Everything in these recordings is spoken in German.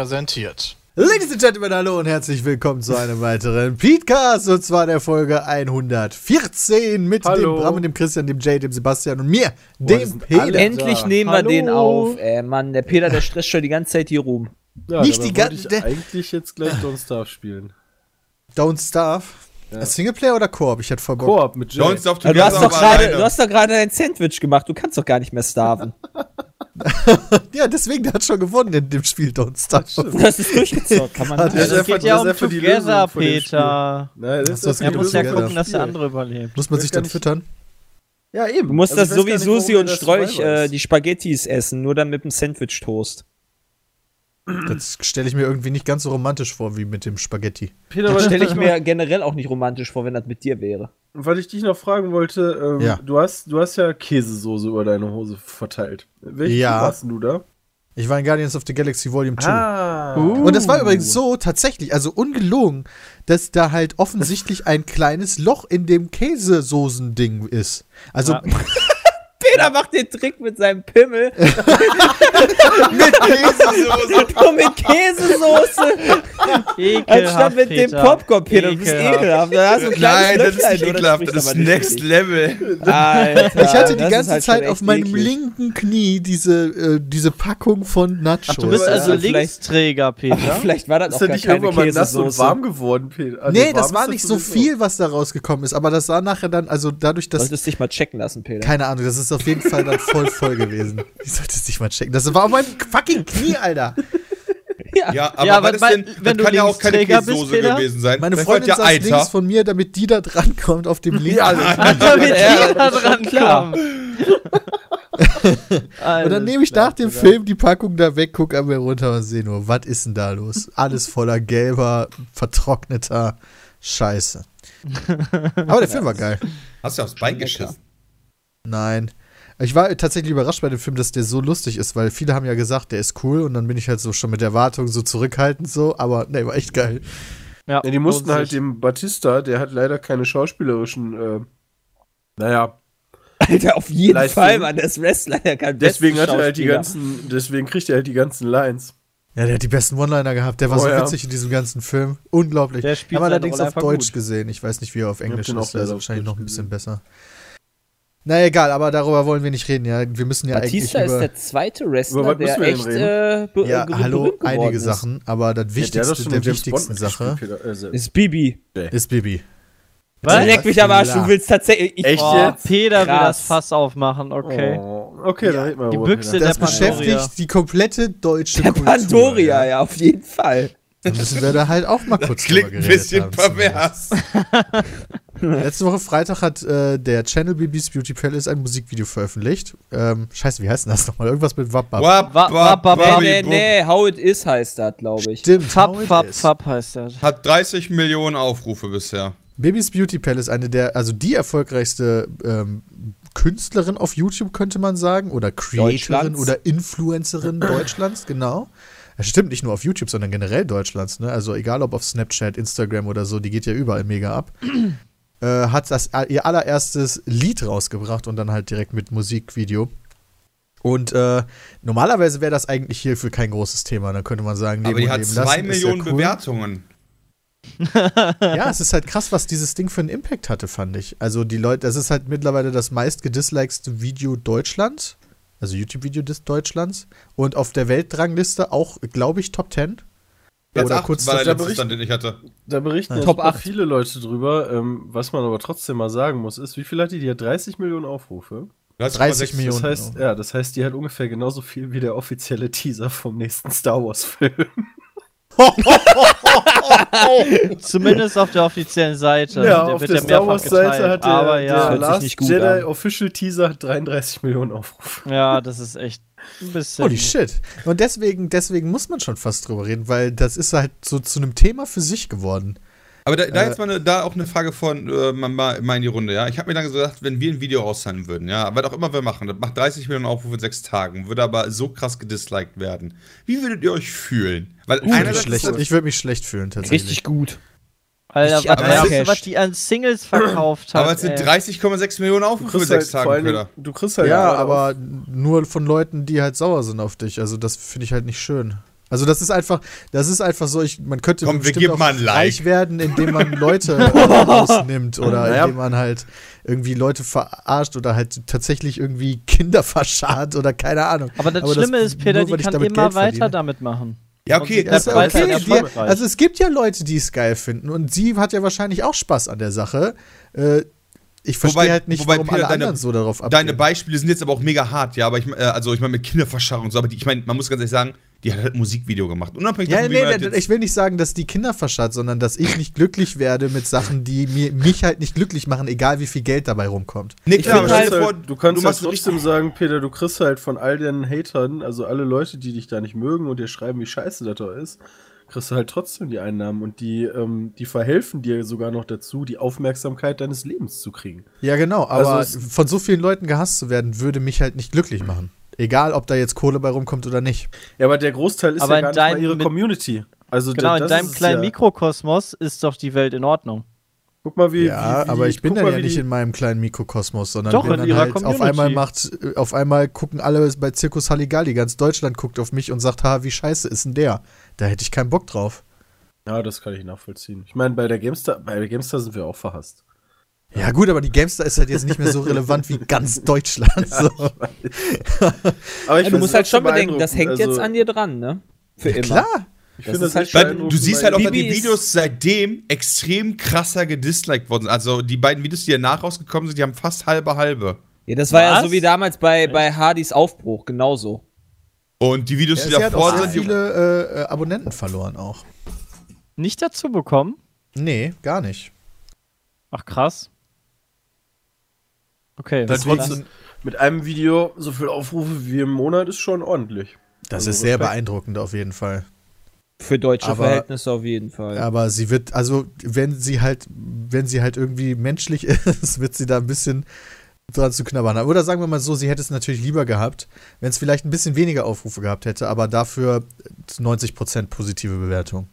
Präsentiert. Ladies and Gentlemen, hallo und herzlich willkommen zu einem weiteren Petecast und zwar der Folge 114 mit Hallo. dem Bram und dem Christian, dem Jay, dem Sebastian und mir, dem sind Peter. Endlich nehmen wir Hallo. den auf. Ey, Mann, der Peter, der stresst schon die ganze Zeit hier rum. Ja, Nicht die ganze- ich eigentlich jetzt gleich Don't Starve spielen. Don't Starve. Singleplayer oder Koop? Ich hätte voll Bock. Koop mit Jay. Don't stop Aber du hast doch alleine. du hast doch gerade ein Sandwich gemacht. Du kannst doch gar nicht mehr starven. Ja, deswegen, der hat schon gewonnen in dem Spiel Don't Starve. Du hast es durchgezockt. Kann man Ja, nicht. das Es ist geht ja das um ist Together, Peter. Nein, das ist das Er muss ja gucken, dass der andere überlebt. Muss man Ich sich dann füttern? Ja, eben. Du musst Also das so wie Susi und das Strolch äh, ist. die Spaghettis essen, nur dann mit dem Sandwich-Toast. Das stelle ich mir irgendwie nicht ganz so romantisch vor wie mit dem Spaghetti. Peter, Das stelle ich mir generell auch nicht romantisch vor, wenn das mit dir wäre. Weil ich dich noch fragen wollte, ähm, Ja. du, hast, du hast ja Käsesoße über deine Hose verteilt. Welche Ja. warst denn du da? Ich war in Guardians of the Galaxy Volume 2. Ah. Und das war übrigens so, tatsächlich, also ungelogen, dass da halt offensichtlich ein kleines Loch in dem Käsesoßen-Ding ist. Also, Ja. Peter macht den Trick mit seinem Pimmel. mit Käsesoße. Nur mit Käsesoße. Ekelhaft, Anstatt mit dem Peter. Popcorn, Peter. Du bist Ekelhaft. Da hast du ein Nein, das ist nicht ekelhaft, das ist aber Next. Level. Alter, ich hatte die ganze halt Zeit auf meinem eklig. linken Knie diese, äh, diese Packung von Nachos. Du bist Ja, also vielleicht- Linksträger, Peter. Vielleicht war das Ist auch ja gar nicht keine irgendwann mal nass und warm geworden, Peter? Ah, nee, das war nicht so viel, was da rausgekommen ist, aber das war nachher dann, also dadurch, Du dass. solltest dich mal checken lassen, Peter. Keine Ahnung, das ist auf jeden Fall dann voll voll gewesen. Ich sollte es nicht mal checken. Das war auf meinem fucking Knie, Alter. Ja, aber, Ja, aber was ist weil- denn, wenn das du kann ja auch keine Käsesoße gewesen sein. Meine Vielleicht Freundin war saß ja links Eiter. von mir, damit die da drankommt auf dem linken. Ja, Damit Ja, jeder dran klar. kam. Und dann nehme ich nach dem Film die Packung da weg, gucke an mir runter und sehe nur, was ist denn da los? Alles voller gelber, vertrockneter Scheiße. Aber der Film war geil. Hast du aufs Bein geschissen? Nein. Ich war tatsächlich überrascht bei dem Film, dass der so lustig ist, weil viele haben ja gesagt, der ist cool und dann bin ich halt so schon mit der Erwartung so zurückhaltend so, aber ne, war echt geil. Ja, Ja, die mussten halt dem Batista, der hat leider keine schauspielerischen, äh, naja, Alter, auf jeden Leistung. Fall, Mann. Das Wrestler, der kann deswegen hat er halt die ganzen, deswegen kriegt er halt die ganzen Lines. Ja, der hat die besten One-Liner gehabt, der war Oh so ja. witzig in diesem ganzen Film. Unglaublich. Der Ich spielt habe seine allerdings auf Deutsch gut. gesehen. Ich weiß nicht, wie er auf Englisch ist. Der ist wahrscheinlich noch ein bisschen gesehen. besser. Na egal, aber darüber wollen wir nicht reden, ja. Wir müssen ja Batista eigentlich ist über. der zweite Über Wrestler, was der echt äh, be ja, hallo, berühmt geworden einige ist. Sachen, aber das Ja, der wichtigste, schon der Bond wichtigsten Sache. Äh, Ist Bibi. ist Bibi. Was? Leck mich am Arsch, du willst tatsächlich. Ich, Echt Oh, jetzt? Peter will das Fass aufmachen, okay. Oh, okay, dann reden wir Die Büchse der Das Pandoria. beschäftigt die komplette deutsche der Kultur. Pandoria, ja, auf jeden Fall. Dann müssen wir da halt auch mal kurz Klingt drüber ein bisschen pervers. Letzte Woche Freitag hat äh, der Channel Bibis Beauty Palace ein Musikvideo veröffentlicht. Ähm, scheiße, wie heißt denn das nochmal? Irgendwas mit Wap Wap. Wap, Wa- wap, wa- wa- Nee, nee, How It Is heißt das, glaube ich. Stimmt. Fab, how it Fab, is. Fab heißt das. Hat 30 Millionen Aufrufe bisher. Bibis Beauty Palace, eine der, also die erfolgreichste ähm, Künstlerin auf YouTube, könnte man sagen, oder Creatorin oder Influencerin Deutschlands, genau. Das stimmt nicht nur auf YouTube, sondern generell Deutschlands, ne? Also egal ob auf Snapchat, Instagram oder so, die geht ja überall mega ab. Äh, hat das ihr allererstes Lied rausgebracht und dann halt direkt mit Musikvideo. Und äh, normalerweise wäre das eigentlich hierfür kein großes Thema. Dann könnte man sagen, Aber die hat 2 lassen, ist ja Millionen cool. Bewertungen. Ja, es ist halt krass, was dieses Ding für einen Impact hatte, fand ich. Also die Leute, das ist halt mittlerweile das meist gedislikeste Video Deutschlands, also YouTube-Video des Deutschlands und auf der Weltrangliste auch, glaube ich, Top 10. Platz Oder 8 kurz war der letzte Bericht- Stand, den ich hatte. Da berichten Top Top 8. viele Leute drüber. Ähm, was man aber trotzdem mal sagen muss, ist, wie viel hat die? Die hat 30 Millionen Aufrufe. 30 30,6 Millionen. Das heißt, ja, das heißt, die hat ungefähr genauso viel wie der offizielle Teaser vom nächsten Star Wars-Film. Zumindest auf der offiziellen Seite. Der auf wird der ja Star mehrfach Wars-Seite geteilt. hat der, Aber der ja, sich Last nicht gut Jedi an. Official Teaser hat 33 Millionen Aufrufe. ja, das ist echt ein bisschen. Holy shit. Und deswegen, deswegen muss man schon fast drüber reden, weil das ist halt so zu einem Thema für sich geworden. Aber da, da Äh, jetzt mal, eine, da auch eine Frage von äh, mal, mal in die Runde, ja. Ich habe mir dann gedacht, wenn wir ein Video auszahlen würden, ja, was auch immer wir machen, das macht 30 Millionen Aufrufe in sechs Tagen, würde aber so krass gedisliked werden. Wie würdet ihr euch fühlen? Weil Ich würde mich, einerseits schlecht, ich würde mich schlecht fühlen, tatsächlich. Richtig gut. Alter, Ich was aber du, was die an Singles verkauft hat? Aber es sind ey? 30,6 Millionen Aufrufe halt sechs vor Tage, allen Dingen, Köder. du kriegst halt Ja, aber auf- nur von Leuten, die halt sauer sind auf dich. Also das finde ich halt nicht schön. Also das ist einfach, das ist einfach so, ich, man könnte Komm, bestimmt auch Like. reich werden, indem man Leute rausnimmt oder Naja. indem man halt irgendwie Leute verarscht oder halt tatsächlich irgendwie Kinder verscharrt oder keine Ahnung. aber das aber das- Schlimme ist, Peter, nur, die kann immer Geld weiter verdiene. damit machen. Ja, okay, Das okay. weiter Die, also es gibt ja Leute, die es geil finden und sie hat ja wahrscheinlich auch Spaß an der Sache. Äh, ich verstehe Wobei- halt nicht, wobei, warum Peter, alle deine- anderen so darauf abgehen. Deine Beispiele sind jetzt aber auch mega hart, ja, aber ich, äh, also ich meine mit Kinderverscharrung und so, aber die, ich meine, man muss ganz ehrlich sagen, die hat halt ein Musikvideo gemacht. Unabhängig Ja, davon, nee, halt nee, jetzt- ich will nicht sagen, dass die Kinder verscharrt, sondern dass ich nicht glücklich werde mit Sachen, die mir, mich halt nicht glücklich machen, egal wie viel Geld dabei rumkommt. Nee, Ich klar, aber halt, vor, du kannst du halt trotzdem sagen, Peter, du kriegst halt von all den Hatern, also alle Leute, die dich da nicht mögen und dir schreiben, wie scheiße das da ist, kriegst du halt trotzdem die Einnahmen und die, ähm, die verhelfen dir sogar noch dazu, die Aufmerksamkeit deines Lebens zu kriegen. Ja, genau, aber Also von so vielen Leuten gehasst zu werden, würde mich halt nicht glücklich machen. Egal, ob da jetzt Kohle bei rumkommt oder nicht. Ja, aber der Großteil ist Aber ja in gar nicht mal ihre Community. Also Genau, in deinem kleinen ja. Mikrokosmos ist doch die Welt in Ordnung. Guck mal, wie. ja, wie, wie, aber ich bin dann mal, ja nicht die- in meinem kleinen Mikrokosmos, sondern Doch, bin in dann ihrer halt auf Community. einmal macht, äh, auf einmal gucken alle bei Zirkus Halligalli, ganz Deutschland guckt auf mich und sagt, ha, wie scheiße ist denn der? Da hätte ich keinen Bock drauf. Ja, das kann ich nachvollziehen. Ich meine, bei der GameStar, bei der GameStar sind wir auch verhasst. Ja gut, aber die Gamestar ist halt jetzt nicht mehr so relevant wie ganz Deutschland. So. Aber Ja, du musst halt schon bedenken, das hängt beeindruckend. jetzt an dir dran, ne? Für immer. Klar. Ich Das ist das halt echt Weil du siehst halt auch, dass die Videos seitdem extrem krasser gedisliked worden sind. Also die beiden Videos, die danach rausgekommen sind, die haben fast halbe halbe. Ja, das war ja Was? so wie damals bei, bei Hardys Aufbruch, genauso. Und die Videos, Ja, die sie hat auch davor sehr sind, viele äh, äh, Abonnenten verloren auch. Nicht dazu bekommen? Nee, gar nicht. Ach krass. Okay, Das das trotzdem- mit einem Video so viel Aufrufe wie im Monat ist schon ordentlich. Das Also ist sehr Respekt. beeindruckend auf jeden Fall. Für deutsche Aber- Verhältnisse auf jeden Fall. Aber sie wird, also wenn sie halt, wenn sie halt irgendwie menschlich ist, wird sie da ein bisschen dran zu knabbern haben. Oder sagen wir mal so, sie hätte es natürlich lieber gehabt, wenn es vielleicht ein bisschen weniger Aufrufe gehabt hätte, aber dafür 90% positive Bewertung.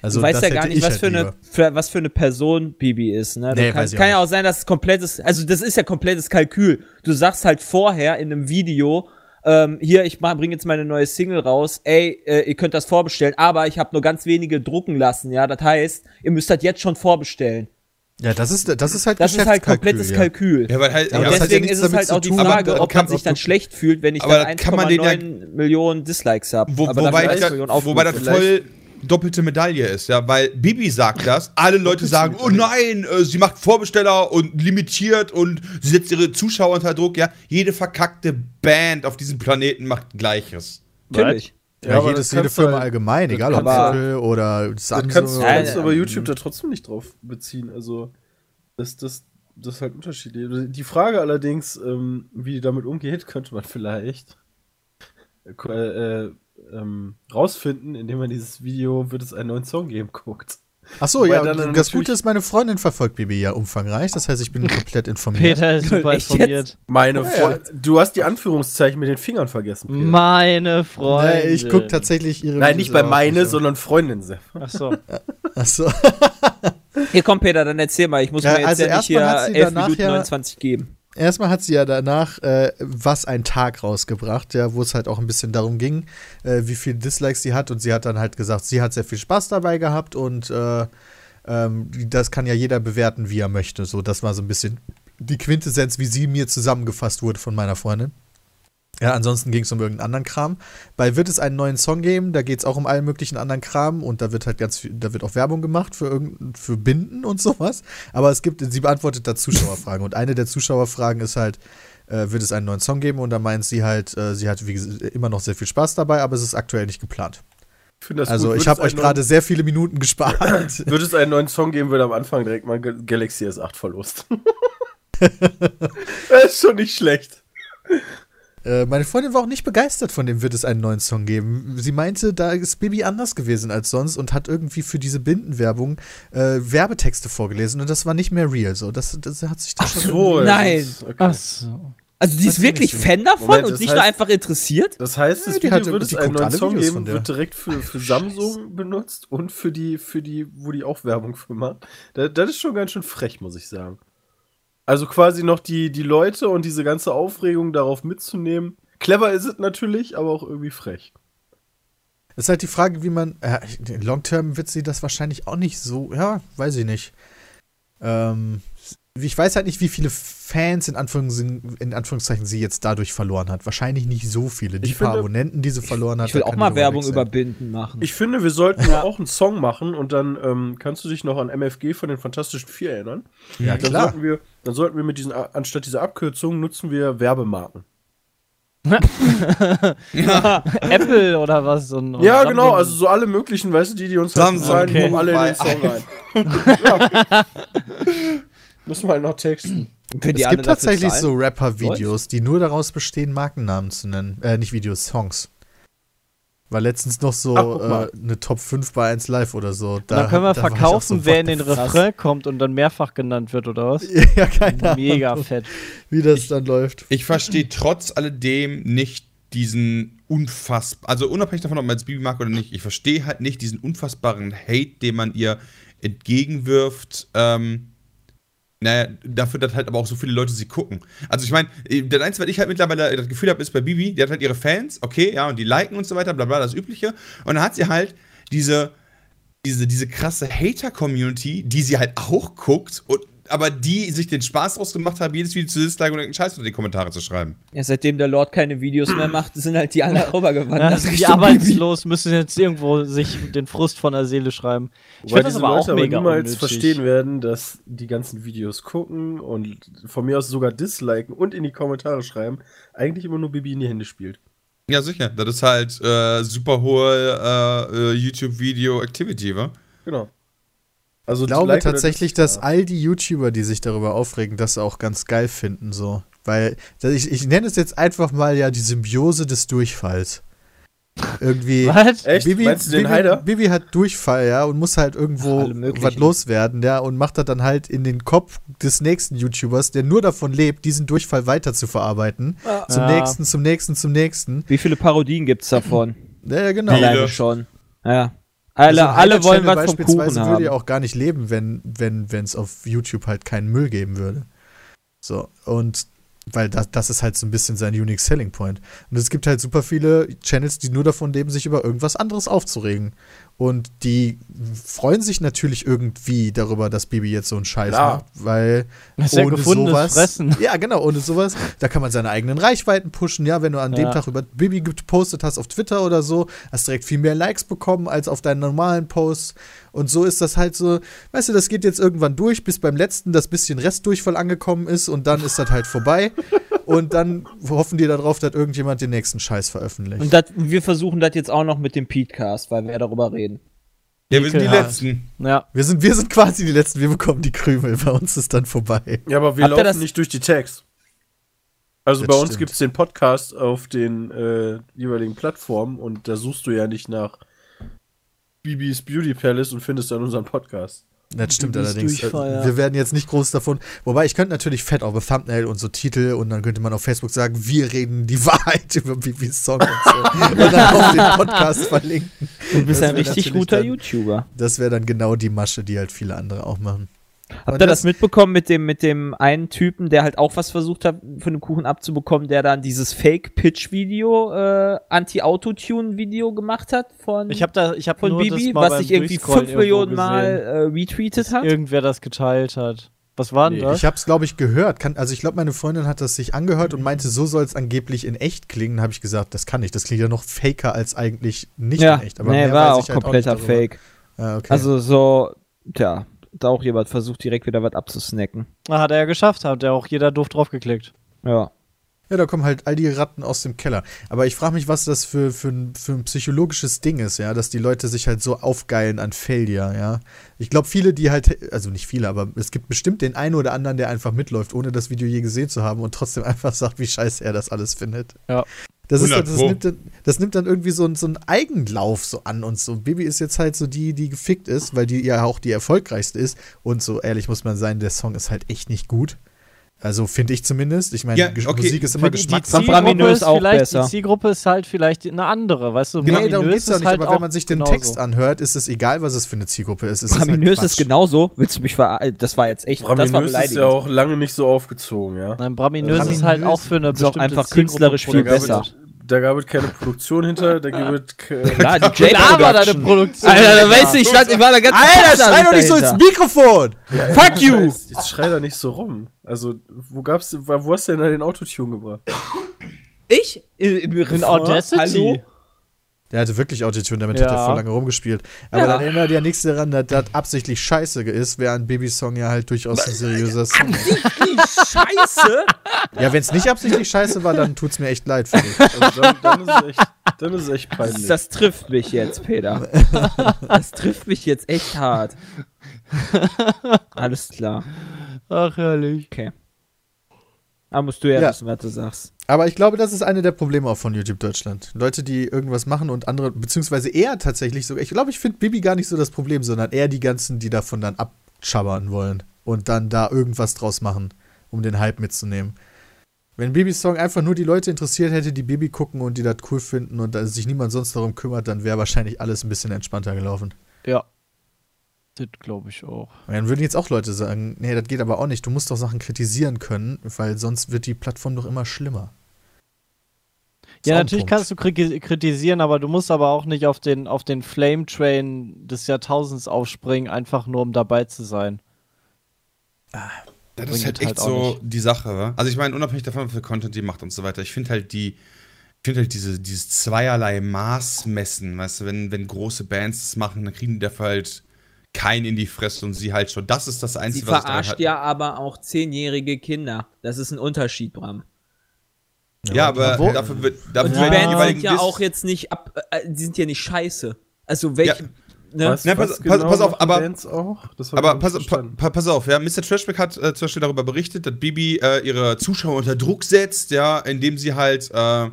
Also du weißt ja gar nicht, ich was halt für, eine, für, was für eine Person Bibi ist. Ne? Nee, kann, kann ja auch sein, dass es komplettes, also das ist ja komplettes Kalkül. Du sagst halt vorher in einem Video, ähm, hier, ich bringe jetzt meine neue Single raus, ey, äh, ihr könnt das vorbestellen, aber ich habe nur ganz wenige drucken lassen, ja. Das heißt, ihr müsst das jetzt schon vorbestellen. Ja, das ist, das ist halt Das ist halt komplettes ja. Kalkül. ja, weil halt, ja, deswegen ist es halt auch die Frage, aber ob kann- man sich dann schlecht fühlt, wenn ich dann kann man den ja- 1,9 Millionen Dislikes habe. Wo, wobei, da, wobei das voll doppelte Medaille ist, ja, weil Bibi sagt das, alle Leute sagen, oh nein, äh, sie macht Vorbesteller und limitiert und sie setzt ihre Zuschauer unter Druck, ja. Jede verkackte Band auf diesem Planeten macht Gleiches. Natürlich. Ja, aber jedes, das jede Firma halt- allgemein, das egal ob Apple oder Das Samsung. kannst, du- Ja, kannst du ja. aber YouTube da trotzdem nicht drauf beziehen. Also, das, das, das ist halt unterschiedlich. Die Frage allerdings, ähm, wie die damit umgeht, könnte man vielleicht äh, äh, ähm, rausfinden, indem man dieses Video wird es einen neuen Song geben guckt. Achso, Wobei ja, dann das Gute ist, meine Freundin verfolgt Bibi ja umfangreich, das heißt, ich bin komplett informiert. Peter ist super informiert. Meine Ja, Freundin. Du hast die Anführungszeichen mit den Fingern vergessen. Peter. Meine Freundin. Nee, ich gucke tatsächlich ihre Nein, nicht bei meine, nicht, sondern Freundin. Ach so. Achso. Hier komm Peter, dann erzähl mal. Ich muss Ja, mir jetzt also ja nicht erstmal hier hat sie 11 danach Minuten ja- 29 geben. Erstmal hat sie ja danach äh, was ein Tag rausgebracht, ja, wo es halt auch ein bisschen darum ging, äh, wie viele Dislikes sie hat. Und sie hat dann halt gesagt, sie hat sehr viel Spaß dabei gehabt und äh, ähm, das kann ja jeder bewerten, wie er möchte. So, das war so ein bisschen die Quintessenz, wie sie mir zusammengefasst wurde von meiner Freundin. Ja, ansonsten ging es um irgendeinen anderen Kram. Bei wird es einen neuen Song geben, da geht es auch um allen möglichen anderen Kram und da wird halt ganz viel, da wird auch Werbung gemacht für irgend, für Binden und sowas. Aber es gibt, sie beantwortet da Zuschauerfragen und eine der Zuschauerfragen ist halt, äh, wird es einen neuen Song geben und da meint sie halt, äh, sie hat wie gesagt, immer noch sehr viel Spaß dabei, aber es ist aktuell nicht geplant. Ich also ich habe euch gerade sehr viele Minuten gespart. Wird es einen neuen Song geben, wird am Anfang direkt mal Ga- Galaxy S8 Verlust. das ist schon nicht schlecht. Äh, meine Freundin war auch nicht begeistert von dem wird es einen neuen Song geben. Sie meinte, da ist Bibi anders gewesen als sonst und hat irgendwie für diese Bindenwerbung äh, Werbetexte vorgelesen und das war nicht mehr real. So, das, das hat sich da schon. So, Nein. das ist- okay. Ach so. Also die ist ich wirklich. Fan davon Moment, und das nicht nur heißt- einfach interessiert? Das heißt, das Ja, die Video hat- wird die es einen neuen Song Videos geben, wird direkt für, für Samsung benutzt und für die, für die, wo die auch Werbung für macht. Das, das ist schon ganz schön frech, muss ich sagen. Also quasi noch die, die Leute und diese ganze Aufregung darauf mitzunehmen. Clever ist es natürlich, aber auch irgendwie frech. ist halt die Frage, wie man. Äh, Long Term wird sie das wahrscheinlich auch nicht so. Ja, weiß ich nicht. Ähm, ich weiß halt nicht, wie viele Fans in, Anführungszeichen, in Anführungszeichen sie jetzt dadurch verloren hat. Wahrscheinlich nicht so viele. Die Ich paar finde- Abonnenten, die sie verloren hat. Ich will auch mal Werbung weg sein. über Binden machen. Ich finde, wir sollten auch einen Song machen und dann ähm, kannst du dich noch an MFG von den Fantastischen Vier erinnern. Ja, Dann klar. sollten wir, dann sollten wir mit diesen, anstatt dieser Abkürzung, nutzen wir Werbemarken. Apple oder was? Und, und Ja, Samsung. genau, also so alle möglichen, weißt du, die, die uns halt Samsung, die okay. kommen alle in den Song rein. ja. Müssen wir halt noch texten. Es gibt tatsächlich zahlen. so Rapper-Videos, die nur daraus bestehen, Markennamen zu nennen. Äh, nicht Videos, Songs. War letztens noch so Ach, äh, eine Top 5 bei 1 Live oder so. Da, dann können wir ich verkaufen, so, wer in den? Refrain kommt und dann mehrfach genannt wird, oder was? Ja, keine Ahnung, Mega fett. wie das dann läuft. Ich verstehe trotz alledem nicht diesen unfassbar, also unabhängig davon, ob man jetzt Bibi mag oder nicht, ich verstehe halt nicht diesen unfassbaren Hate, den man ihr entgegenwirft. Ähm, naja, dafür, dass halt aber auch so viele Leute sie gucken. Also ich meine, das Einzige, was ich halt mittlerweile das Gefühl habe, ist bei Bibi, die hat halt ihre Fans, okay, ja, und die liken und so weiter, bla bla, das Übliche. Und dann hat sie halt diese, diese, diese krasse Hater-Community, die sie halt auch guckt, und, aber die sich den Spaß ausgemacht haben, jedes Video zu disliken und irgendeinen Scheiß unter die Kommentare zu schreiben. Ja, seitdem der Lord keine Videos mehr macht, sind halt die alle rübergewandert. Ja, die arbeitslos müssen jetzt irgendwo sich den Frust von der Seele schreiben. Ich Wobei finde das diese aber Leute auch aber mega niemals unnötig. verstehen werden, dass die ganzen Videos gucken und von mir aus sogar disliken und in die Kommentare schreiben, eigentlich immer nur Bibi in die Hände spielt. Ja, sicher. Das ist halt äh, super hohe äh, äh, YouTube-Video-Activity, wa? Genau. Also Ich glaube like tatsächlich, dass all die YouTuber, die sich darüber aufregen, das auch ganz geil finden, so. Weil, ich, ich nenne es jetzt einfach mal ja die Symbiose des Durchfalls. Irgendwie. Was? Echt? Bibi, Meinst du den Bibi, Heider? Bibi hat Durchfall, ja, und muss halt irgendwo was loswerden, ja, und macht das dann halt in den Kopf des nächsten YouTubers, der nur davon lebt, diesen Durchfall weiter zu verarbeiten. Zum Ja. nächsten, zum nächsten, zum nächsten. Wie viele Parodien gibt's davon? Ja, ja genau. Viele. Alleine schon. Ja. Also Alle, ein alle wollen was vom beispielsweise Kuchen würde ja haben. auch gar nicht leben, wenn wenn wenn es auf YouTube halt keinen Müll geben würde. So und weil das, das ist halt so ein bisschen sein unique selling point. Und es gibt halt super viele Channels, die nur davon leben, sich über irgendwas anderes aufzuregen. Und die freuen sich natürlich irgendwie darüber, dass Bibi jetzt so einen Scheiß Klar. macht, weil ja ohne sowas, Fressen. ja genau, ohne sowas, da kann man seine eigenen Reichweiten pushen. Ja, wenn du an dem Ja. Tag über Bibi gepostet hast auf Twitter oder so, hast direkt viel mehr Likes bekommen als auf deinen normalen Posts. Und so ist das halt so, weißt du, das geht jetzt irgendwann durch, bis beim letzten das bisschen Restdurchfall angekommen ist und dann ist das halt vorbei. und dann hoffen die darauf, dass irgendjemand den nächsten Scheiß veröffentlicht. Und dat, wir versuchen das jetzt auch noch mit dem Petecast, weil wir ja darüber reden. Ja, wir sind die. Letzten. Ja. wir, sind, wir sind quasi die Letzten, wir bekommen die Krümel, bei uns ist dann vorbei. Ja, aber wir Habt laufen das- nicht durch die Tags. Also Das bei uns gibt es den Podcast auf den äh, jeweiligen Plattformen und da suchst du ja nicht nach Bibis Beauty Palace und findest dann unseren Podcast. Das stimmt allerdings. Ja. Wir werden jetzt nicht groß davon. Wobei ich könnte natürlich fett auf ein Thumbnail und so Titel und dann könnte man auf Facebook sagen, wir reden die Wahrheit über Bibis Song und so. und dann auf den Podcast verlinken. Du bist Das ein richtig guter dann- YouTuber. Das wäre dann genau die Masche, die halt viele andere auch machen. Habt ihr das das- mitbekommen mit dem, mit dem einen Typen, der halt auch was versucht hat, von dem Kuchen abzubekommen, der dann dieses Fake-Pitch-Video, äh, Anti-Autotune-Video gemacht hat von, Ich habe da, ich habe von nur Bibi, das mal was sich irgendwie 5 Millionen Mal äh, retweetet hat? Irgendwer das geteilt hat. Was war denn Nee, das? Ich habe es, glaube ich, gehört. Kann, also ich glaube, meine Freundin hat das sich angehört und meinte, so soll es angeblich in echt klingen. Habe ich gesagt, das kann nicht. Das klingt ja noch faker als eigentlich nicht ja, in echt. Aber nee, mehr war weiß auch ich halt kompletter nicht darüber. Fake. Ah, okay. Also so, tja, da auch jemand versucht direkt wieder was abzusnacken. Ah, hat er ja geschafft, hat ja auch jeder doof draufgeklickt. Ja. Ja, da kommen halt all die Ratten aus dem Keller. Aber ich frage mich, was das für, für, ein, für ein psychologisches Ding ist, ja, dass die Leute sich halt so aufgeilen an Failure, ja. Ich glaube, viele, die halt, also nicht viele, aber es gibt bestimmt den einen oder anderen, der einfach mitläuft, ohne das Video je gesehen zu haben und trotzdem einfach sagt, wie scheiße er das alles findet. Ja. Das, ist, 100 das, nimmt dann, das nimmt dann irgendwie so, so einen Eigenlauf so an und so. Bibi ist jetzt halt so die, die gefickt ist, weil die ja auch die erfolgreichste ist. Und so ehrlich muss man sein, der Song ist halt echt nicht gut. Also finde ich zumindest. Ich meine, Ja, okay. Musik ist immer Geschmackssache. Zielgruppe Braminös ist auch vielleicht, besser. Die Zielgruppe ist halt vielleicht eine andere, weißt du? Genau, darum Braminös geht es doch ist nicht, halt aber wenn man sich den genauso. Text anhört, ist es egal, was es für eine Zielgruppe ist. Es ist Braminös halt ist genauso. Willst du mich ver... Das war jetzt echt... das war Braminös ist beleidigend. ja auch lange nicht so aufgezogen, ja. Nein, Braminös, Braminös ist halt auch für eine ist auch bestimmte einfach Zielgruppe künstlerisch viel besser. es, da gab es keine Produktion hinter, da gibt es Klar, die Klar war da eine. Produktion. Alter, da weißt du, ich, stand, ich war da ganz Alter, schrei doch nicht so ins Mikrofon! Fuck you! Jetzt, jetzt schrei da nicht so rum. Also, wo gab's, wo hast du denn da den Autotune gebracht? Ich? Im, im Refrain? Audacity. Hallo? Der hatte wirklich Autotune, damit Ja. hat er voll lange rumgespielt. Aber Ja. dann erinnert ja nichts daran, dass das absichtlich scheiße ist, während Babysong ja halt durchaus ein seriöser Song ist. Die Scheiße! Ja, wenn es nicht absichtlich scheiße war, dann tut's mir echt leid für dich. Also, dann, dann, ist es echt, dann ist es echt peinlich. Das trifft mich jetzt, Peter. Das trifft mich jetzt echt hart. Alles klar. Ach, herrlich. Okay. Aber musst du ja, Ja. wissen, was du sagst. Aber ich glaube, das ist eine der Probleme auch von YouTube Deutschland. Leute, die irgendwas machen und andere, beziehungsweise eher tatsächlich sogar, ich glaube, ich finde Bibi gar nicht so das Problem, sondern eher die ganzen, die davon dann abschabbern wollen und dann da irgendwas draus machen, um den Hype mitzunehmen. Wenn Bibis Song einfach nur die Leute interessiert hätte, die Bibi gucken und die das cool finden und sich niemand sonst darum kümmert, dann wäre wahrscheinlich alles ein bisschen entspannter gelaufen. Ja. Das glaube ich auch. Und dann würden jetzt auch Leute sagen, nee, das geht aber auch nicht, du musst doch Sachen kritisieren können, weil sonst wird die Plattform doch immer schlimmer. Ja, natürlich Punkt. kannst du kri- kritisieren, aber du musst aber auch nicht auf den, auf den Flame Train des Jahrtausends aufspringen, einfach nur um dabei zu sein. Das Bringt ist halt halt echt auch so nicht. die Sache, wa? Also ich meine, unabhängig davon, wie viel Content die macht und so weiter, ich finde halt die, ich finde halt diese, dieses zweierlei Maßmessen, weißt du, wenn, wenn große Bands das machen, dann kriegen die dafür halt keinen in die Fresse und sie halt schon. Das ist das Sie Einzige, was ich daran verarscht ja aber auch zehnjährige Kinder. Das ist ein Unterschied, Bram. Ja, aber wo- dafür wird, dafür Und die Ja. jeweiligen sind ja Dis- auch jetzt nicht ab, äh, die sind ja nicht scheiße. Also welche, ne? Was, Na, pass- was pass- pass auf, aber- Aber pass, pa, pass auf, ja, Mr. Trashback hat äh, zum Beispiel darüber berichtet, dass Bibi äh, ihre Zuschauer unter Druck setzt, ja, indem sie halt äh,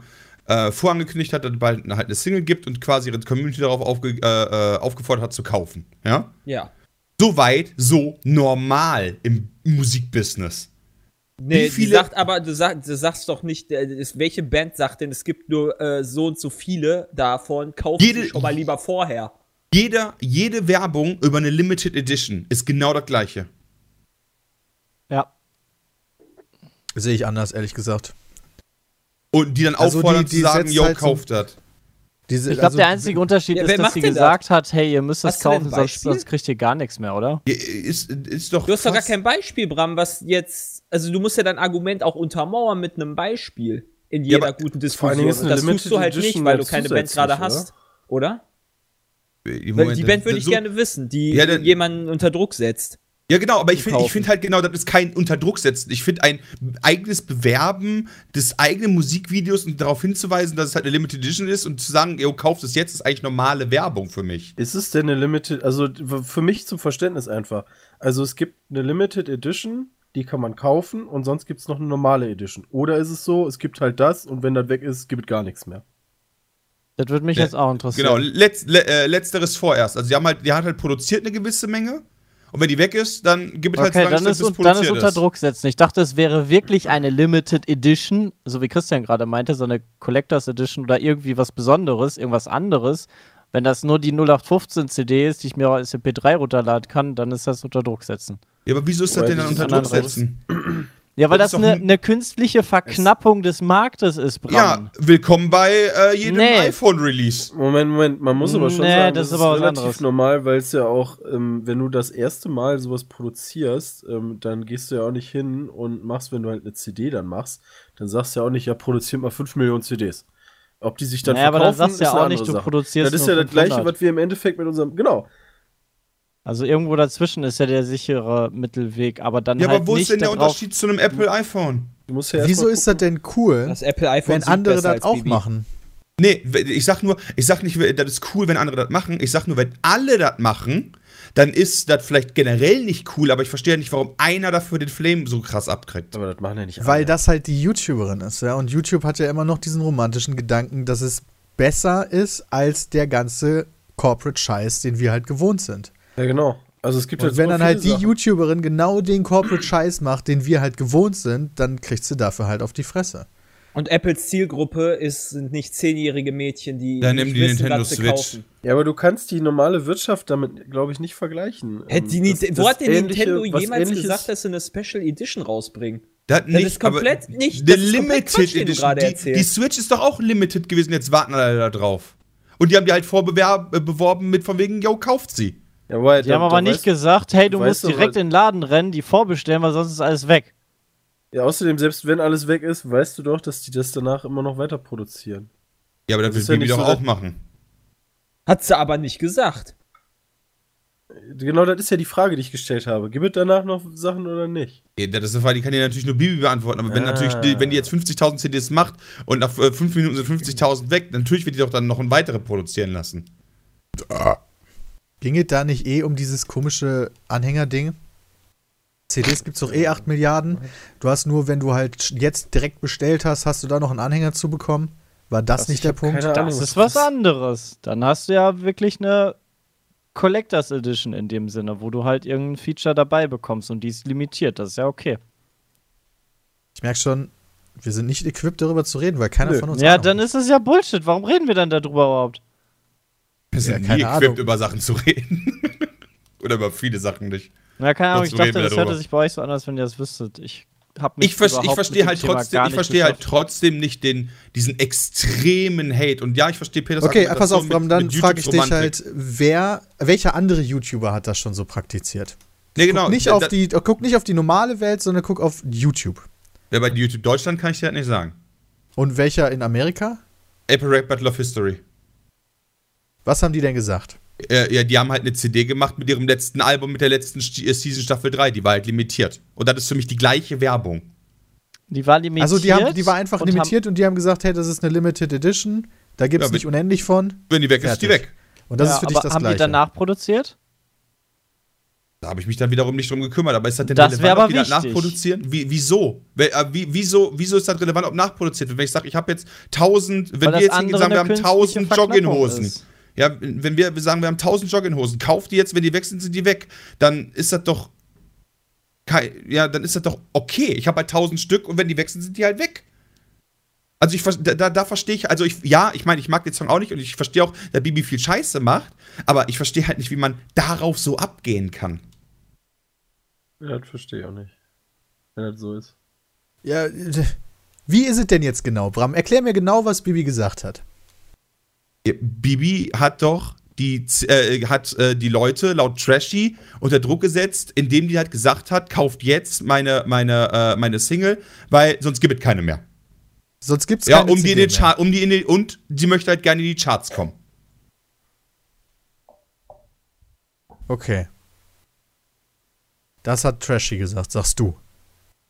äh, vorangekündigt hat, dass es bald halt eine Single gibt und quasi ihre Community darauf aufge, äh, äh, aufgefordert hat zu kaufen, ja. Ja. So weit, so normal im Musikbusiness. Nee, Wie viele- sagt aber, du, sag, du sagst doch nicht, äh, welche Band sagt denn, es gibt nur äh, so und so viele davon, kauf Jede- schon mal lieber vorher. Jeder, jede Werbung über eine Limited Edition ist genau das gleiche. Ja. Sehe ich anders, ehrlich gesagt. Und die dann Also auffordern die- die zu sagen, yo, halt so- kauft das. Diese, Ich glaube, also- der einzige Unterschied Ja, ist, dass sie gesagt hat, hey, ihr müsst das kaufen, sonst, sonst kriegt ihr gar nichts mehr, oder? Ja, Ist, ist doch Du hast doch gar kein Beispiel, Bram, was jetzt, also du musst ja dein Argument auch untermauern mit einem Beispiel in Ja, jeder aber guten Diskussion. Das Limited tust du halt Edition nicht, weil du keine Band gerade hast, oder? Weil Moment, die Band würde ich so- gerne wissen, die Ja, dann- jemanden unter Druck setzt. Ja, genau, aber ich finde ich find halt genau, das ist kein Unterdruck setzen. Ich finde ein eigenes Bewerben des eigenen Musikvideos und darauf hinzuweisen, dass es halt eine Limited Edition ist und zu sagen, yo, kauft es jetzt, ist eigentlich normale Werbung für mich. Ist es denn eine Limited, also für mich zum Verständnis einfach. Also es gibt eine Limited Edition, die kann man kaufen und sonst gibt es noch eine normale Edition. Oder ist es so, es gibt halt das und wenn das weg ist, gibt es gar nichts mehr. Das würde mich Ja, jetzt auch Genau, interessieren. letz, le, äh, letzteres vorerst. Also die haben halt, die hat halt produziert eine gewisse Menge und wenn die weg ist, dann gibt es halt Okay, so lange dann ist, bis dann ist unter Druck setzen. Ich dachte, es wäre wirklich eine Limited Edition, so wie Christian gerade meinte, so eine Collectors Edition oder irgendwie was Besonderes, irgendwas anderes. Wenn das nur die 0815 CD ist, die ich mir als MP3 runterladen kann, dann ist das unter Druck setzen. Ja, aber wieso ist das Oder denn dann unter Druck setzen? Ja, weil Das eine ein- eine künstliche Verknappung des Marktes ist, Bram. Ja, willkommen bei äh, jedem Nee. iPhone-Release. Moment, Moment, man muss aber schon Nee, sagen, das das, ist relativ anderes. normal, weil es ja auch, ähm, wenn du das erste Mal sowas produzierst, ähm, dann gehst du ja auch nicht hin und machst, wenn du halt eine CD dann machst, dann sagst du ja auch nicht, ja, produziert mal 5 Millionen CDs. Ob die sich dann Naja, aber dann verkaufen, sagst du ja ist eine auch nicht, du produzierst Das ist ja das gleiche, 500. was wir im Endeffekt mit unserem, genau, Also irgendwo dazwischen ist ja der sichere Mittelweg, aber dann Ja, halt aber wo nicht ist denn der Unterschied zu einem Apple iPhone? du musst ja Wieso ist das denn cool, Das Apple iPhone wenn andere das auch Bibi. machen? Nee, ich sag nur, ich sag nicht, das ist cool, wenn andere das machen. Ich sag nur, wenn alle das machen, dann ist das vielleicht generell nicht cool, aber ich verstehe nicht, warum einer dafür den Flame so krass abkriegt. Aber das machen ja nicht alle. Weil das halt die YouTuberin ist, ja. Und YouTube hat ja immer noch diesen romantischen Gedanken, dass es besser ist als der ganze Corporate-Scheiß, den wir halt gewohnt sind. Ja, genau. Also es gibt Und halt wenn dann halt die Sachen. YouTuberin genau den Corporate Scheiß macht, den wir halt gewohnt sind, dann kriegst du dafür halt auf die Fresse. Und Apples Zielgruppe ist, sind nicht zehnjährige Mädchen, die Dann nicht nimm die wissen, Nintendo was sie Switch. kaufen. Ja, aber du kannst die normale Wirtschaft damit, glaube ich, nicht vergleichen. Hätte die Ähm, das- Nite- Wo das hat denn Nintendo jemals gesagt, dass sie eine Special Edition rausbringen? Das Das nicht, ist komplett aber nicht- Die das ist komplett Limited Quatsch, den du Edition. gerade Die, erzählst. die Switch ist doch auch limited gewesen, jetzt warten alle da drauf. Und die haben die halt vorbeworben mit von wegen, yo, kauft sie. Ja, aber Die haben aber nicht gesagt, hey, du weißt musst direkt in den Laden rennen, die vorbestellen, weil sonst ist alles weg. Ja, außerdem, selbst wenn alles weg ist, weißt du doch, dass die das danach immer noch weiter produzieren. Ja, aber das Das will ja Bibi nicht doch so, auch machen. Hat sie aber nicht gesagt. Genau, das ist ja die Frage, die ich gestellt habe. Gibt es danach noch Sachen oder nicht? Ja, Das ist eine Frage, die kann dir natürlich nur Bibi beantworten. Aber wenn Ah. natürlich, die, wenn die jetzt 50.000 CDs macht und nach 5 Minuten sind 50.000 weg, natürlich wird die doch dann noch ein weitere produzieren lassen. Ging es da nicht eh um dieses komische Anhängerding? CDs gibt's doch eh 8 Milliarden. Du hast nur, wenn du halt jetzt direkt bestellt hast, hast du da noch einen Anhänger zu bekommen? War das Was? nicht Ich der Punkt? keine Ahnung. Das ist was anderes. Dann hast du ja wirklich eine Collectors Edition in dem Sinne, wo du halt irgendein Feature dabei bekommst und die ist limitiert. Das ist ja okay. Ich merke schon, wir sind nicht equipped darüber zu reden, weil keiner Nö. von uns Ja, Ahnung dann hat. ist es ja Bullshit. Warum reden wir dann darüber überhaupt? Wir Ja, nie keine equipped, Ahnung. über Sachen zu reden. Oder über viele Sachen nicht. Na, keine Ahnung, ich dachte, das darüber. hörte sich bei euch so an, als wenn ihr das wüsstet. Ich hab mich Ich, vers ich verstehe halt Thema trotzdem, gar ich nicht verstehe halt trotzdem nicht den, diesen extremen Hate. Und ja, ich verstehe Peters Okay, pass auf, mit- dann frage ich dich halt, wer, welcher andere YouTuber hat das schon so praktiziert? Nee, genau. Guck, nicht da- auf die, guck nicht auf die normale Welt, sondern guck auf YouTube. Ja, bei YouTube Deutschland kann ich dir halt nicht sagen. Und welcher in Amerika? Apple Rap Battle of History. Was haben die denn gesagt? Äh, ja, die haben halt eine CD gemacht mit ihrem letzten Album, mit der letzten Sti- äh, Season Staffel 3. Die war halt limitiert. Und das ist für mich die gleiche Werbung. Die war limitiert. Also die, haben, die war einfach und limitiert und die haben gesagt, hey, das ist eine Limited Edition, da gibt es Ja, nicht unendlich von. Wenn die weg ist, ist die Fertig. weg. Und das ja, ist für dich das haben Gleiche. die danach produziert? Da habe ich mich dann wiederum nicht drum gekümmert. Aber ist das denn Das relevant, aber ob die das nachproduzieren? Wie, wieso? Äh, Wie, wieso? Wieso ist das relevant, ob nachproduziert wird? Wenn ich sage, ich habe jetzt 1000, wenn Weil wir jetzt hingehen sagen, wir haben eine 1000 künstliche Verknappung Jogginghosen. ist. Ja, wenn wir sagen, wir haben 1000 Jogginghosen, kauft die jetzt, wenn die weg sind, sind die weg. Dann ist das doch. Ja, dann ist das doch okay. Ich habe halt 1000 Stück und wenn die weg sind, sind die halt weg. Also ich da, da, verstehe ich, also ich, ja, ich meine, ich mag den Song auch nicht und ich verstehe auch, dass Bibi viel Scheiße macht, aber ich verstehe halt nicht, wie man darauf so abgehen kann. Ja, das verstehe ich auch nicht. Wenn das so ist. Ja, wie ist es denn jetzt genau, Bram? Erklär mir genau, was Bibi gesagt hat. Ja, Bibi hat doch die, äh, hat äh, die Leute laut Trashy unter Druck gesetzt, indem die halt gesagt hat, kauft jetzt meine, meine, äh, meine Single, weil sonst gibt es keine mehr. Sonst gibt's Ja, keine um die in den mehr. Chart, um die in den, und sie möchte halt gerne in die Charts kommen. Okay. Das hat Trashy gesagt, sagst du.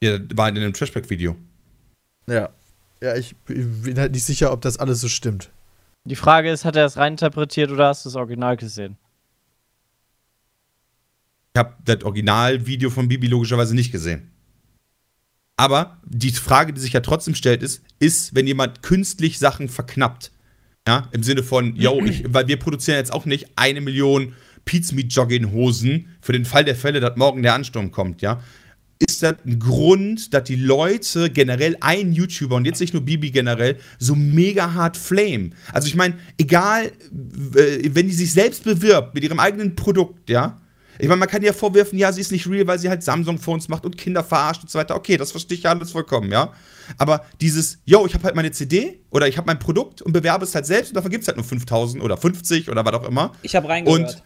Ja, war in einem Trashback-Video. Ja. Ja, ich bin halt nicht sicher, ob das alles so stimmt. Die Frage ist, hat er es reininterpretiert oder hast du das Original gesehen? Ich habe das Originalvideo von Bibi logischerweise nicht gesehen. Aber die Frage, die sich ja trotzdem stellt, ist, ist, wenn jemand künstlich Sachen verknappt, ja, im Sinne von, yo, ich, weil wir produzieren jetzt auch nicht eine Million Pizmeat-Jogging-Hosen für den Fall der Fälle, dass morgen der Ansturm kommt, ja. Ist das ein Grund, dass die Leute generell ein YouTuber und jetzt nicht nur Bibi generell so mega hart flame? Also ich meine, egal, äh, wenn die sich selbst bewirbt mit ihrem eigenen Produkt, ja, ich meine, man kann ihr vorwerfen, ja, sie ist nicht real, weil sie halt Samsung-Phones macht und Kinder verarscht und so weiter. Okay, das verstehe ich ja alles vollkommen, ja. Aber dieses, yo, ich habe halt meine CD oder ich habe mein Produkt und bewerbe es halt selbst und davon gibt es halt nur 5000 oder 50 oder was auch immer. Ich habe reingehört. Und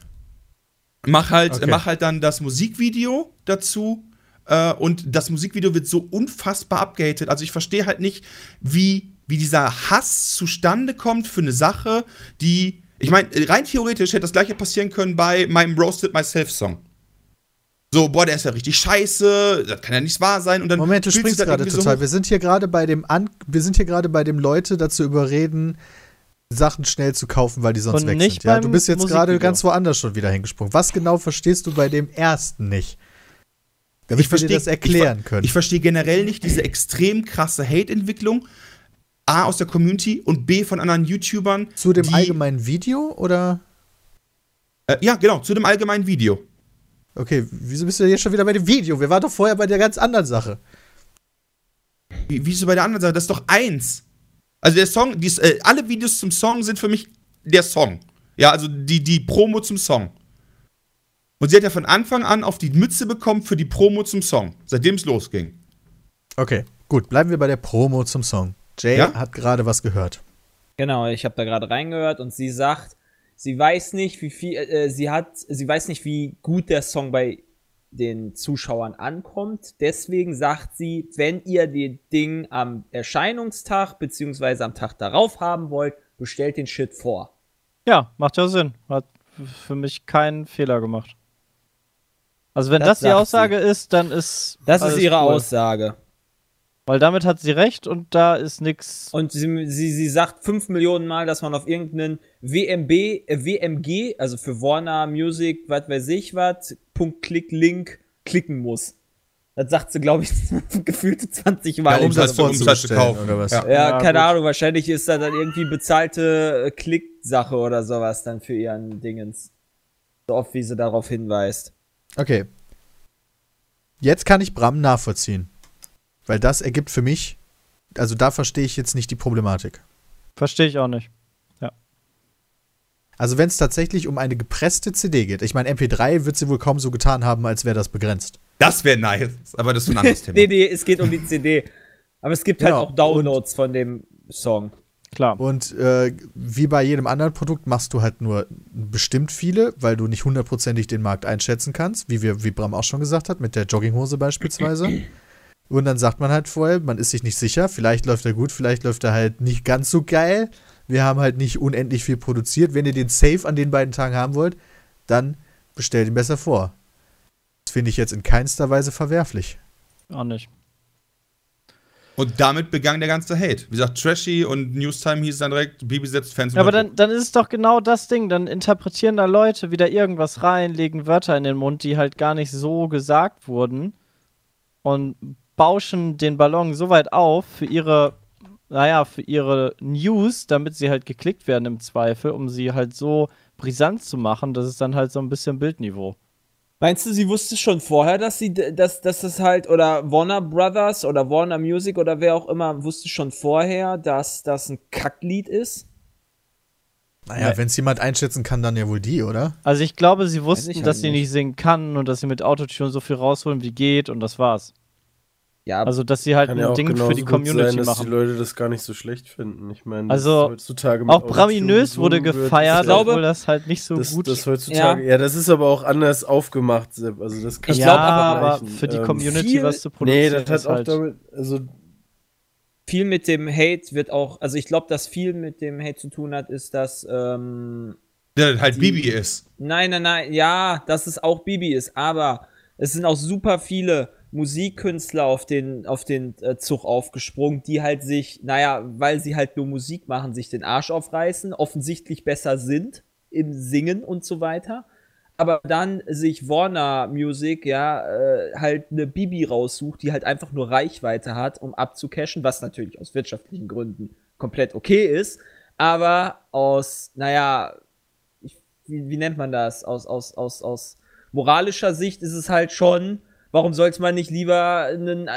mach halt, Okay. mach halt dann das Musikvideo dazu. Äh, und das Musikvideo wird so unfassbar abgehatet. Also ich verstehe halt nicht, wie, wie dieser Hass zustande kommt für eine Sache, die. Ich meine, rein theoretisch hätte das gleiche passieren können bei meinem Roasted Myself Song. So, boah, der ist ja richtig scheiße, das kann ja nicht wahr sein. Und dann Moment, du springst das gerade so total. hoch. wir sind hier gerade bei dem An wir sind hier gerade bei dem Leute dazu überreden, Sachen schnell zu kaufen, weil die sonst Und weg nicht sind. Ja, du bist jetzt gerade ganz woanders schon wieder hingesprungen. Was genau verstehst du bei dem ersten nicht? Damit Ich wir dir versteh- das erklären ich, können. Ich verstehe generell nicht diese extrem krasse Hate-Entwicklung. A, aus der Community und B, von anderen YouTubern. Zu dem die- allgemeinen Video oder? Äh, ja, genau, zu dem allgemeinen Video. Okay, wieso bist du jetzt schon wieder bei dem Video? Wir waren doch vorher bei der ganz anderen Sache. Wie, wieso bei der anderen Sache? Das ist doch eins. Also der Song, dies, äh, alle Videos zum Song sind für mich der Song. Ja, also die, die Promo zum Song. Und sie hat ja von Anfang an auf die Mütze bekommen für die Promo zum Song, seitdem es losging. Okay, gut, bleiben wir bei der Promo zum Song. Jay Ja? hat gerade was gehört. Genau, ich habe da gerade reingehört und sie sagt, sie weiß nicht, wie viel, äh, sie hat, sie weiß nicht, wie gut der Song bei den Zuschauern ankommt. Deswegen sagt sie, wenn ihr den Ding am Erscheinungstag beziehungsweise am Tag darauf haben wollt, bestellt den Shit vor. Ja, macht ja Sinn. Hat für mich keinen Fehler gemacht. Also wenn Das das, die Aussage ist, dann ist Das alles ist ihre cool. Aussage. Weil damit hat sie recht und da ist nix. Und sie, sie, sie sagt fünf Millionen Mal, dass man auf irgendeinen WMB, äh, WMG, also für Warner Music, was weiß ich was, Punkt, Klick, Link, klicken muss. Das sagt sie, glaube ich, gefühlte 20 Mal. Ja, Umsatz Satz. für zu kaufen. oder was? Ja. Ja, Ja, keine gut. Ahnung, wahrscheinlich ist das dann irgendwie bezahlte äh, Klicksache oder sowas dann für ihren Dingens. So oft, wie sie darauf hinweist. Okay. Jetzt kann ich Bram nachvollziehen. Weil das ergibt für mich, also da verstehe ich jetzt nicht die Problematik. Verstehe ich auch nicht. Also wenn es tatsächlich um eine gepresste CD geht, ich meine, MP3 wird sie wohl kaum so getan haben, als wäre das begrenzt. Das wäre nice, aber das ist ein anderes Thema. nee, nee, es geht um die CD. Aber es gibt Genau, halt auch Downloads von dem Song. Klar. Und äh, wie bei jedem anderen Produkt machst du halt nur bestimmt viele, weil du nicht hundertprozentig den Markt einschätzen kannst, wie wir, wie Bram auch schon gesagt hat, mit der Jogginghose beispielsweise. Und dann sagt man halt vorher, man ist sich nicht sicher, vielleicht läuft er gut, vielleicht läuft er halt nicht ganz so geil. Wir haben halt nicht unendlich viel produziert. Wenn ihr den Safe an den beiden Tagen haben wollt, dann bestellt ihn besser vor. Das finde ich jetzt in keinster Weise verwerflich. Auch nicht. Und damit begann der ganze Hate. Wie gesagt, Trashy und Newstime hieß dann direkt, Bibi setzt Fans Ja, aber dann, dann ist es doch genau das Ding. Dann interpretieren da Leute wieder irgendwas rein, legen Wörter in den Mund, die halt gar nicht so gesagt wurden und bauschen den Ballon so weit auf für ihre, naja, für ihre News, damit sie halt geklickt werden im Zweifel, um sie halt so brisant zu machen, dass es dann halt so ein bisschen Bildniveau. Meinst du, sie wusste schon vorher, dass sie, dass, dass das halt, oder Warner Brothers oder Warner Music oder wer auch immer, wusste schon vorher, dass das ein Kacklied ist? Naja, wenn es jemand einschätzen kann, dann ja wohl die, oder? Also ich glaube, sie wussten, halt dass sie nicht. nicht singen kann und dass sie mit Autotune so viel rausholen, wie geht und das war's. Ja, Also, dass sie halt ein ja Ding für die gut Community sein, dass machen. die Leute das gar nicht so schlecht finden. Ich meine, Also, dass heutzutage Auch Braminös wurde wird, gefeiert, Ich glaube, obwohl das halt nicht so das, gut das heutzutage, ja. das ist aber auch anders aufgemacht, Sepp. Also das kann Ich ja, aber für die Ähm, Community viel- was zu Nee, produzieren das hat auch halt damit, also viel mit dem Hate wird auch, also ich glaube, dass viel mit dem Hate zu tun hat, ist, dass, ähm, Der halt Die- Bibi ist. Nein, nein, nein, ja, dass es auch Bibi ist, aber es sind auch super viele Musikkünstler auf den, auf den äh, Zug aufgesprungen, die halt sich, naja, weil sie halt nur Musik machen, sich den Arsch aufreißen, offensichtlich besser sind im Singen und so weiter. Aber dann sich Warner Music, ja, äh, halt eine Bibi raussucht, die halt einfach nur Reichweite hat, um abzucashen, was natürlich aus wirtschaftlichen Gründen komplett okay ist, aber aus, naja, ich, wie, wie nennt man das? Aus, aus, aus, aus moralischer Sicht ist es halt schon, warum sollte man nicht lieber einen äh,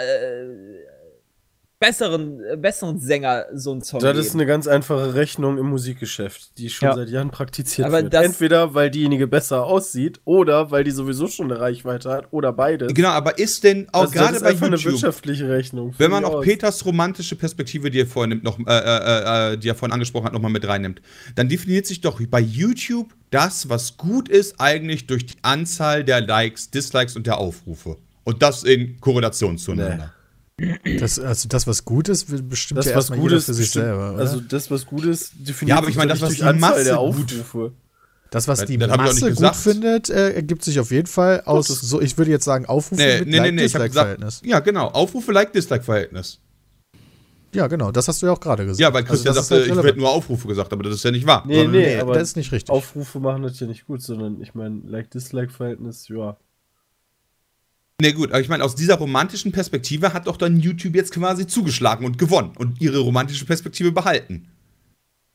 besseren, äh, besseren Sänger so einen Song das geben? ist eine ganz einfache Rechnung im Musikgeschäft, die schon Ja. seit Jahren praktiziert Aber wird. Entweder weil diejenige besser aussieht oder weil die sowieso schon eine Reichweite hat oder beides. Genau, aber ist denn auch Also das gerade ist bei einfach eine YouTube, wirtschaftliche Rechnung. wenn man auch aus. Peters romantische Perspektive, die er vorhin nimmt, noch, äh, äh, äh, die er vorhin angesprochen hat, nochmal mit reinnimmt, dann definiert sich doch bei YouTube das, was gut ist, eigentlich durch die Anzahl der Likes, Dislikes und der Aufrufe. Und das in Korrelation zueinander. Das, also das, was gut ist, bestimmt das, ja was erstmal gut jeder ist, für sich bestimmt- selber. Oder? Also das, was gut ist, definiert Ja, aber ich sich meine, das, was die Anzahl Masse der gut- Aufrufe. das, was die das Masse gut gesagt. findet, äh, ergibt sich auf jeden Fall aus, das- so ich würde jetzt sagen, Aufrufe Nee, mit nee, nee, nee, ich habe gesagt, Like-Dislike-Verhältnis. ja, genau, Aufrufe, Like-Dislike-Verhältnis. Ja, genau, das hast du ja auch gerade gesagt. Ja, weil Also Christian ist sagte, halt ich werde nur Aufrufe gesagt, aber das ist ja nicht wahr. Nee, Sondern- nee, Nee, aber das ist nicht richtig. Aufrufe machen das ja nicht gut, sondern ich meine, Like-Dislike-Verhältnis, ja. Nee, gut, aber ich meine, aus dieser romantischen Perspektive hat doch dann YouTube jetzt quasi zugeschlagen und gewonnen und ihre romantische Perspektive behalten.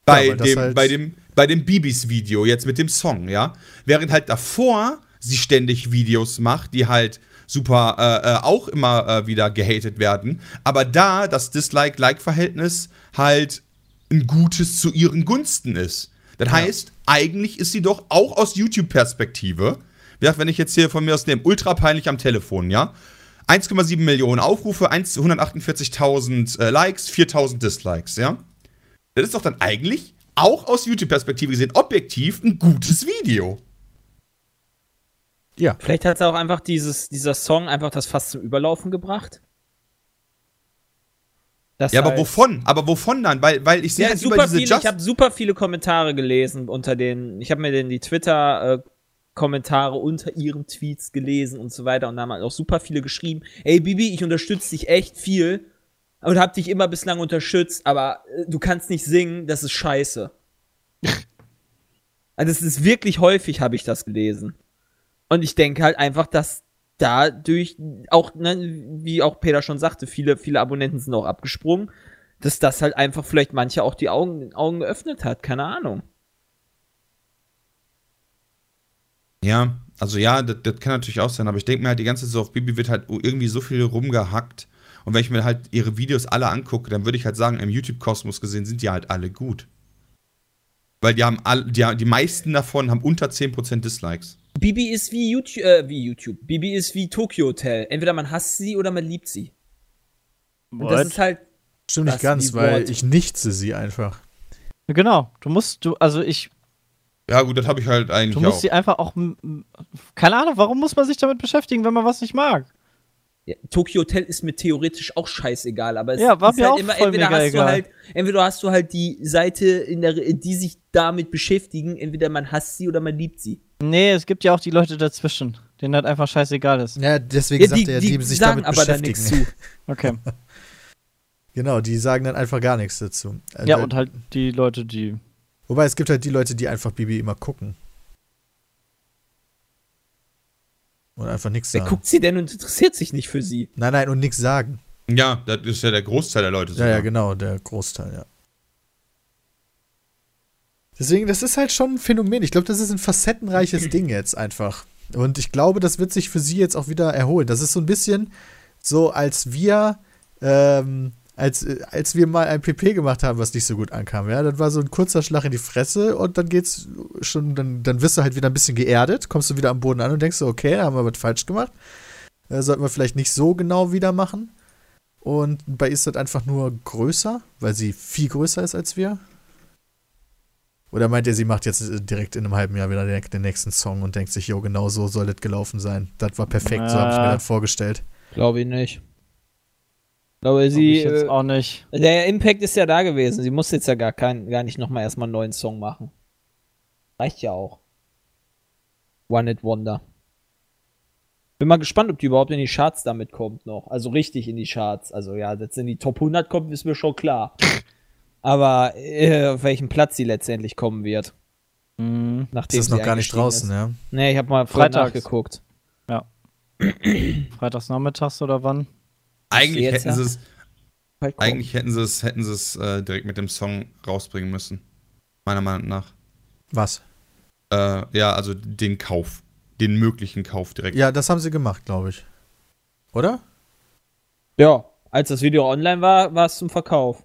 Bei, das dem, halt- bei dem, bei dem Bibis-Video, jetzt mit dem Song, ja. Während halt davor sie ständig Videos macht, die halt super äh, äh, auch immer äh, wieder gehatet werden. Aber da das Dislike-Like-Verhältnis halt ein gutes zu ihren Gunsten ist. Das heißt, eigentlich ist sie doch auch aus YouTube-Perspektive, wie gesagt, wenn ich jetzt hier von mir aus nehme, ultra peinlich am Telefon, ja, 1,7 Millionen Aufrufe, 148.000 äh, Likes, 4.000 Dislikes, ja. Das ist doch dann eigentlich auch aus YouTube-Perspektive gesehen objektiv ein gutes Video. Ja. Vielleicht hat es auch einfach dieses, dieser Song einfach das fast zum Überlaufen gebracht. Das Ja, aber wovon? Aber wovon dann? Weil, weil ich sehe Ja, halt über super diese viele, Just ich habe super viele Kommentare gelesen unter den, ich habe mir denn die Twitter-Kommentare unter ihren Tweets gelesen und so weiter und da haben halt auch super viele geschrieben, ey Bibi, ich unterstütze dich echt viel und habe dich immer bislang unterstützt, aber äh, du kannst nicht singen, das ist scheiße. also es ist wirklich häufig, habe ich das gelesen. Und ich denke halt einfach, dass dadurch auch, ne, wie auch Peter schon sagte, viele, viele Abonnenten sind auch abgesprungen, dass das halt einfach vielleicht manche auch die Augen, Augen geöffnet hat, keine Ahnung. Ja, also ja, das, das kann natürlich auch sein, aber ich denke mir halt die ganze Zeit so, auf Bibi wird halt irgendwie so viel rumgehackt. Und wenn ich mir halt ihre Videos alle angucke, dann würde ich halt sagen, im YouTube-Kosmos gesehen sind die halt alle gut. Weil die haben all, die, die meisten davon haben unter 10% Dislikes. Bibi ist wie YouTube, äh, wie YouTube. Bibi ist wie Tokyo Hotel. Entweder man hasst sie oder man liebt sie. Und das ist halt, Stimmt nicht ganz, weil ich nichtse sie einfach. Genau, du musst, du, also ich, Ja, gut, das habe ich halt du eigentlich musst auch. sie einfach auch, keine Ahnung, warum muss man sich damit beschäftigen, wenn man was nicht mag? ja, Tokyo Hotel ist mir theoretisch auch scheißegal, aber es Ja, war ist mir halt auch immer, voll entweder mega hast egal. du halt, entweder hast du halt die Seite, in der, die sich damit beschäftigen, entweder man hasst sie oder man liebt sie. Nee, es gibt ja auch die Leute dazwischen, denen halt einfach scheißegal ist. Ja, deswegen sagt er ja, die, sich sagen damit beschäftigen. nichts zu. Okay. Genau, die sagen dann einfach gar nichts dazu. Ja, weil- und halt die Leute, die. Wobei es gibt halt die Leute, die einfach Bibi immer gucken. Und einfach nichts Wer sagen. guckt sie denn und interessiert sich nicht für sie? Nein, nein, und nichts sagen. Ja, das ist ja der Großteil der Leute. Ja, ja, sogar. genau, der Großteil, ja. Deswegen, das ist halt schon ein Phänomen. Ich glaube, das ist ein facettenreiches Ding jetzt einfach. Und ich glaube, das wird sich für sie jetzt auch wieder erholen. Das ist so ein bisschen so, als wir, ähm, als, äh, als wir mal ein PP gemacht haben, was nicht so gut ankam. Ja, das war so ein kurzer Schlag in die Fresse und dann geht's schon, dann, dann wirst du halt wieder ein bisschen geerdet, kommst du wieder am Boden an und denkst so, okay, haben wir was falsch gemacht. Äh, sollten wir vielleicht nicht so genau wieder machen. Und bei ihr ist das einfach nur größer, weil sie viel größer ist als wir. Oder meint ihr, sie macht jetzt äh, direkt in einem halben Jahr wieder den, nächsten Song und denkt sich, jo, genau so soll das gelaufen sein. Das war perfekt, so habe ich mir das vorgestellt. Glaube ich nicht. Glaube, Sie ich jetzt Äh, auch nicht. der Impact ist ja da gewesen. Sie muss jetzt ja gar, kein, gar nicht nochmal erstmal einen neuen Song machen. Reicht ja auch. One It Wonder. Bin mal gespannt, ob die überhaupt in die Charts damit kommt noch. Also richtig in die Charts. Also ja, dass sie in die Top 100 kommt, ist mir schon klar. Aber äh, auf welchen Platz sie letztendlich kommen wird. Mhm. Das Nachdem ist sie noch gar nicht draußen, ist. ja. Nee, ich habe mal vorhin Freitags. nachgeguckt. Freitags nachmittags oder wann? Eigentlich Jetzt, hätten ja? sie es, eigentlich hätten sie es, hätten sie es äh, direkt mit dem Song rausbringen müssen. Meiner Meinung nach. Was? Äh, ja, also den Kauf. Den möglichen Kauf direkt. Ja, das haben sie gemacht, glaube ich. Oder? Ja, als das Video online war, war es zum Verkauf.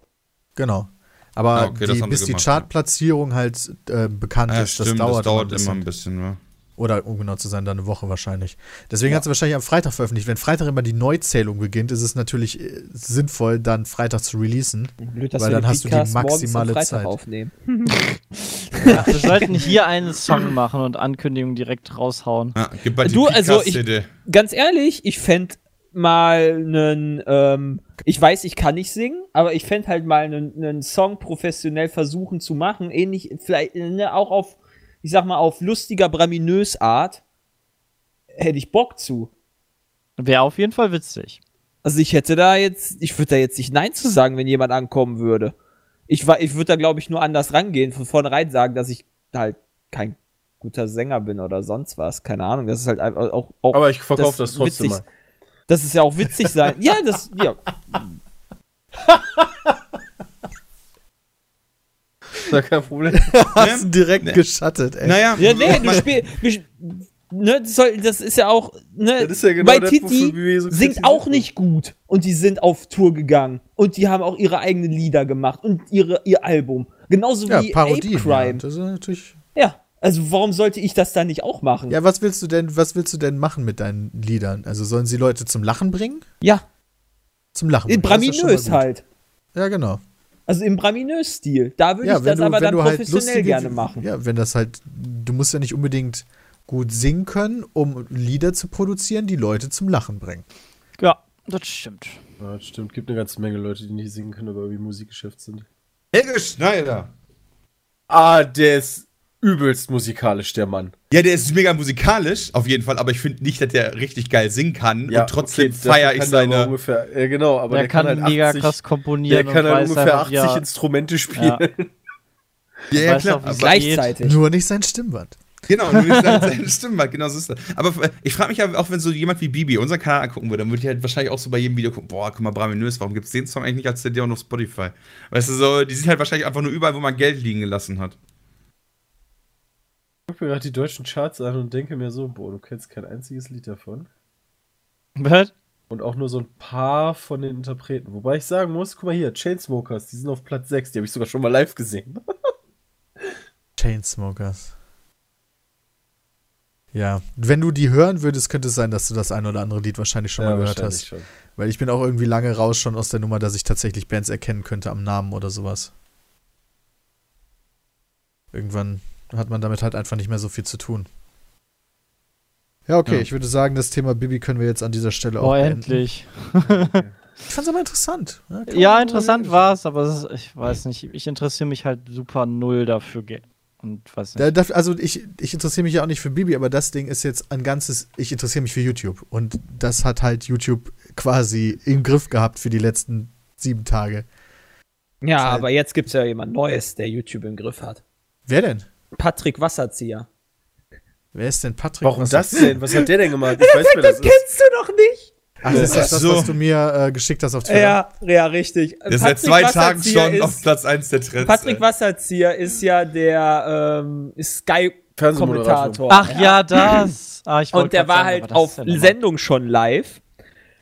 Genau. Aber Ah, okay, die, bis die Chartplatzierung halt äh, bekannt ja, ist, stimmt, das dauert, das dauert immer ein immer ein bisschen. bisschen. Ja. Oder um genau zu sein, dann eine Woche wahrscheinlich. Deswegen hat sie wahrscheinlich am Freitag veröffentlicht. Wenn Freitag immer die Neuzählung beginnt, ist es natürlich äh, sinnvoll, dann Freitag zu releasen. Blöd, dass Weil dann hast du die Podcast morgens am maximale Freitag Zeit. aufnehmen. Wir sollten hier einen Song machen und Ankündigungen direkt raushauen. Ja, gib mal die Du, also ich-. Ganz ehrlich, ich fänd mal einen, ähm, ich weiß, ich kann nicht singen, aber ich fänd halt mal einen, einen Song professionell versuchen zu machen, ähnlich, vielleicht ne, auch auf, ich sag mal, auf lustiger, braminös Art, hätte ich Bock zu. Wäre auf jeden Fall witzig. Also ich hätte da jetzt, ich würde da jetzt nicht Nein zu sagen, wenn jemand ankommen würde. Ich, war- ich würde da, glaube ich, nur anders rangehen, von vornherein sagen, dass ich halt kein guter Sänger bin oder sonst was. Keine Ahnung. Das ist halt einfach auch. auch Aber ich verkaufe das, das trotzdem witzig- mal. Das ist ja auch witzig sein. ja, das, ja. Ist ja kein Problem. Hast du direkt Nee. geschattet, ey. Naja, Ja, nee, ich du spielst. ne, das, ist ja auch, ne, Das ist ja genau bei das, Titi so singt auch nicht gut und die sind auf Tour gegangen und die haben auch ihre eigenen Lieder gemacht und ihre, ihr Album. Genauso Ja, wie Parodien. Ape Ja. Crime. Das ist natürlich. Ja, also warum sollte ich das dann nicht auch machen? Ja, was willst du denn, was willst du denn machen mit deinen Liedern? Also sollen sie Leute zum Lachen bringen? Ja, Zum Lachen. ja Braminös halt. Ja, genau. Also im Braminös-Stil. Da würde ich das aber dann professionell gerne machen. halt Ja, wenn das halt, du musst ja nicht unbedingt gut singen können, um Lieder zu produzieren, die Leute zum Lachen bringen. Ja, das stimmt. Ja, das stimmt. Gibt eine ganze Menge Leute, die nicht singen können, aber irgendwie im Musikgeschäft sind. Helge Schneider. Ah, der ist übelst musikalisch, der Mann. Ja, der ist mega musikalisch, auf jeden Fall, aber ich finde nicht, dass der richtig geil singen kann. und trotzdem okay, feiere ich kann seine. Ungefähr, ja, genau, aber der, der, kann, halt mega 80, krass komponieren. Der kann und halt weiß ungefähr einfach, 80 ja, Instrumente spielen. Ja. Ja, ja, klar. auch, Aber, Gleichzeitig. Nur nicht sein Stimmband. genau, nur nicht Stimme halt, genau so ist das. Aber äh, ich frage mich ja, auch wenn so jemand wie Bibi unseren Kanal angucken würde, dann würde ich halt wahrscheinlich auch so bei jedem Video gucken, boah, guck mal, Braminös, warum gibt es den Song eigentlich nicht als CD und auf Spotify? Weißt du, so, die sind halt wahrscheinlich einfach nur überall, wo man Geld liegen gelassen hat. Ich gucke mir gerade die deutschen Charts an und denke mir so, boah, du kennst kein einziges Lied davon. Was? Und auch nur so ein paar von den Interpreten. Wobei ich sagen muss, guck mal hier, Chainsmokers, die sind auf Platz 6, die habe ich sogar schon mal live gesehen. Chainsmokers. Ja, wenn du die hören würdest, könnte es sein, dass du das ein oder andere Lied wahrscheinlich schon mal gehört hast. schon. Weil ich bin auch irgendwie lange raus schon aus der Nummer, dass ich tatsächlich Bands erkennen könnte am Namen oder sowas. Irgendwann hat man damit halt einfach nicht mehr so viel zu tun. Ja, okay, Ja. ich würde sagen, das Thema Bibi können wir jetzt an dieser Stelle auch Boah, beenden. endlich. Ich fand's aber interessant. Ja, Ja, interessant reden. war es, aber ist, ich weiß nicht, ich interessiere mich halt super null dafür. Und weiß nicht. Da, da, also ich, ich interessiere mich ja auch nicht für Bibi, aber das Ding ist jetzt ein ganzes, ich interessiere mich für YouTube. Und das hat halt YouTube quasi im Griff gehabt für die letzten sieben Tage. Ja, halt- aber jetzt gibt's ja jemand Neues, der YouTube im Griff hat. Wer denn? Patrick Wasserzieher. Wer ist denn Patrick? Warum Was- das denn? Was hat der denn gemacht? Ich weiß, wer das ist. Kennst du noch nicht? Ach, das ist das, was du mir äh, geschickt hast auf Twitter. Ja, ja, richtig. Der ist seit zwei Tagen schon auf Platz 1 der Trends. Patrick ey. Wasserzieher ist ja der ähm. Sky-Kommentator. Ach ja, das. Ah, Und der war sagen, halt das auf ist. Sendung schon live.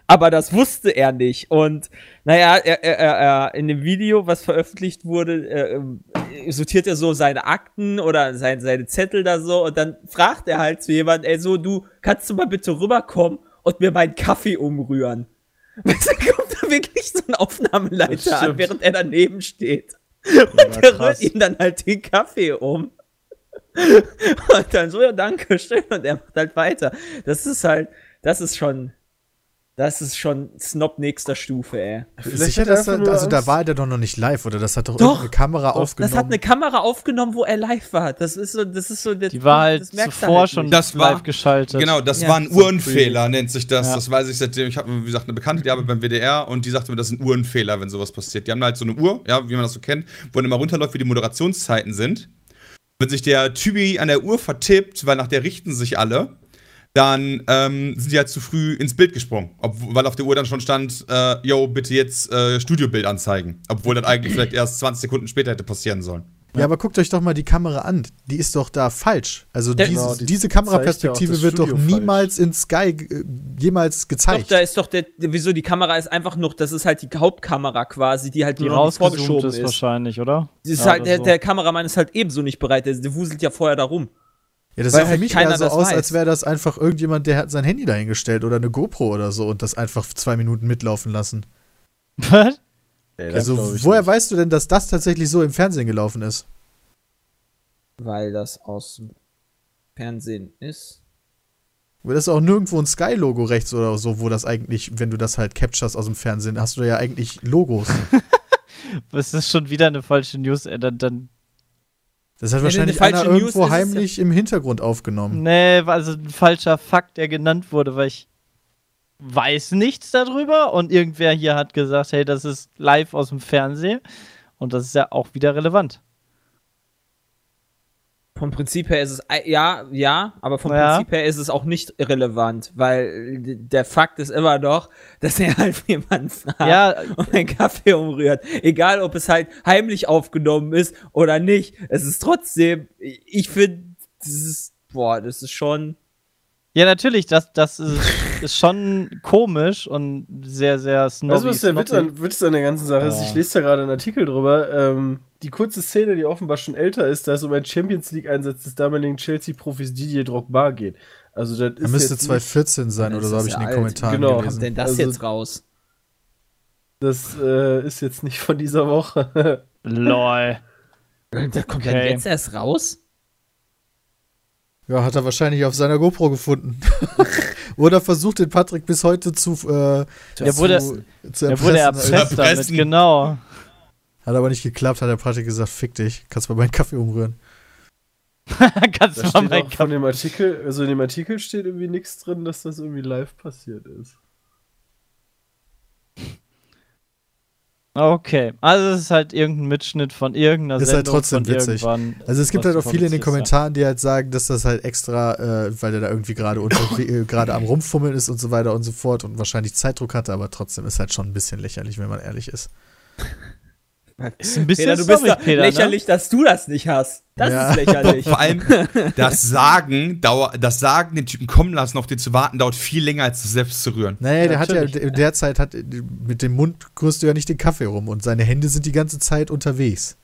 Aber das wusste er nicht. Und naja, er, er, er, er, in dem Video, was veröffentlicht wurde, äh, ähm, sortiert er so seine Akten oder sein, seine Zettel da so. Und dann fragt er halt zu jemandem, ey, so, du, kannst du mal bitte rüberkommen und mir meinen Kaffee umrühren? Weißt du, kommt da wirklich so ein Aufnahmeleiter an, während er daneben steht. Und der krass. rührt ihm dann halt den Kaffee um. Und dann so, ja, danke schön. Und er macht halt weiter. Das ist halt, das ist schon, das ist schon Snob nächster Stufe, ey. Vielleicht Sicher, hat er dass er, also da war der doch noch nicht live, oder? Das hat doch, Doch. irgendeine Kamera aufgenommen. Das hat eine Kamera aufgenommen, wo er live war. Das ist so, das ist so der Die war halt zuvor halt schon. Das war- live geschaltet. Genau, das Ja. war ein So ein Uhrenfehler, nennt sich das. Ja. Das weiß ich seitdem. Ich habe, wie gesagt, eine Bekannte, die arbeitet beim WDR und die sagte mir, das ist ein Uhrenfehler, wenn sowas passiert. Die haben halt so eine Uhr, ja, wie man das so kennt, wo dann immer runterläuft, wie die Moderationszeiten sind. Wenn sich der Typi an der Uhr vertippt, weil nach der richten sich alle, dann ähm, sind die halt zu früh ins Bild gesprungen. Obwohl, weil auf der Uhr dann schon stand, äh, yo, bitte jetzt äh, Studiobild anzeigen. Obwohl das eigentlich vielleicht erst 20 Sekunden später hätte passieren sollen. Ja, aber guckt euch doch mal die Kamera an. Die ist doch da falsch. Also dieses, Genau, die diese ja Kameraperspektive das wird doch Studio falsch. niemals in Sky äh, jemals Doch, gezeigt. da ist doch der, wieso die Kamera ist einfach noch, das ist halt die Hauptkamera quasi, die halt die nur vorgeschoben ist, ist. wahrscheinlich, oder? Ja, halt, der, so. der Kameramann ist halt ebenso nicht bereit, der, der wuselt ja vorher da rum. Ja, das weil sieht für halt mich eher so aus, weiß. als wäre das einfach irgendjemand, der hat sein Handy dahingestellt oder eine GoPro oder so und das einfach zwei Minuten mitlaufen lassen. Was? Nee, Also, woher nicht. weißt du denn, dass das tatsächlich so im Fernsehen gelaufen ist? Weil das aus dem Fernsehen ist. Weil das ist auch nirgendwo ein Sky-Logo rechts oder so, wo das eigentlich, wenn du das halt capturest aus dem Fernsehen, hast du ja eigentlich Logos. Das ist schon wieder eine falsche News. Dann, dann, Das hat wahrscheinlich einer irgendwo heimlich im Hintergrund aufgenommen. nee, war also ein falscher Fakt, der genannt wurde, weil ich weiß nichts darüber und irgendwer hier hat gesagt, hey, das ist live aus dem Fernsehen und das ist ja auch wieder relevant. Vom Prinzip her ist es, ja, ja, aber vom Ja. Prinzip her ist es auch nicht relevant, weil der Fakt ist immer noch, dass er halt jemanden fragt Ja, und einen Kaffee umrührt. Egal, ob es halt heimlich aufgenommen ist oder nicht. Es ist trotzdem, ich finde, das ist, boah, das ist schon, Ja, natürlich, das, das ist, ist schon komisch und sehr, sehr snobby. Weißt du, was der Witz an, Witz an der ganzen Sache ist? Ja. Ich lese da gerade einen Artikel drüber. Ähm, die kurze Szene, die offenbar schon älter ist, da es um einen Champions League-Einsatz des damaligen Chelsea-Profis Didier Drogba geht. Also, das Er ist müsste jetzt 2014 sein oder so, habe ich in den alt. Kommentaren Genau. Kommt gelesen. denn das Also- jetzt raus? Das äh, ist jetzt nicht von dieser Woche. Lol. Das kommt Okay. dann jetzt erst raus? Ja, hat er wahrscheinlich auf seiner GoPro gefunden. Oder versucht den Patrick bis heute zu, äh, Der wurde, zu, zu der wurde erpressen. erpresst damit, Erpressen. genau. Hat aber nicht geklappt, hat der Patrick gesagt, fick dich, kannst mal meinen Kaffee umrühren. Kannst Da du mal steht mein auch von dem Artikel, also in dem Artikel steht irgendwie nichts drin, dass das irgendwie live passiert ist. Okay, also es ist halt irgendein Mitschnitt von irgendeiner Ist halt Sendung trotzdem von witzig. irgendwann. Also es gibt halt auch viele in den ist, Kommentaren, die halt sagen, dass das halt extra, äh, weil der da irgendwie gerade unter- äh, gerade am Rumfummeln ist und so weiter und so fort und wahrscheinlich Zeitdruck hatte, aber trotzdem ist halt schon ein bisschen lächerlich, wenn man ehrlich ist. Ist ein bisschen Peter, du bist snobby, da Peter, ne? lächerlich, dass du das nicht hast. Das Ja. ist lächerlich. Vor allem das Sagen, das Sagen, den Typen kommen lassen, auf den zu warten, dauert viel länger, als das selbst zu rühren. Naja, der hat ja natürlich. in der Zeit hat mit dem Mund grüßt du ja nicht den Kaffee rum und seine Hände sind die ganze Zeit unterwegs.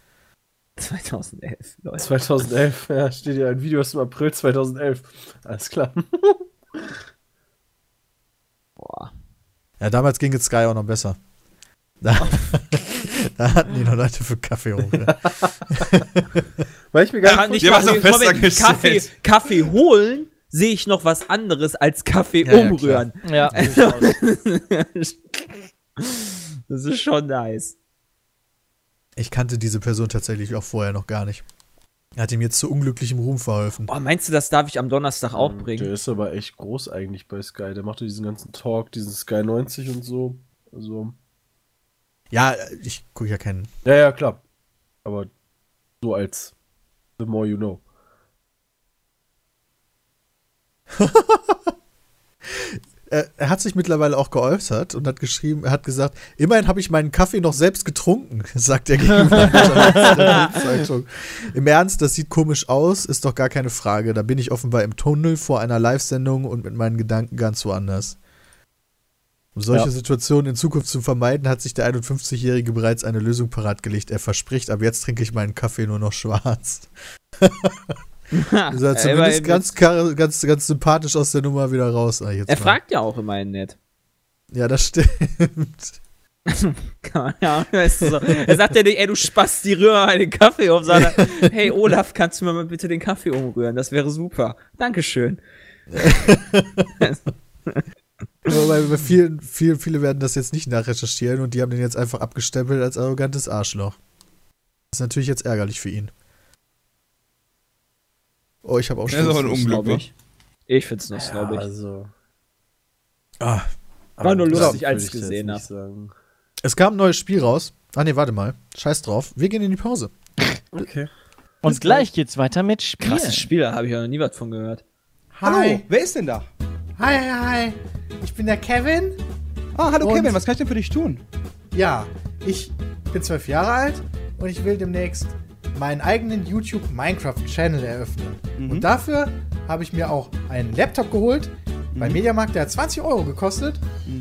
2011, Leute. 2011, ja, steht ja ein Video aus dem April 2011. Alles klar. Boah. Ja, damals ging es Sky auch noch besser. Da, da hatten die noch Leute für Kaffee rumgerannt. Weil ich mir gar Kann nicht nicht Ja, was mal, Moment, Kaffee. Kaffee holen sehe ich noch was anderes als Kaffee Ja, ja, umrühren. Ja, das ist schon nice. Ich kannte diese Person tatsächlich auch vorher noch gar nicht. Er hat ihm jetzt zu unglücklichem Ruhm verholfen. Oh, meinst du, das darf ich am Donnerstag auch Der bringen? ist aber echt groß eigentlich bei Sky. Der macht ja diesen ganzen Talk, diesen Sky 90 und so. Also. Ja, ich gucke ja keinen. Ja, ja, klar. Aber so als The More You Know. Er, hat sich mittlerweile auch geäußert und hat geschrieben, er hat gesagt, immerhin habe ich meinen Kaffee noch selbst getrunken, sagt er gegenüber. Im Ernst, das sieht komisch aus, ist doch gar keine Frage. Da bin ich offenbar im Tunnel vor einer Live-Sendung und mit meinen Gedanken ganz woanders. Um solche Ja. Situationen in Zukunft zu vermeiden, hat sich der 51-Jährige bereits eine Lösung parat gelegt. Er verspricht, ab jetzt trinke ich meinen Kaffee nur noch schwarz. Also er zumindest ganz, ganz, ganz sympathisch aus der Nummer wieder raus. Er mal. fragt ja auch immerhin nett. Ja, das stimmt. Ja, weißt du so. Er sagt ja nicht, ey, du Spasti, rühr mal den Kaffee um, sondern, hey Olaf, kannst du mir mal bitte den Kaffee umrühren? Das wäre super. Dankeschön. Aber bei, bei vielen, vielen, viele werden das jetzt nicht nachrecherchieren und die haben den jetzt einfach abgestempelt als arrogantes Arschloch. Das ist natürlich jetzt ärgerlich für ihn. Oh, ich habe auch Das ist auch schon. ein Unglück, wa? Ich find's nur snobbig. also. Ah, War nur lustig, als ich gesehen nicht hab. sagen. es kam ein neues Spiel raus. Ah, nee, warte mal. Scheiß drauf. Wir gehen in die Pause. Okay. Und gleich geht's weiter mit Spielen. Krasses Spiel, da habe ich ja noch nie was von gehört. Hallo, wer ist denn da? Hi, hi, hi. Ich bin der Kevin. Ah, hallo Und- Kevin, was kann ich denn für dich tun? Ja, ich bin zwölf Jahre alt und ich will demnächst meinen eigenen YouTube Minecraft Channel eröffnen. Und dafür habe ich mir auch einen Laptop geholt beim Mediamarkt, der hat 20 Euro gekostet.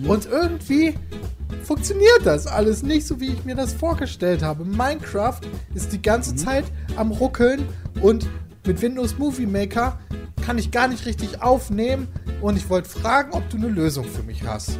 Und irgendwie funktioniert das alles nicht so, wie ich mir das vorgestellt habe. Minecraft ist die ganze Zeit am Ruckeln und mit Windows Movie Maker kann ich gar nicht richtig aufnehmen. Und ich wollte fragen, ob du eine Lösung für mich hast.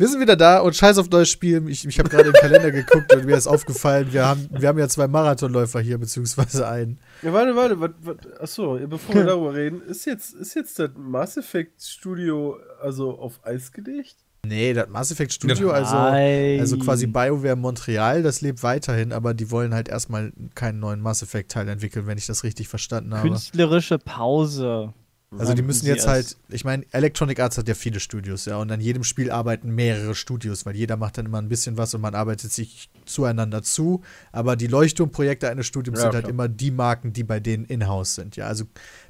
Wir sind wieder da und scheiß auf neues Spiel. Ich, ich habe gerade im Kalender geguckt und mir ist aufgefallen, wir haben, wir haben ja zwei Marathonläufer hier, beziehungsweise einen. Ja, warte, warte, warte, warte. Achso, bevor wir darüber reden, ist jetzt, ist jetzt das Mass Effect Studio also auf Eis gelegt? Nee, das Mass Effect Studio, Nein. also, also quasi BioWare Montreal, das lebt weiterhin, aber die wollen halt erstmal keinen neuen Mass Effect Teil entwickeln, wenn ich das richtig verstanden habe. Künstlerische Pause. Also die müssen jetzt halt, ich meine, Electronic Arts hat ja viele Studios, ja, und an jedem Spiel arbeiten mehrere Studios, weil jeder macht dann immer ein bisschen was und man arbeitet sich zueinander zu. Aber die Leuchtturmprojekte eines Studiums Ja, sind halt klar. immer die Marken, die bei denen in-house sind, ja. Also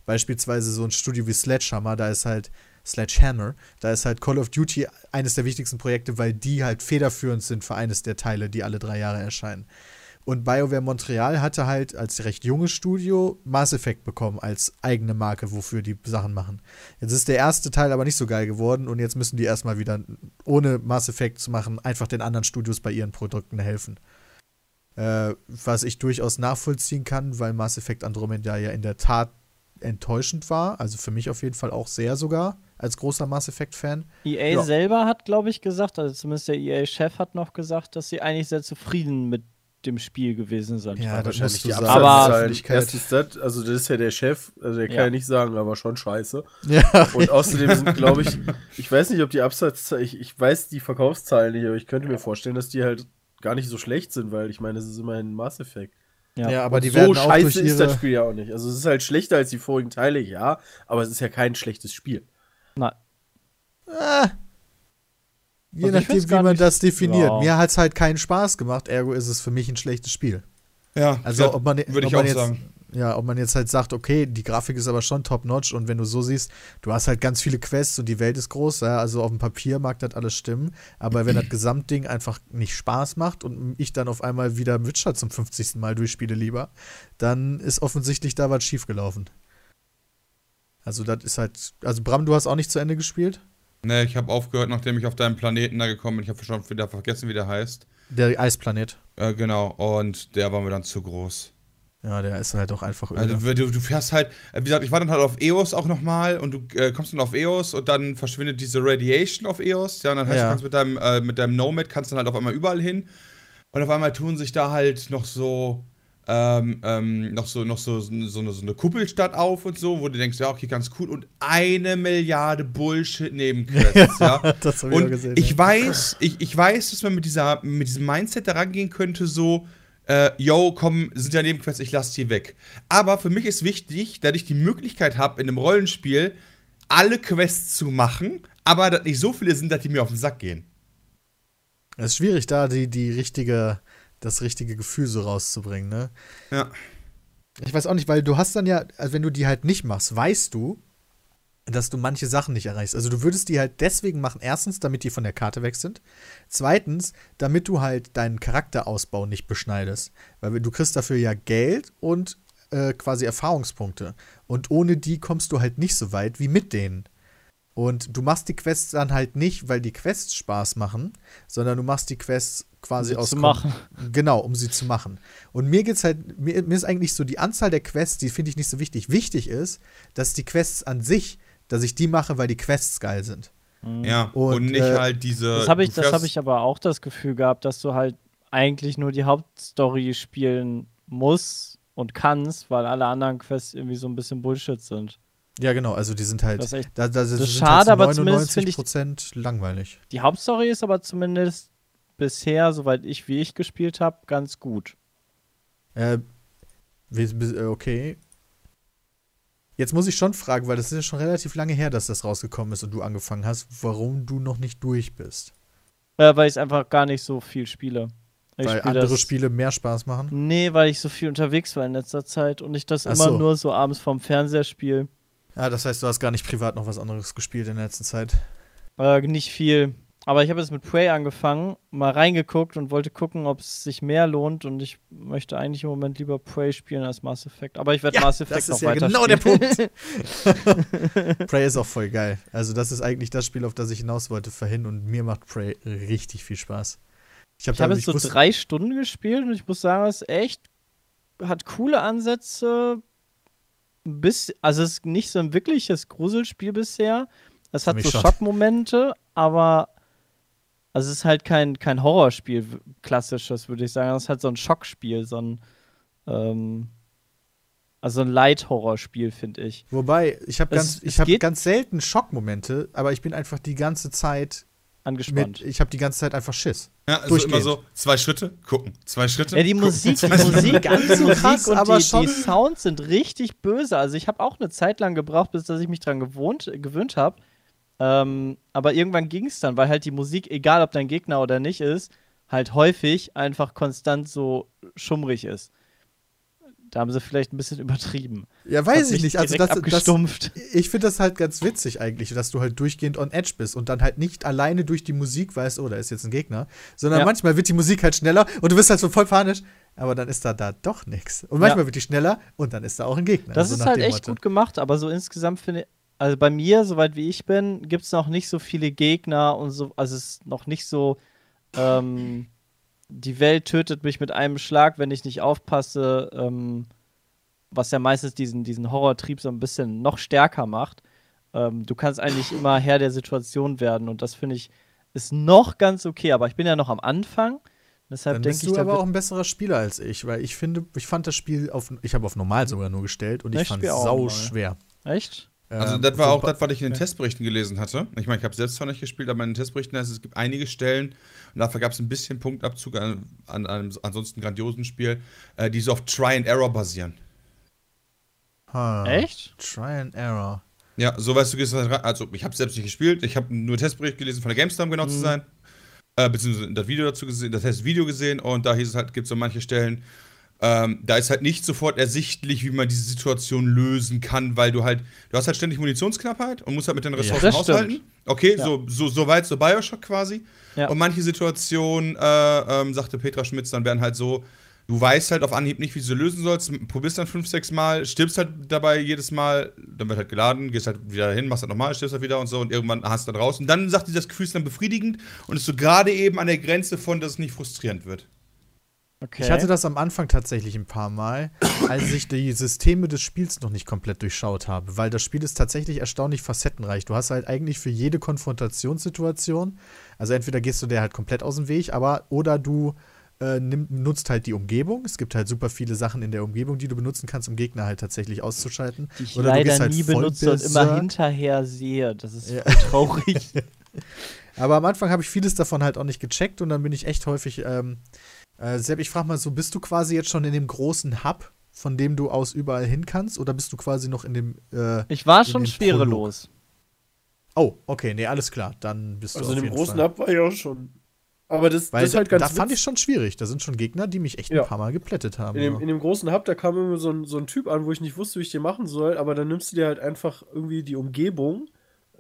beispielsweise so ein Studio wie Sledgehammer, da ist halt Sledgehammer, da ist halt Call of Duty eines der wichtigsten Projekte, weil die halt federführend sind für eines der Teile, die alle drei Jahre erscheinen. Und BioWare Montreal hatte halt als recht junges Studio Mass Effect bekommen als eigene Marke, wofür die Sachen machen. Jetzt ist der erste Teil aber nicht so geil geworden und jetzt müssen die erstmal wieder, ohne Mass Effect zu machen, einfach den anderen Studios bei ihren Produkten helfen. Äh, was ich durchaus nachvollziehen kann, weil Mass Effect Andromeda ja in der Tat enttäuschend war. Also für mich auf jeden Fall auch sehr sogar, als großer Mass Effect-Fan. EA Ja. Selber hat, glaube ich, gesagt, also zumindest der EA-Chef hat noch gesagt, dass sie eigentlich sehr zufrieden mit dem Spiel gewesen sind. Ja, das musst du die sagen. Aber- erstens das, also das ist ja der Chef, also der kann Ja. ja nicht sagen, aber schon scheiße. Ja, Und außerdem sind, glaube ich, ich weiß nicht, ob die Absatzzahlen, ich, ich weiß die Verkaufszahlen nicht, aber ich könnte mir vorstellen, dass die halt gar nicht so schlecht sind, weil ich meine, es ist immerhin ein Mass Effect. Ja. ja, aber die so werden auch durch scheiße ist das ihre. Spiel ja auch nicht. Also es ist halt schlechter als die vorigen Teile, ja, aber es ist ja kein schlechtes Spiel. Nein. Ah, je Also nachdem, wie man nicht- das definiert. Ja. Mir hat es halt keinen Spaß gemacht, ergo ist es für mich ein schlechtes Spiel. Ja, Also, ob man, würde ich auch jetzt, sagen. Ja, ob man jetzt halt sagt, okay, die Grafik ist aber schon top-notch und wenn du so siehst, du hast halt ganz viele Quests und die Welt ist groß, ja, also auf dem Papier mag das alles stimmen, aber wenn das Gesamtding einfach nicht Spaß macht und ich dann auf einmal wieder Witcher zum 50. Mal durchspiele lieber, dann ist offensichtlich da was schiefgelaufen. Also das ist halt, also Bram, du hast auch nicht zu Ende gespielt? Ne, ich habe aufgehört, nachdem ich auf deinem Planeten da gekommen bin. Ich habe schon wieder vergessen, wie der heißt. Der Eisplanet. Äh, genau, und der war mir dann zu groß. Ja, der ist halt auch einfach öde. Also du, du fährst halt, äh, wie gesagt, ich war dann halt auf EOS auch nochmal und du äh, kommst dann auf EOS und dann verschwindet diese Radiation auf EOS. Ja, und dann heißt Ja. du kannst mit deinem, äh, mit deinem Nomad kannst dann halt auf einmal überall hin. Und auf einmal tun sich da halt noch so, ähm, ähm, noch so, noch so, so, eine, so eine Kuppelstadt auf und so, wo du denkst, ja, okay, ganz cool. Und eine Milliarde Bullshit-Nebenquests, ja. das habe ich auch Und gesehen. ich ja. weiß, ich, ich weiß, dass man mit, dieser, mit diesem Mindset da rangehen könnte, so, äh, yo, komm, sind ja Nebenquests, ich lasse die weg. Aber für mich ist wichtig, dass ich die Möglichkeit habe, in einem Rollenspiel alle Quests zu machen, aber dass nicht so viele sind, dass die mir auf den Sack gehen. Es ist schwierig, da die, die richtige, das richtige Gefühl so rauszubringen, ne? Ja. Ich weiß auch nicht, weil du hast dann ja, also wenn du die halt nicht machst, weißt du, dass du manche Sachen nicht erreichst. Also du würdest die halt deswegen machen, erstens, damit die von der Karte weg sind. Zweitens, damit du halt deinen Charakterausbau nicht beschneidest. Weil du kriegst dafür ja Geld und äh, quasi Erfahrungspunkte. Und ohne die kommst du halt nicht so weit wie mit denen. Und du machst die Quests dann halt nicht, weil die Quests Spaß machen, sondern du machst die Quests quasi sie aus zu machen. Genau, um sie zu machen. Und mir geht's halt, mir, mir ist eigentlich so die Anzahl der Quests, die finde ich nicht so wichtig. Wichtig ist, dass die Quests an sich, dass ich die mache, weil die Quests geil sind. Ja. Und, Und, nicht äh, halt diese. Das habe ich, das hab ich aber auch das Gefühl gehabt, dass du halt eigentlich nur die Hauptstory spielen musst und kannst, weil alle anderen Quests irgendwie so ein bisschen Bullshit sind. Ja, genau, also die sind halt, Das ist echt- da, da sind ist halt schade, zu aber zumindest finde ich- Prozent langweilig. Die Hauptstory ist aber zumindest bisher, soweit ich wie ich gespielt habe, ganz gut. Äh, okay. Jetzt muss ich schon fragen, weil das ist ja schon relativ lange her, dass das rausgekommen ist und du angefangen hast, warum du noch nicht durch bist. Äh, weil ich einfach gar nicht so viel spiele. Ich weil spiel andere das- Spiele mehr Spaß machen. Nee, weil ich so viel unterwegs war in letzter Zeit und ich das Ach immer so. nur so abends vorm Fernseher spiele. Ja, das heißt, du hast gar nicht privat noch was anderes gespielt in der letzten Zeit. Äh, nicht viel. Aber ich habe jetzt mit Prey angefangen, mal reingeguckt und wollte gucken, ob es sich mehr lohnt. Und ich möchte eigentlich im Moment lieber Prey spielen als Mass Effect. Aber ich werde Ja, Mass Effect das noch ist ja weiter genau der spielen. Prey ist auch voll geil. Also, das ist eigentlich das Spiel, auf das ich hinaus wollte vorhin und mir macht Prey richtig viel Spaß. Ich habe da jetzt so drei Stunden gespielt und ich muss sagen, es echt, hat coole Ansätze. Bis, also es ist nicht so ein wirkliches Gruselspiel bisher, Es hat so. Schockmomente, aber also es ist halt kein, kein Horrorspiel, klassisches, würde ich sagen. Es ist halt so ein Schockspiel, so ein ähm, also ein Light-Horrorspiel, finde ich. Wobei, ich habe ganz, ich hab ganz selten Schockmomente, aber ich bin einfach die ganze Zeit Angespannt. mit, ich habe die ganze Zeit einfach Schiss. Ja, also immer so, zwei Schritte, gucken, zwei Schritte. Ja, die gucken, Musik, die. Musik, Ganz so krass, und aber die, schon- die Sounds sind richtig böse. Also ich habe auch eine Zeit lang gebraucht, bis dass ich mich dran gewohnt, gewöhnt habe. Ähm, aber irgendwann ging es dann, weil halt die Musik, egal ob dein Gegner oder nicht ist, halt häufig einfach konstant so schummrig ist. Da haben sie vielleicht ein bisschen übertrieben. Ja, weiß ich nicht. Also das, das, abgestumpft. ich finde das halt ganz witzig eigentlich, dass du halt durchgehend on edge bist und dann halt nicht alleine durch die Musik weißt, oh, da ist jetzt ein Gegner, sondern Ja. manchmal wird die Musik halt schneller und du bist halt so voll panisch, aber dann ist da da doch nichts. Und manchmal Ja. wird die schneller und dann ist da auch ein Gegner. Das So ist halt echt Motto. gut gemacht, aber so insgesamt finde ich, also bei mir, soweit wie ich bin, gibt es noch nicht so viele Gegner und so, also es ist noch nicht so, ähm, die Welt tötet mich mit einem Schlag, wenn ich nicht aufpasse, ähm, was ja meistens diesen, diesen Horrortrieb so ein bisschen noch stärker macht. Ähm, du kannst eigentlich immer Herr der Situation werden und das finde ich ist noch ganz okay, aber ich bin ja noch am Anfang. Deshalb Dann denke bist ich, du aber auch ein besserer Spieler als ich, weil ich finde, ich fand das Spiel auf, ich habe auf normal sogar nur gestellt und ich Ich fand es sau schwer. echt? Also Ähm, das war so auch das, was ich in den Testberichten gelesen hatte. Ich meine, ich habe selbst zwar nicht gespielt, aber in den Testberichten heißt es, es gibt einige Stellen, und dafür gab es ein bisschen Punktabzug an, an einem ansonsten grandiosen Spiel, äh, die so auf Try and Error basieren. Ha. Echt? Try and Error. Ja, so weißt du, halt. Also, ich habe selbst nicht gespielt. Ich habe nur Testbericht gelesen von der GameStar, um genau zu sein. Äh, beziehungsweise das Video dazu gesehen, das Testvideo gesehen. Und da hieß es halt, gibt es so manche Stellen, ähm, da ist halt nicht sofort ersichtlich, wie man diese Situation lösen kann, weil du halt, du hast halt ständig Munitionsknappheit und musst halt mit den Ressourcen das haushalten. stimmt. Okay, Ja. so, so, so weit, so Bioshock quasi. Ja. Und manche Situationen, äh, ähm, sagte Petra Schmitz, dann werden halt so, du weißt halt auf Anhieb nicht, wie du sie lösen sollst, probierst dann fünf, sechs Mal, stirbst halt dabei jedes Mal, dann wird halt geladen, gehst halt wieder hin, machst halt nochmal, stirbst halt wieder und so und irgendwann hast du dann raus. Und dann sagt dir das Gefühl ist dann befriedigend und ist so gerade eben an der Grenze von, dass es nicht frustrierend wird. Okay. Ich hatte das am Anfang tatsächlich ein paar Mal, als ich die Systeme des Spiels noch nicht komplett durchschaut habe, weil das Spiel ist tatsächlich erstaunlich facettenreich. Du hast halt eigentlich für jede Konfrontationssituation, also entweder gehst du der halt komplett aus dem Weg, aber oder du äh, nimm, nutzt halt die Umgebung. Es gibt halt super viele Sachen in der Umgebung, die du benutzen kannst, um Gegner halt tatsächlich auszuschalten. die ich Oder du leider gehst halt nie benutze und immer hinterher sehe. Das ist Ja. traurig. Aber am Anfang habe ich vieles davon halt auch nicht gecheckt und dann bin ich echt häufig. Ähm, äh, Sepp, ich frage mal so: Bist du quasi jetzt schon in dem großen Hub, von dem du aus überall hin kannst, oder bist du quasi noch in dem. Äh, Ich war schon schwerelos. oh, okay, nee, alles klar. Dann bist du Also in dem jeden großen Fall. Hub war ich auch schon. Aber das, Weil das ist halt ganz da fand ich schon schwierig. Da sind schon Gegner, die mich echt Ja. ein paar Mal geplättet haben. in dem, ja. in dem großen Hub, da kam immer so ein, so ein Typ an, wo ich nicht wusste, wie ich den machen soll, aber dann nimmst du dir halt einfach irgendwie die Umgebung.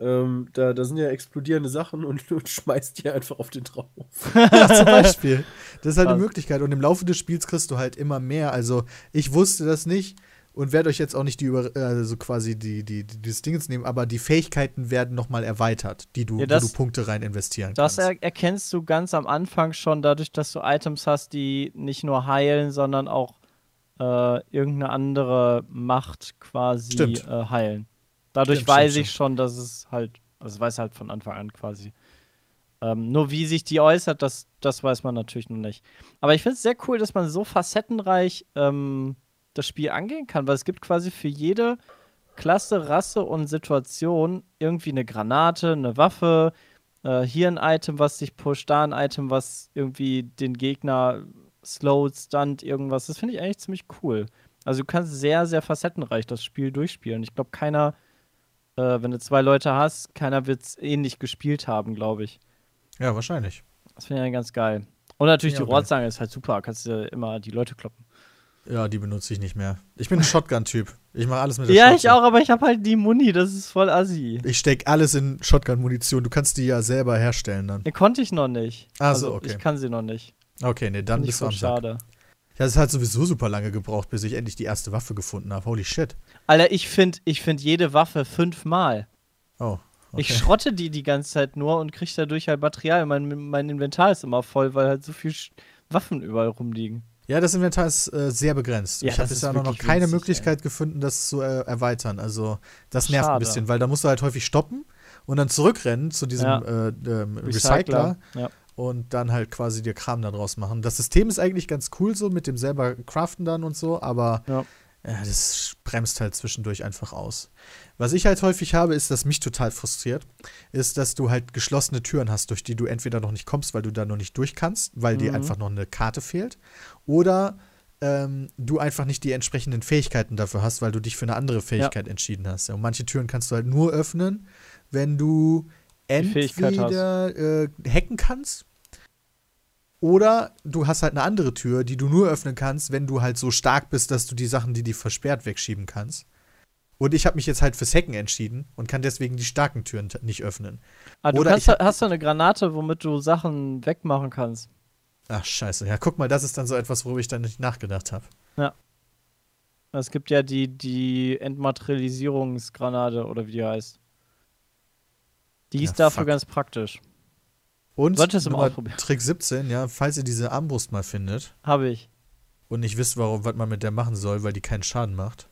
Ähm, da, da sind ja explodierende Sachen und, und schmeißt die einfach auf den drauf. ja, zum Beispiel. Das ist halt eine Krass. Möglichkeit. Und im Laufe des Spiels kriegst du halt immer mehr. Also, ich wusste das nicht und werde euch jetzt auch nicht die über, also quasi die, die, die, dieses Dingens nehmen, aber die Fähigkeiten werden nochmal erweitert, die du, Ja, das- wo du Punkte rein investieren Das kannst. er erkennst du ganz am Anfang schon dadurch, dass du Items hast, die nicht nur heilen, sondern auch äh, irgendeine andere Macht quasi Stimmt. äh, heilen. Dadurch weiß ich schon, dass es halt, also weiß halt von Anfang an quasi. Ähm, nur wie sich die äußert, das, das weiß man natürlich noch nicht. Aber ich finde es sehr cool, dass man so facettenreich ähm, das Spiel angehen kann, weil es gibt quasi für jede Klasse, Rasse und Situation irgendwie eine Granate, eine Waffe, äh, hier ein Item, was dich pusht, da ein Item, was irgendwie den Gegner slowt, stunt, irgendwas. Das finde ich eigentlich ziemlich cool. Also du kannst sehr, sehr facettenreich das Spiel durchspielen. Ich glaube, keiner, äh, wenn du zwei Leute hast, keiner wird es ähnlich gespielt haben, glaube ich. Ja, wahrscheinlich. Das finde ich eigentlich ganz geil. Und natürlich Ja, die. Rohrzange ist halt super. Kannst du immer die Leute kloppen. Ja, die benutze ich nicht mehr. Ich bin ein Shotgun-Typ. Ich mache alles mit der Ja, Shotgun. ich auch, aber ich habe halt die Muni. Das ist voll assi. Ich stecke alles in Shotgun-Munition. Du kannst die ja selber herstellen dann. Ne, konnte ich noch nicht. Ach so, okay. Ich kann sie noch nicht. Okay, nee, dann bist du am Sack. schade. Ja, es hat sowieso super lange gebraucht, bis ich endlich die erste Waffe gefunden habe. Holy shit. Alter, ich finde ich find jede Waffe fünfmal. Oh. Okay. Ich schrotte die die ganze Zeit nur und kriege dadurch halt Material. Mein, mein Inventar ist immer voll, weil halt so viel Sch Waffen überall rumliegen. Ja, das Inventar ist äh, sehr begrenzt. Ja, ich habe das bisher noch, keine winzig, Möglichkeit gefunden, das zu äh, erweitern. Also, das nervt ein Schade. bisschen, weil da musst du halt häufig stoppen und dann zurückrennen zu diesem Ja. äh, ähm, Recycler, Ja. Und dann halt quasi dir Kram da draus machen. Das System ist eigentlich ganz cool so mit dem selber Craften dann und so, aber Ja. ja, das bremst halt zwischendurch einfach aus. Was ich halt häufig habe, ist, dass mich total frustriert, ist, dass du halt geschlossene Türen hast, durch die du entweder noch nicht kommst, weil du da noch nicht durch kannst, weil dir Mhm. einfach noch eine Karte fehlt, oder ähm, du einfach nicht die entsprechenden Fähigkeiten dafür hast, weil du dich für eine andere Fähigkeit entschieden hast. Ja, und manche Türen kannst du halt nur öffnen, wenn du entweder äh, hacken kannst oder du hast halt eine andere Tür, die du nur öffnen kannst, wenn du halt so stark bist, dass du die Sachen, die die versperrt, wegschieben kannst. Und ich habe mich jetzt halt fürs Hacken entschieden und kann deswegen die starken Türen nicht öffnen. Ah, du Oder kannst, ich hab- hast du eine Granate, womit du Sachen wegmachen kannst. Ach, scheiße. Ja, guck mal, das ist dann so etwas, worüber ich dann nicht nachgedacht habe. Es gibt ja die, die Entmaterialisierungsgranate oder wie die heißt. Die ist Ja, dafür fuck. ganz praktisch. Und Solltest du mal ausprobieren. Trick 17, ja, falls ihr diese Armbrust mal findet Habe ich. und nicht wisst, warum, was man mit der machen soll, weil die keinen Schaden macht.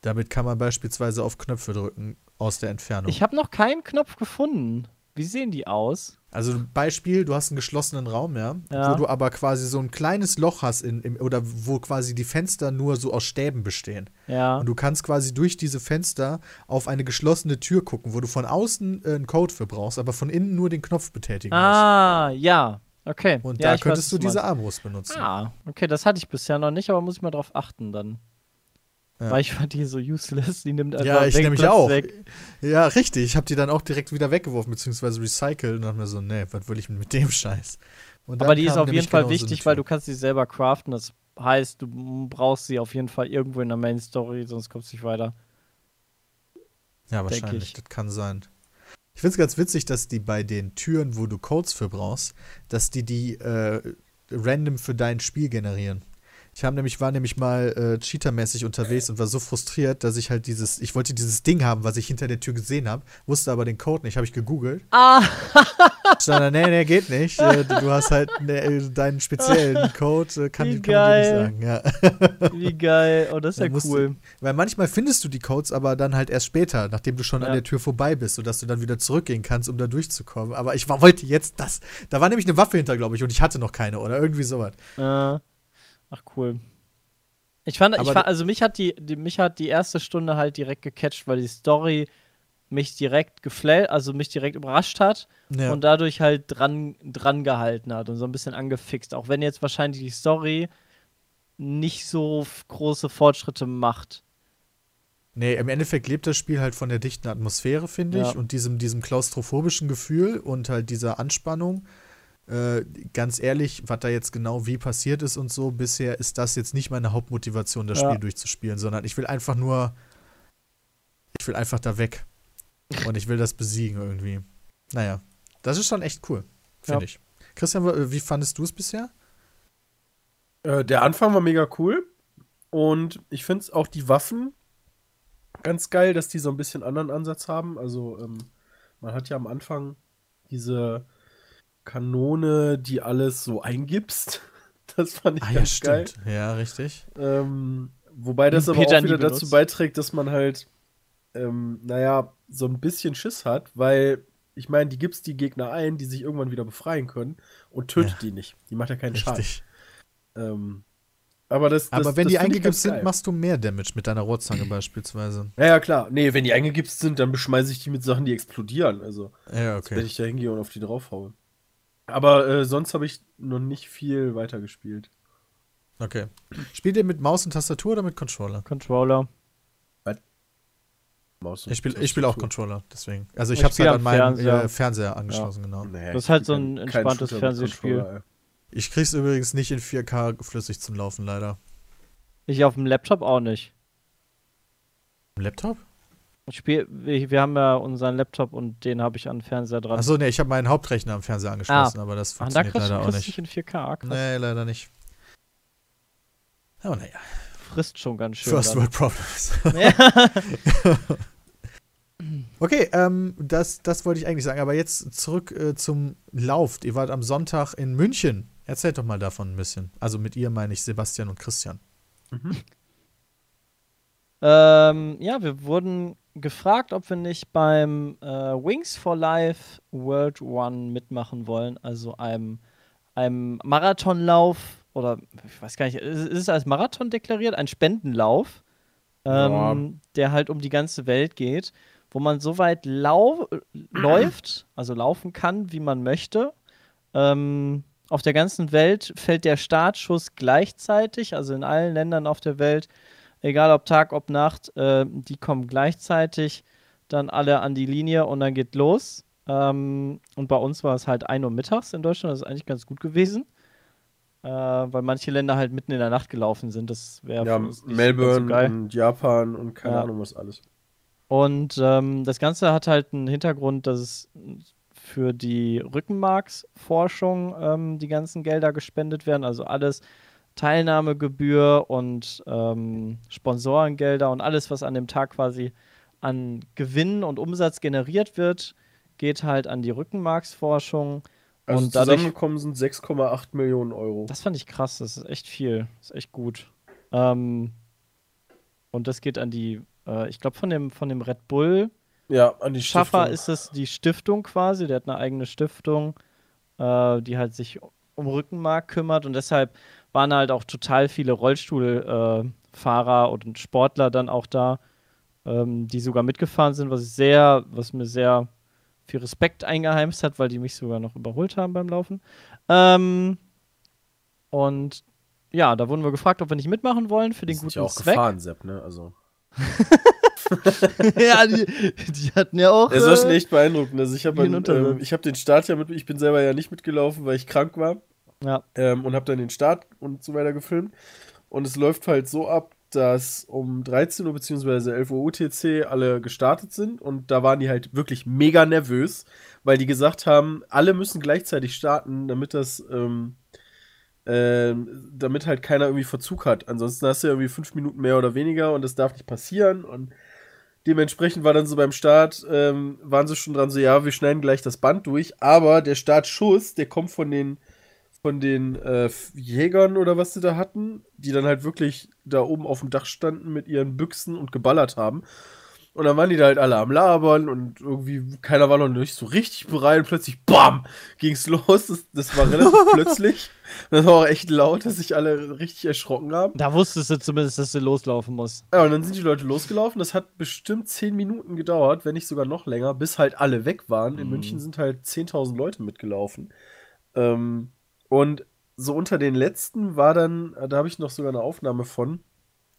Damit kann man beispielsweise auf Knöpfe drücken aus der Entfernung. Ich habe noch keinen Knopf gefunden. Wie sehen die aus? Also Beispiel, du hast einen geschlossenen Raum, ja, Ja. wo du aber quasi so ein kleines Loch hast in, im, oder wo quasi die Fenster nur so aus Stäben bestehen. Ja. Und du kannst quasi durch diese Fenster auf eine geschlossene Tür gucken, wo du von außen äh, einen Code für brauchst, aber von innen nur den Knopf betätigen musst. Ah, ja. Okay. Und ja, da weiß, könntest was du diese. Armbrust benutzen. Ah, okay, das hatte ich bisher noch nicht, aber muss ich mal drauf achten dann. Ja. Weil ich fand die so useless, die nimmt einfach Ja, ich nämlich Platz auch. Weg. Ja, richtig. Ich habe die dann auch direkt wieder weggeworfen, beziehungsweise recycelt und dachte mir so, nee, was will ich mit dem Scheiß? Aber die ist auf jeden Fall wichtig, weil du kannst sie selber craften. Das heißt, du brauchst sie auf jeden Fall irgendwo in der Main Story, sonst kommst du nicht weiter. Ja, wahrscheinlich, ich. das kann sein. Ich finde es ganz witzig, dass die bei den Türen, wo du Codes für brauchst, dass die die äh, random für dein Spiel generieren. Ich hab nämlich, war nämlich mal äh, cheatermäßig unterwegs und war so frustriert, dass ich halt dieses, ich wollte dieses Ding haben, was ich hinter der Tür gesehen habe, wusste aber den Code nicht, habe ich gegoogelt. Ah! Stand da, nee, nee, geht nicht. Äh, du hast halt ne, äh, deinen speziellen Code, äh, kann, Wie kann man dir nicht sagen. Ja. Wie geil. Oh, das ist ja du- cool. Weil manchmal findest du die Codes aber dann halt erst später, nachdem du schon an Ja. der Tür vorbei bist, sodass du dann wieder zurückgehen kannst, um da durchzukommen. Aber ich war, wollte jetzt das. Da war nämlich eine Waffe hinter, glaube ich, und ich hatte noch keine oder irgendwie sowas. Äh, ach, cool. Ich fand, ich fand also mich hat die, die, mich hat die erste Stunde halt direkt gecatcht, weil die Story mich direkt geflasht, also mich direkt überrascht hat Ja. und dadurch halt dran, dran gehalten hat und so ein bisschen angefixt. Auch wenn jetzt wahrscheinlich die Story nicht so große Fortschritte macht. Nee, im Endeffekt lebt das Spiel halt von der dichten Atmosphäre, finde ich, Ja. und diesem, diesem klaustrophobischen Gefühl und halt dieser Anspannung. Äh, ganz ehrlich, was da jetzt genau wie passiert ist und so, bisher ist das jetzt nicht meine Hauptmotivation, das Ja. Spiel durchzuspielen, sondern ich will einfach nur, ich will einfach da weg. Und ich will das besiegen irgendwie. Naja, das ist schon echt cool, finde Ja. ich. Christian, wie fandest du es bisher? Äh, der Anfang war mega cool. Und ich finde es auch die Waffen ganz geil, dass die so ein bisschen anderen Ansatz haben. Also, ähm, man hat ja am Anfang diese Kanone, die alles so eingibst. Das fand ich Ah ja, ganz geil. stimmt. Ja, richtig. Ähm, wobei das Hm, aber Peter auch wieder dazu beiträgt, dass man halt, ähm, naja, so ein bisschen Schiss hat, weil ich meine, die gibt's die Gegner ein, die sich irgendwann wieder befreien können und tötet Ja. die nicht. Die macht ja keinen Schaden. Richtig. Ähm, aber das, das Aber wenn das die eingegipst sind, geil. machst du mehr Damage mit deiner Rohrzange beispielsweise. Ja, ja, klar. Nee, wenn die eingegipst sind, dann beschmeiße ich die mit Sachen, die explodieren. Also, Ja, wenn okay. ich da hingehe und auf die draufhaue. Aber äh, sonst habe ich noch nicht viel weitergespielt. Okay. Spielt ihr mit Maus und Tastatur oder mit Controller? Controller. Maus Ich spiele ich spiel auch Controller, deswegen. Also ich Ich habe es halt an meinen Fernseher. Äh, Fernseher angeschlossen, genau. Nee, Das ist halt so ein entspanntes Fernsehspiel. Ich krieg's übrigens nicht in 4K flüssig zum Laufen, leider. Ich auf dem Laptop auch nicht. Im Laptop? Ich spiel, wir, wir haben ja unseren Laptop und den habe ich an den Fernseher dran. Achso, nee, ich habe meinen Hauptrechner am Fernseher angeschlossen, aber das Ah, da funktioniert kriegst du leider auch nicht. nicht in 4K. Krass. Nee, leider nicht. Oh, naja. Frisst schon ganz schön. First dann. World Problems. Ja. Okay, ähm, das, das wollte ich eigentlich sagen. Aber jetzt zurück äh, zum Lauf. Ihr wart am Sonntag in München. Erzählt doch mal davon ein bisschen. Also mit ihr meine ich Sebastian und Christian. Ähm, ja, wir wurden gefragt, ob wir nicht beim äh, Wings for Life World One mitmachen wollen, also einem, einem Marathonlauf oder ich weiß gar nicht, ist, ist es als Marathon deklariert? Ein Spendenlauf, ähm, Ja. der halt um die ganze Welt geht, wo man so weit lau läuft, also laufen kann, wie man möchte. Ähm, auf der ganzen Welt fällt der Startschuss gleichzeitig, also in allen Ländern auf der Welt, egal ob Tag, ob Nacht, äh, die kommen gleichzeitig dann alle an die Linie und dann geht los. Ähm, und bei uns war es halt 1 Uhr mittags in Deutschland, das ist eigentlich ganz gut gewesen. Äh, weil manche Länder halt mitten in der Nacht gelaufen sind. Das wäre Ja, Melbourne so geil. und Japan und keine Ja. Ahnung was alles. Und ähm, das Ganze hat halt einen Hintergrund, dass es für die Rückenmarksforschung ähm, die ganzen Gelder gespendet werden. Also alles Teilnahmegebühr und ähm, Sponsorengelder und alles, was an dem Tag quasi an Gewinn und Umsatz generiert wird, geht halt an die Rückenmarksforschung. Also und dadurch, zusammengekommen sind 6,8 Millionen Euro. das fand ich krass, das ist echt viel, das ist echt gut. Ähm, und das geht an die, äh, ich glaube von dem, von dem Red Bull ja, an die Schaffer Stiftung. ist es die Stiftung quasi, der hat eine eigene Stiftung, äh, die halt sich um Rückenmark kümmert und deshalb waren halt auch total viele Rollstuhlfahrer äh, und Sportler dann auch da, ähm, die sogar mitgefahren sind, was ich sehr, was mir sehr viel Respekt eingeheimst hat, weil die mich sogar noch überholt haben beim Laufen. Ähm, und ja, da wurden wir gefragt, ob wir nicht mitmachen wollen für den guten ja auch Zweck. gefahren, Sepp, ne? Also. ja, die, die hatten ja auch. Es war schon äh, echt beeindruckend. Also ich habe ähm, ich hab den Start ja mit, ich bin selber ja nicht mitgelaufen, weil ich krank war. Ja. Ähm, und habe dann den Start und so weiter gefilmt. Und es läuft halt so ab, dass um 13 Uhr bzw. 11 Uhr UTC alle gestartet sind. Und da waren die halt wirklich mega nervös, weil die gesagt haben, alle müssen gleichzeitig starten, damit das, ähm, ähm, damit halt keiner irgendwie Verzug hat. Ansonsten hast du ja irgendwie fünf Minuten mehr oder weniger und das darf nicht passieren. Und dementsprechend war dann so beim Start, ähm, waren sie schon dran so, ja, wir schneiden gleich das Band durch, aber der Startschuss, der kommt von den von den äh, Jägern oder was sie da hatten, die dann halt wirklich da oben auf dem Dach standen mit ihren Büchsen und geballert haben. Und dann waren die da halt alle am Labern und irgendwie keiner war noch nicht so richtig bereit und plötzlich BAM! ging's los. Das, das war relativ plötzlich. Das war auch echt laut, dass sich alle richtig erschrocken haben. Da wusstest du zumindest, dass du loslaufen musst. Ja, und dann sind die Leute losgelaufen. Das hat bestimmt 10 Minuten gedauert, wenn nicht sogar noch länger, bis halt alle weg waren. In Mhm. München sind halt 10.000 Leute mitgelaufen. Ähm, und so unter den letzten war dann, äh, da habe ich noch sogar eine Aufnahme von,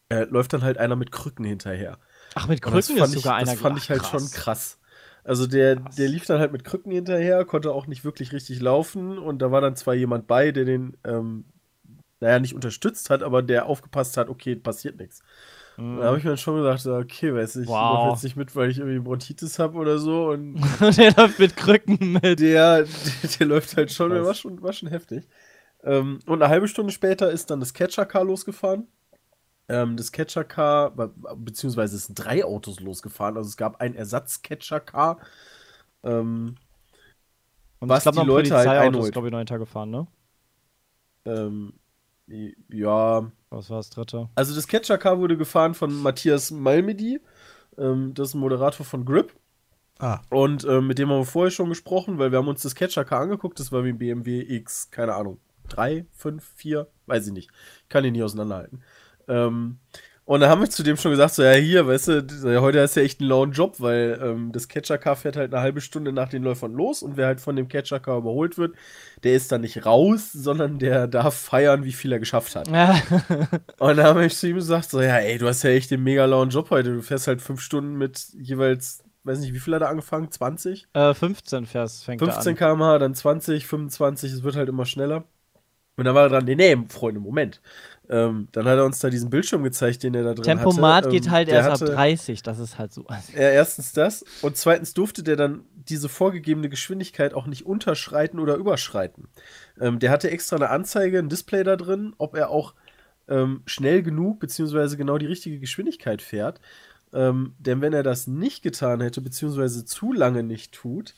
äh, läuft dann halt einer mit Krücken hinterher. Ach, mit Und das Krücken fand ist ich, sogar einer Das fand ich halt krass. schon krass. Also der, der lief dann halt mit Krücken hinterher, konnte auch nicht wirklich richtig laufen und da war dann zwar jemand bei, der den, ähm, naja, nicht unterstützt hat, aber der aufgepasst hat, okay, passiert nichts. Mhm. Da habe ich mir dann schon gedacht, okay, weiß ich, ich Wow. laufe jetzt nicht mit, weil ich irgendwie Bronchitis habe oder so und der läuft mit Krücken mit. der, der, der läuft halt schon, der war schon, war schon heftig. Ähm, und eine halbe Stunde später ist dann das Catcher-Car losgefahren. Ähm, das Catcher-Car, be- beziehungsweise es sind drei Autos losgefahren. Also es gab ein Ersatz-Catcher-Car. Ähm, Und was ich glaube, die Leute halt einholt. glaube ich, noch hintergefahren, ne? ähm, ja, Was war das dritte? also das Catcher-Car wurde gefahren von Matthias Malmedy. Ähm, das ist ein Moderator von Grip. Ah, Und ähm, mit dem haben wir vorher schon gesprochen, weil wir haben uns das Catcher-Car angeguckt. Das war wie ein BMW X, keine Ahnung, 3, 5, 4, weiß ich nicht. Kann ihn nicht auseinanderhalten. Ähm, und da haben wir zu dem schon gesagt, so, ja, hier, weißt du, heute hast du ja echt einen lauen Job, weil ähm, das Catcher-Car fährt halt eine halbe Stunde nach den Läufern los und wer halt von dem Catcher-Car überholt wird, der ist dann nicht raus, sondern der darf feiern, wie viel er geschafft hat. Ja. Und da habe ich zu ihm gesagt, so, ja, ey, du hast ja echt den mega lauen Job heute. Du fährst halt fünf Stunden mit jeweils, weiß nicht, wie viel hat er angefangen? 20? äh, 15 fährst, fängt 15 er an. km/h, dann 20, 25, es wird halt immer schneller. Und dann war er dran, nee, nee, Freunde, Moment. Ähm, dann hat er uns da diesen Bildschirm gezeigt, den er da drin Tempomat hatte. geht Ähm, halt erst ab hatte- 30, das ist halt so. Ja, erstens das. Und zweitens durfte der dann diese vorgegebene Geschwindigkeit auch nicht unterschreiten oder überschreiten. Ähm, der hatte extra eine Anzeige, ein Display da drin, ob er auch ähm, schnell genug, beziehungsweise genau die richtige Geschwindigkeit fährt. Ähm, denn wenn er das nicht getan hätte, beziehungsweise zu lange nicht tut,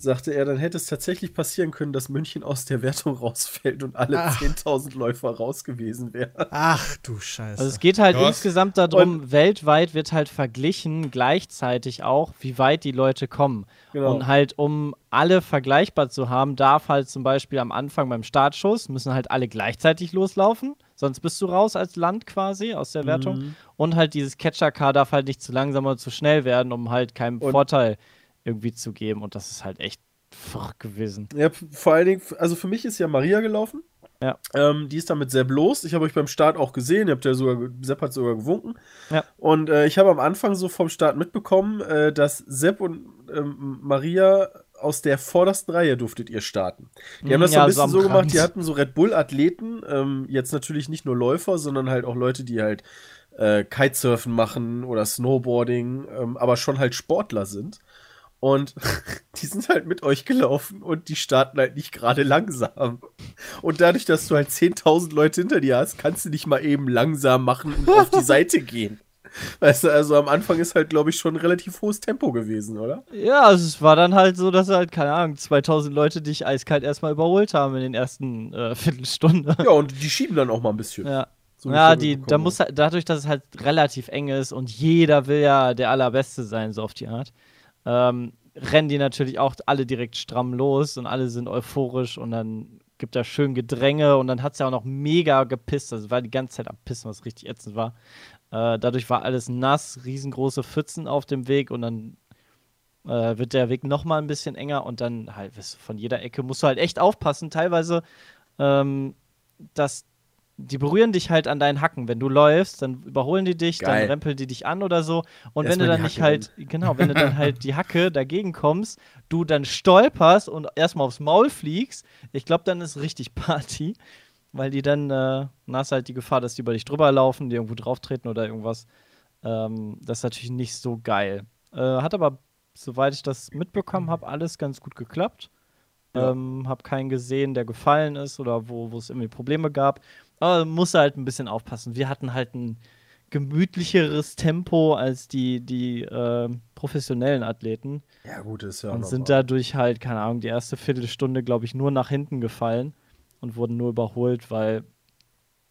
sagte er, dann hätte es tatsächlich passieren können, dass München aus der Wertung rausfällt und alle Ach. 10.000 Läufer raus gewesen wären. Ach du Scheiße. Also es geht halt Krass. insgesamt darum, weltweit wird halt verglichen, gleichzeitig auch, wie weit die Leute kommen. Genau. Und halt, um alle vergleichbar zu haben, darf halt zum Beispiel am Anfang beim Startschuss, müssen halt alle gleichzeitig loslaufen, sonst bist du raus als Land quasi aus der Wertung. Mhm. Und halt dieses Catcher-Car darf halt nicht zu langsam oder zu schnell werden, um halt keinen Und- Vorteil irgendwie zu geben. Und das ist halt echt verrückt gewesen. Ja, vor allen Dingen, also für mich ist ja Maria gelaufen. Ja. Ähm, die ist damit Sepp los. Ich habe euch beim Start auch gesehen. Ihr habt ja sogar, Sepp hat sogar gewunken. Ja. Und äh, ich habe am Anfang so vom Start mitbekommen, äh, dass Sepp und ähm, Maria aus der vordersten Reihe durftet ihr starten. Die haben das so ja, ein so bisschen am so gemacht, die hatten so Red Bull-Athleten, ähm, jetzt natürlich nicht nur Läufer, sondern halt auch Leute, die halt äh, Kitesurfen machen oder Snowboarding, ähm, aber schon halt Sportler sind. Und die sind halt mit euch gelaufen und die starten halt nicht gerade langsam. Und dadurch, dass du halt 10.000 Leute hinter dir hast, kannst du nicht mal eben langsam machen und auf die Seite gehen. Weißt du, also am Anfang ist halt, glaube ich, schon ein relativ hohes Tempo gewesen, oder? Ja, also es war dann halt so, dass halt, keine Ahnung, 2000 Leute dich eiskalt erstmal überholt haben in den ersten äh, Viertelstunde. Ja, und die schieben dann auch mal ein bisschen. Ja. So ja, die, da muss halt, dadurch, dass es halt relativ eng ist und jeder will ja der Allerbeste sein, so auf die Art, ähm, rennen die natürlich auch alle direkt stramm los und alle sind euphorisch und dann gibt da schön Gedränge und dann hat es ja auch noch mega gepisst. Also war die ganze Zeit am Pissen, was richtig ätzend war. Äh, dadurch war alles nass, riesengroße Pfützen auf dem Weg und dann äh, wird der Weg noch mal ein bisschen enger und dann halt weißt du, von jeder Ecke musst du halt echt aufpassen. Teilweise, ähm, dass die berühren dich halt an deinen Hacken. Wenn du läufst, dann überholen die dich, Geil. dann rempeln die dich an oder so. Und wenn Erstmal du dann nicht halt, genau, wenn du dann halt die Hacke dagegen kommst, du dann stolperst und erstmal aufs Maul fliegst, ich glaube, dann ist richtig Party. Weil die dann, äh, dann hast halt die Gefahr, dass die über dich drüber laufen, die irgendwo drauf treten oder irgendwas. Ähm, das ist natürlich nicht so geil. Äh, hat aber, soweit ich das mitbekommen habe, alles ganz gut geklappt. Ja. Ähm, hab keinen gesehen, der gefallen ist oder wo es irgendwie Probleme gab. Aber muss halt ein bisschen aufpassen. Wir hatten halt ein gemütlicheres Tempo als die, die äh, professionellen Athleten Ja, gut, ist ja und sind dadurch halt, keine Ahnung, die erste Viertelstunde, glaube ich, nur nach hinten gefallen und wurden nur überholt, weil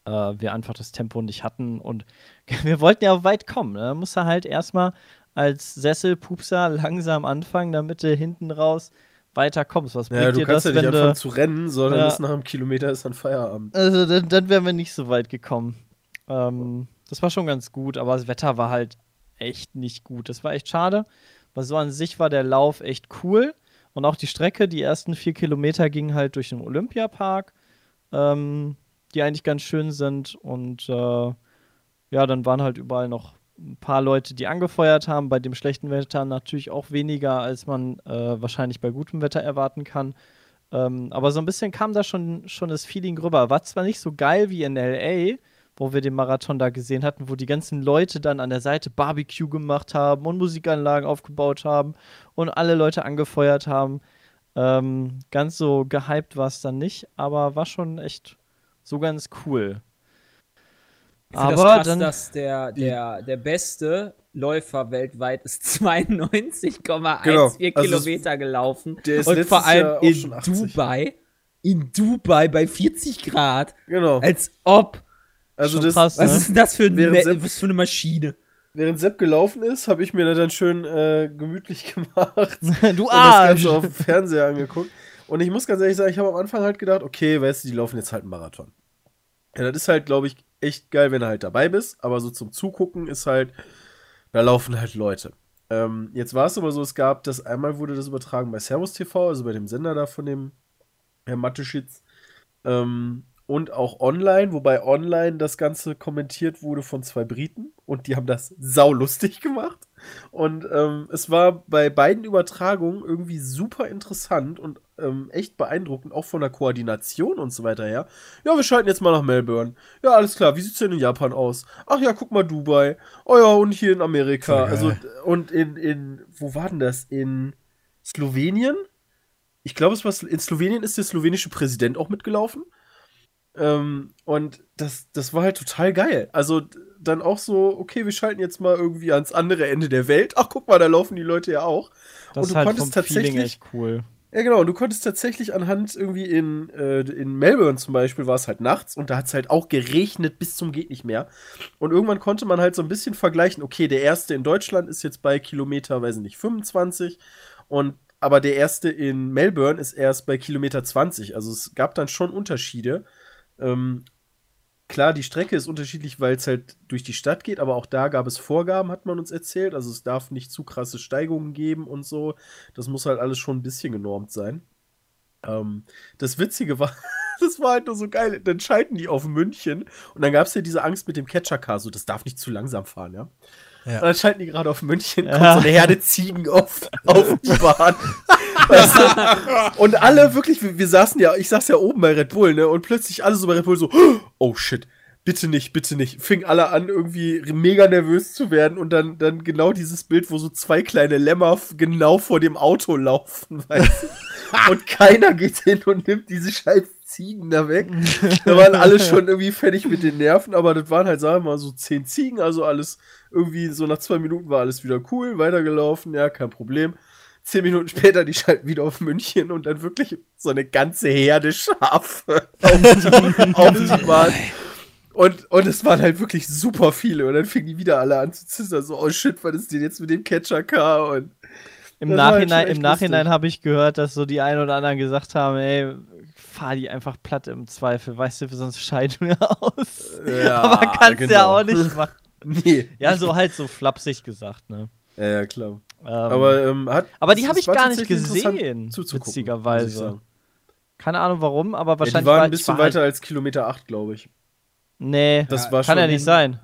äh, wir einfach das Tempo nicht hatten und wir wollten ja auch weit kommen. Ne? Da musst du halt erstmal als Sesselpupser langsam anfangen, damit du hinten raus weiter kommst. Was Ja, du kannst das, ja nicht anfangen du. zu rennen, sondern Ja. ist nach einem Kilometer ist dann Feierabend. Also dann, dann wären wir nicht so weit gekommen. Ähm, das war schon ganz gut, aber das Wetter war halt echt nicht gut. Das war echt schade, weil so an sich war der Lauf echt cool. Und auch die Strecke, die ersten vier Kilometer gingen halt durch den Olympiapark, ähm, die eigentlich ganz schön sind. Und äh, ja, dann waren halt überall noch ein paar Leute, die angefeuert haben. Bei dem schlechten Wetter natürlich auch weniger, als man äh, wahrscheinlich bei gutem Wetter erwarten kann. Ähm, aber so ein bisschen kam da schon, schon das Feeling rüber. War zwar nicht so geil wie in LA, wo wir den Marathon da gesehen hatten, wo die ganzen Leute dann an der Seite Barbecue gemacht haben und Musikanlagen aufgebaut haben und alle Leute angefeuert haben. Ähm, ganz so gehypt war es dann nicht, aber war schon echt so ganz cool. Ich finde das Aber krass, dann- dass der, der, der beste Läufer weltweit ist 92,14 Genau. Also Kilometer gelaufen. der ist Und vor allem Jahr auch in schon 80. Dubai. In Dubai bei 40 Grad. Genau. Als ob. Also das, krass, Was ne? ist denn das für, ein Me- Sepp- was für eine Maschine? während Sepp gelaufen ist, habe ich mir dann schön äh, gemütlich gemacht du und das Arsch! Ganze auf dem Fernseher angeguckt. Und ich muss ganz ehrlich sagen, ich habe am Anfang halt gedacht, okay, weißt du, die laufen jetzt halt einen Marathon. Ja, das ist halt, glaube ich, echt geil, wenn du halt dabei bist, aber so zum Zugucken ist halt, da laufen halt Leute. Ähm, jetzt war es aber so, es gab das, einmal wurde das übertragen bei Servus TV, also bei dem Sender da von dem Herr Matteschitz, ähm, und auch online, wobei online das Ganze kommentiert wurde von zwei Briten und die haben das saulustig gemacht. Und ähm, es war bei beiden Übertragungen irgendwie super interessant und ähm, echt beeindruckend, auch von der Koordination und so weiter her. Ja, wir schalten jetzt mal nach Melbourne. Ja, alles klar, wie sieht's denn in Japan aus? Ach ja, guck mal Dubai. Oh ja, und hier in Amerika. Voll Also, und in, in, wo war denn das? In Slowenien? Ich glaube, es war in Slowenien ist der slowenische Präsident auch mitgelaufen. Ähm, und das, das war halt total geil. Also dann auch so, okay, wir schalten jetzt mal irgendwie ans andere Ende der Welt. Ach, guck mal, da laufen die Leute ja auch. Das und du ist halt konntest vom Feeling tatsächlich- echt cool. Ja, genau. Und du konntest tatsächlich anhand irgendwie in, äh, in Melbourne zum Beispiel war es halt nachts und da hat es halt auch geregnet bis zum geht nicht mehr. Und irgendwann konnte man halt so ein bisschen vergleichen, okay, der erste in Deutschland ist jetzt bei Kilometer, weiß ich nicht, 25 und aber der erste in Melbourne ist erst bei Kilometer 20. Also es gab dann schon Unterschiede. Ähm, klar, die Strecke ist unterschiedlich, weil es halt durch die Stadt geht, aber auch da gab es Vorgaben, hat man uns erzählt. Also es darf nicht zu krasse Steigungen geben und so. Das muss halt alles schon ein bisschen genormt sein. Ähm, das Witzige war, das war halt nur so geil. Dann schalten die auf München und dann gab es ja diese Angst mit dem Catcher-Car, so das darf nicht zu langsam fahren, ja. Ja. Und dann schalten die gerade auf München, kommt so eine Herde Ziegen auf, auf die Bahn. weißt du? Und alle wirklich, wir, wir saßen ja, ich saß ja oben bei Red Bull, ne? Und plötzlich alle so bei Red Bull so, oh shit, bitte nicht, bitte nicht. Fing alle an, irgendwie mega nervös zu werden und dann, dann genau dieses Bild, wo so zwei kleine Lämmer genau vor dem Auto laufen, weißt du? Und keiner geht hin und nimmt diese scheiß Ziegen da weg. Da waren alle schon irgendwie fertig mit den Nerven, aber das waren halt, sagen wir mal, so zehn Ziegen, also alles irgendwie so nach zwei Minuten war alles wieder cool, weitergelaufen, ja, kein Problem. Zehn Minuten später, die schalten wieder auf München und dann wirklich so eine ganze Herde Schafe auf die, auf die Bahn. Und, und es waren halt wirklich super viele. Und dann fingen die wieder alle an zu zittern. So, oh shit, was ist denn jetzt mit dem Catcher-Car? Und Im war halt Nachhinein, im Nachhinein habe ich gehört, dass so die einen oder anderen gesagt haben, ey, fahr die einfach platt im Zweifel, weißt du, sonst scheiden wir aus. Ja, Aber kannst ja genau. auch nicht machen. nee. Ja, so halt so flapsig gesagt, ne? Ja, ja, klar. Ähm, Aber, ähm, hat, aber die habe ich gar nicht gesehen, witzigerweise. Keine Ahnung warum, aber Ja, die wahrscheinlich waren war ein bisschen war halt- weiter als Kilometer 8, glaube ich. Nee, Das war kann schon ja nicht sein.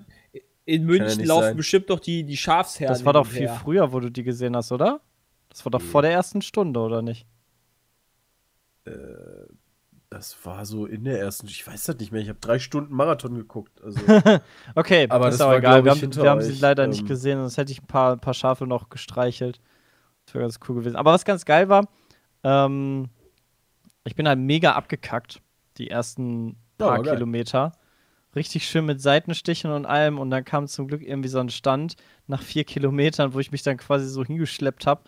In ja München laufen sein. bestimmt doch die, die Schafsherden. Das war doch viel her. früher, wo du die gesehen hast, oder? Das war doch vor der ersten Stunde, oder nicht? Das war so in der ersten, ich weiß das nicht mehr, ich habe drei Stunden Marathon geguckt. Also, Okay, Aber ist das auch war, egal. Wir haben, wir haben sie leider nicht ähm. gesehen, sonst hätte ich ein paar, ein paar Schafe noch gestreichelt. Das wäre ganz cool gewesen. Aber was ganz geil war, ähm, ich bin halt mega abgekackt, die ersten paar geil. Kilometer. Richtig schön mit Seitenstichen und allem. Und dann kam zum Glück irgendwie so ein Stand nach vier Kilometern, wo ich mich dann quasi so hingeschleppt habe,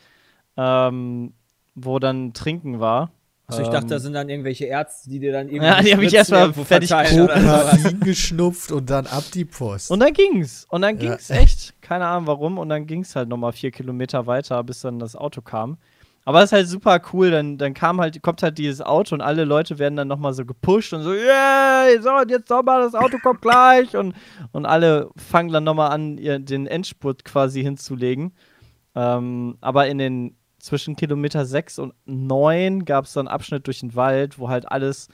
ähm, wo dann Trinken war. Also ich dachte, Ähm, da sind dann irgendwelche Ärzte, die dir dann irgendwie Ja, die hab ich erstmal fertig. Kokain geschnupft und dann ab die Post. Und dann ging's. Und dann Ja. ging's echt. Keine Ahnung warum. Und dann ging's halt nochmal vier Kilometer weiter, bis dann das Auto kam. Aber es ist halt super cool. Dann, dann kam halt, kommt halt dieses Auto und alle Leute werden dann nochmal so gepusht und so, yay, so, und jetzt nochmal, das Auto kommt gleich. Und, und alle fangen dann nochmal an, ihr, den Endspurt quasi hinzulegen. Ähm, aber in den zwischen Kilometer 6 und 9 gab es so einen Abschnitt durch den Wald, wo halt alles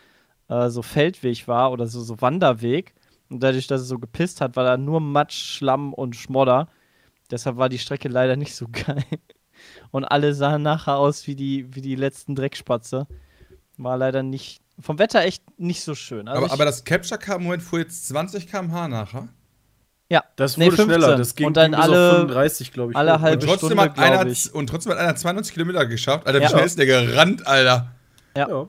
äh, so Feldweg war oder so, so Wanderweg. Und dadurch, dass es so gepisst hat, war da nur Matsch, Schlamm und Schmodder. Deshalb war die Strecke leider nicht so geil. Und alle sahen nachher aus wie die, wie die letzten Dreckspatze. War leider nicht, vom Wetter echt nicht so schön. Also aber, ich, aber das Capture Car im Moment fuhr jetzt 20 km/h nachher. Ja, das Nee, wurde 15. schneller, das ging Und dann ging bis auf alle- 35, glaube ich. alle hoch. halbe Und trotzdem, Stunde, hat einer, und trotzdem hat einer 92 Kilometer geschafft. Alter, wie Ja. schnell ist der gerannt, Alter? ja.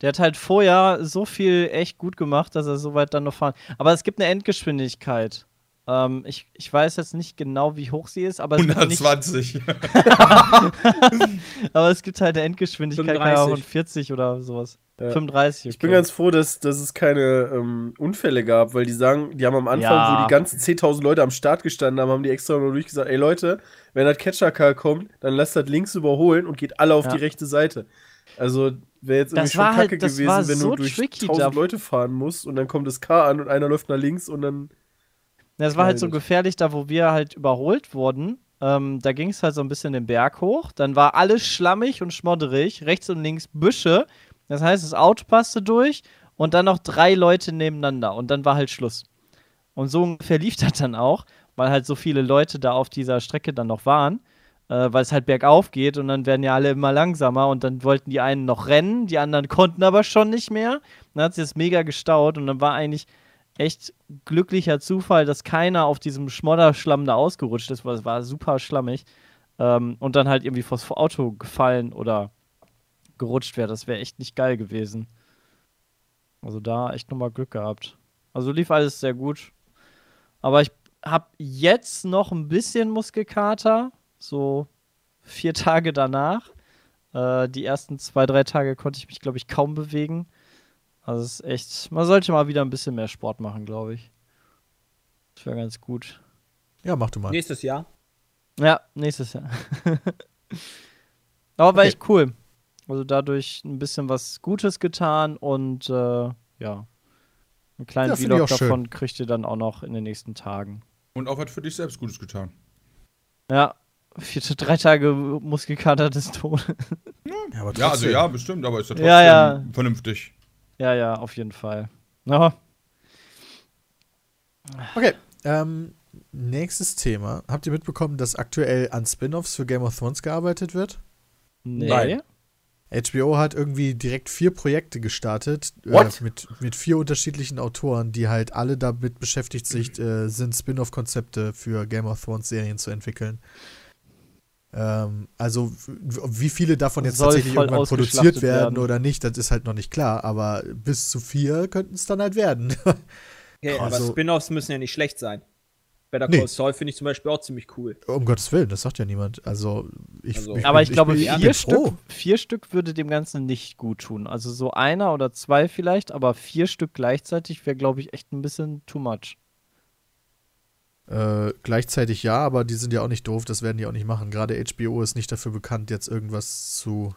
Der hat halt vorher so viel echt gut gemacht, dass er so weit dann noch fahren. Aber es gibt eine Endgeschwindigkeit. Ähm, ich, ich weiß jetzt nicht genau, wie hoch sie ist, aber es, gibt nicht, 120. aber es gibt halt eine Endgeschwindigkeit keine Ahnung, 35. von 40 oder sowas. Ja. 35. Ich bin okay. ganz froh, dass, dass es keine ähm, Unfälle gab, weil die sagen, die haben am Anfang, Ja. wo die ganzen 10.000 Leute am Start gestanden haben, haben die extra nur durchgesagt, ey Leute, wenn das Catcher-Car kommt, dann lasst das links überholen und geht alle auf Ja. die rechte Seite. Also wäre jetzt irgendwie Das schon halt- kacke das gewesen, wenn so du durch tricky 1000 da. Leute fahren musst und dann kommt das Car an und einer läuft nach links und dann Ja, Es war halt so gefährlich, da wo wir halt überholt wurden. Ähm, da ging es halt so ein bisschen den Berg hoch. Dann war alles schlammig und schmodderig. Rechts und links Büsche. Das heißt, das Auto passte durch und dann noch drei Leute nebeneinander. Und dann war halt Schluss. Und so ungefähr lief das dann auch, weil halt so viele Leute da auf dieser Strecke dann noch waren. Äh, weil es halt bergauf geht und dann werden ja alle immer langsamer und dann wollten die einen noch rennen, die anderen konnten aber schon nicht mehr. Dann hat sich das mega gestaut und dann war eigentlich echt glücklicher Zufall, dass keiner auf diesem Schmodderschlamm da ausgerutscht ist, weil es war super schlammig. Ähm, und dann halt irgendwie vors Auto gefallen oder gerutscht wäre. Das wäre echt nicht geil gewesen. Also da echt nochmal Glück gehabt. Also lief alles sehr gut. Aber ich habe jetzt noch ein bisschen Muskelkater. So vier Tage danach. Äh, die ersten zwei, drei Tage konnte ich mich, glaube ich, kaum bewegen. Also es ist echt, man sollte mal wieder ein bisschen mehr Sport machen, glaube ich. Das wäre ganz gut. Ja, mach du mal. Nächstes Jahr. Ja, nächstes Jahr. Aber war Okay. echt cool. Also dadurch ein bisschen was Gutes getan und äh, ja. Einen kleinen ich Vlog auch schön. davon kriegt ihr dann auch noch in den nächsten Tagen. Und auch was für dich selbst Gutes getan. Ja, vier, drei Tage Muskelkater des Todes. Ja, aber Ja, also trotzdem. ja, bestimmt, aber ist ja trotzdem Ja, ja. vernünftig. ja, ja, auf jeden Fall. Ja, Okay, ähm, nächstes Thema. Habt ihr mitbekommen, dass aktuell an Spin-offs für Game of Thrones gearbeitet wird? nee. Nein. HBO hat irgendwie direkt vier Projekte gestartet äh, mit, mit vier unterschiedlichen Autoren, die halt alle damit beschäftigt sich, äh, sind Spin-off-Konzepte für Game of Thrones Serien zu entwickeln. Ähm, also wie viele davon jetzt Soll tatsächlich irgendwann produziert werden werden. oder nicht, das ist halt noch nicht klar, aber bis zu vier könnten es dann halt werden. Okay, aber Also- Spin-offs müssen ja nicht schlecht sein. Better Nee. Call Saul finde ich zum Beispiel auch ziemlich cool. um Gottes Willen, das sagt ja niemand. Also ich, Also- ich Aber bin- ich glaube, bin- vier, bin Stück, vier Stück würde dem Ganzen nicht gut tun. Also so einer oder zwei vielleicht, aber vier Stück gleichzeitig wäre, glaube ich, echt ein bisschen too much. Äh, gleichzeitig ja, aber die sind ja auch nicht doof, das werden die auch nicht machen. Gerade HBO ist nicht dafür bekannt, jetzt irgendwas zu.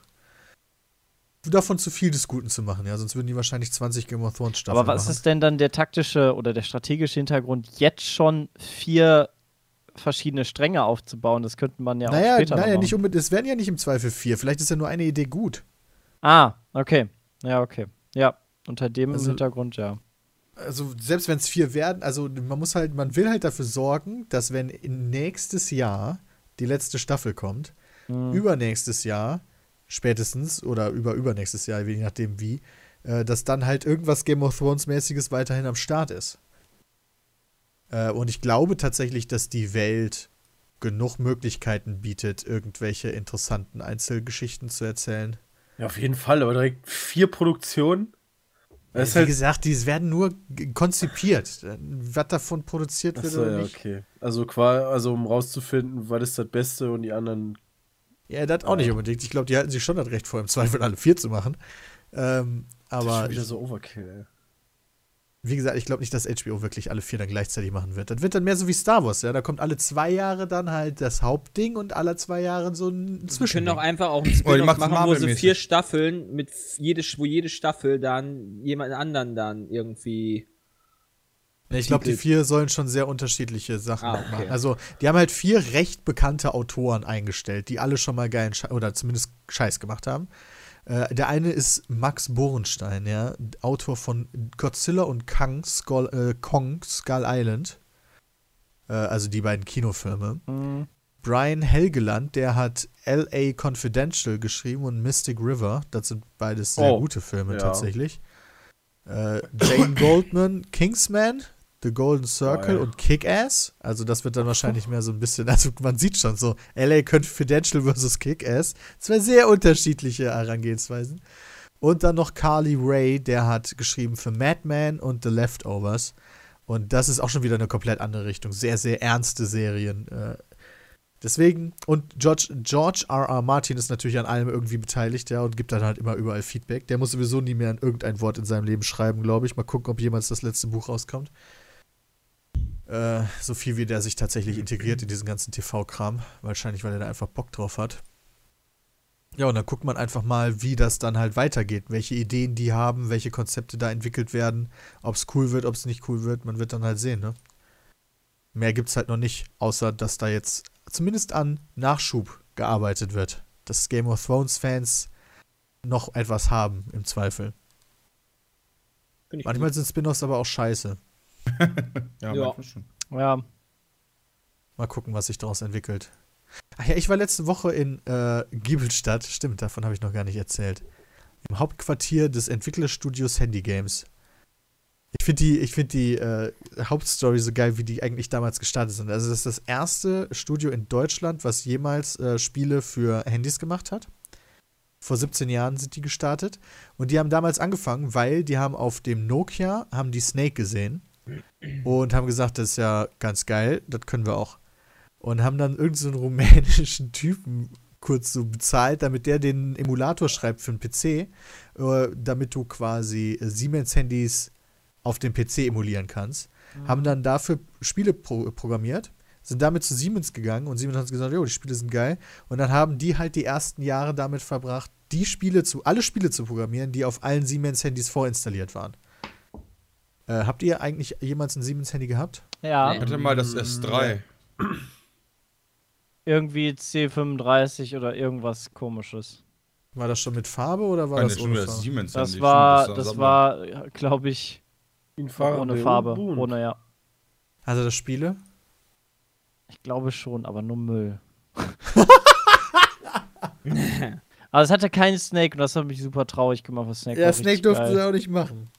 Davon zu viel des Guten zu machen, ja. Sonst würden die wahrscheinlich 20 Game of Thrones Staffeln aber was machen. ist denn dann der taktische oder der strategische Hintergrund, jetzt schon vier verschiedene Stränge aufzubauen? Das könnte man ja auch naja, später naja, nicht machen. unbedingt, es werden ja nicht im Zweifel vier. Vielleicht ist ja nur eine Idee gut. Ah, okay. Ja, okay. Ja, unter dem Also- Hintergrund, ja. Also, selbst wenn es vier werden, also man muss halt, man will halt dafür sorgen, dass wenn nächstes Jahr die letzte Staffel kommt, Hm. übernächstes Jahr spätestens oder über übernächstes Jahr, je nachdem wie, äh, dass dann halt irgendwas Game of Thrones mäßiges weiterhin am Start ist. Äh, und ich glaube tatsächlich, dass die Welt genug Möglichkeiten bietet, irgendwelche interessanten Einzelgeschichten zu erzählen. Ja, auf jeden Fall, aber direkt vier Produktionen. Das Wie halt. gesagt, die werden nur konzipiert. Was davon produziert wird Achso, oder ja, nicht. okay. Also, also um rauszufinden, was ist das Beste und die anderen. Ja, das auch nicht unbedingt. Ich glaube, die halten sich schon das Recht vor, im Zweifel alle vier zu machen. Ähm, das ist aber wieder so Overkill, ey. wie gesagt, ich glaube nicht, dass HBO wirklich alle vier dann gleichzeitig machen wird. Das wird dann mehr so wie Star Wars, ja. Da kommt alle zwei Jahre dann halt das Hauptding und alle zwei Jahre so ein Wir können doch einfach auch ein die Spin-off machen, wo sie Marvel-mäßig. vier Staffeln mit jede, wo jede Staffel dann jemand anderen dann irgendwie. Ich glaube, die vier sollen schon sehr unterschiedliche Sachen Ah, auch machen. okay. Also, die haben halt vier recht bekannte Autoren eingestellt, die alle schon mal geilen Scheiß, oder zumindest Scheiß gemacht haben. Äh, der eine ist Max Borenstein, ja, Autor von Godzilla und Kong Skull, äh, Kong Skull Island. Äh, also die beiden Kinofilme. Hm. Brian Helgeland, der hat LA Confidential geschrieben und Mystic River. Das sind beides sehr Oh, gute Filme ja. tatsächlich. Äh, Jane Goldman, Kingsman, The Golden Circle Geil. und Kick-Ass. Also das wird dann wahrscheinlich mehr so ein bisschen, also man sieht schon so, LA Confidential versus Kick-Ass. Zwei sehr unterschiedliche Herangehensweisen. Und dann noch Carly Ray, der hat geschrieben für Madman und The Leftovers. Und das ist auch schon wieder eine komplett andere Richtung. Sehr, sehr ernste Serien. Äh, deswegen, und George, George R. R. Martin ist natürlich an allem irgendwie beteiligt, ja, und gibt dann halt immer überall Feedback. Der muss sowieso nie mehr an irgendein Wort in seinem Leben schreiben, glaube ich. Mal gucken, ob jemals das letzte Buch rauskommt. Äh, so viel wie der sich tatsächlich integriert in diesen ganzen TV-Kram. Wahrscheinlich, weil er da einfach Bock drauf hat. Ja, und dann guckt man einfach mal, wie das dann halt weitergeht. Welche Ideen die haben, welche Konzepte da entwickelt werden, ob es cool wird, ob es nicht cool wird. Man wird dann halt sehen, ne? Mehr gibt's halt noch nicht, außer dass da jetzt zumindest an Nachschub gearbeitet wird. Dass Game of Thrones-Fans noch etwas haben, im Zweifel. Manchmal sind Spin-offs aber auch scheiße. Ja, Ja. schon. Ja, Mal gucken, was sich daraus entwickelt. Ach ja, ich war letzte Woche in äh, Giebelstadt. Stimmt, davon habe ich noch gar nicht erzählt. Im Hauptquartier des Entwicklerstudios Handy Games. Ich finde die, ich find die äh, Hauptstory so geil, wie die eigentlich damals gestartet sind. Also, das ist das erste Studio in Deutschland, was jemals äh, Spiele für Handys gemacht hat. Vor 17 Jahren sind die gestartet. Und die haben damals angefangen, weil die haben auf dem Nokia, haben die Snake gesehen. Und haben gesagt, das ist ja ganz geil, das können wir auch und haben dann irgendeinen so einen rumänischen Typen kurz so bezahlt, damit der den Emulator schreibt für den PC, äh, damit du quasi äh, Siemens-Handys auf dem PC emulieren kannst. Haben dann dafür Spiele pro programmiert, sind damit zu Siemens gegangen und Siemens hat gesagt, jo, die Spiele sind geil. Und dann haben die halt die ersten Jahre damit verbracht, die Spiele zu, alle Spiele zu programmieren, die auf allen Siemens-Handys vorinstalliert waren. Äh, habt ihr eigentlich jemals ein Siemens-Handy gehabt? Ja, Nee. Warte mal, das S3. irgendwie C35 oder irgendwas komisches. War das schon mit Farbe oder war Meine das ohne Farbe? Siemens. Das Handy, war, das ein war, glaube ich, Fahrer ohne Farbe. Ohne, ja. Also das Spiele? Ich glaube schon, aber nur Müll. aber es hatte keinen Snake und das hat mich super traurig gemacht, was Snake Ja, Snake geil. sie auch nicht machen.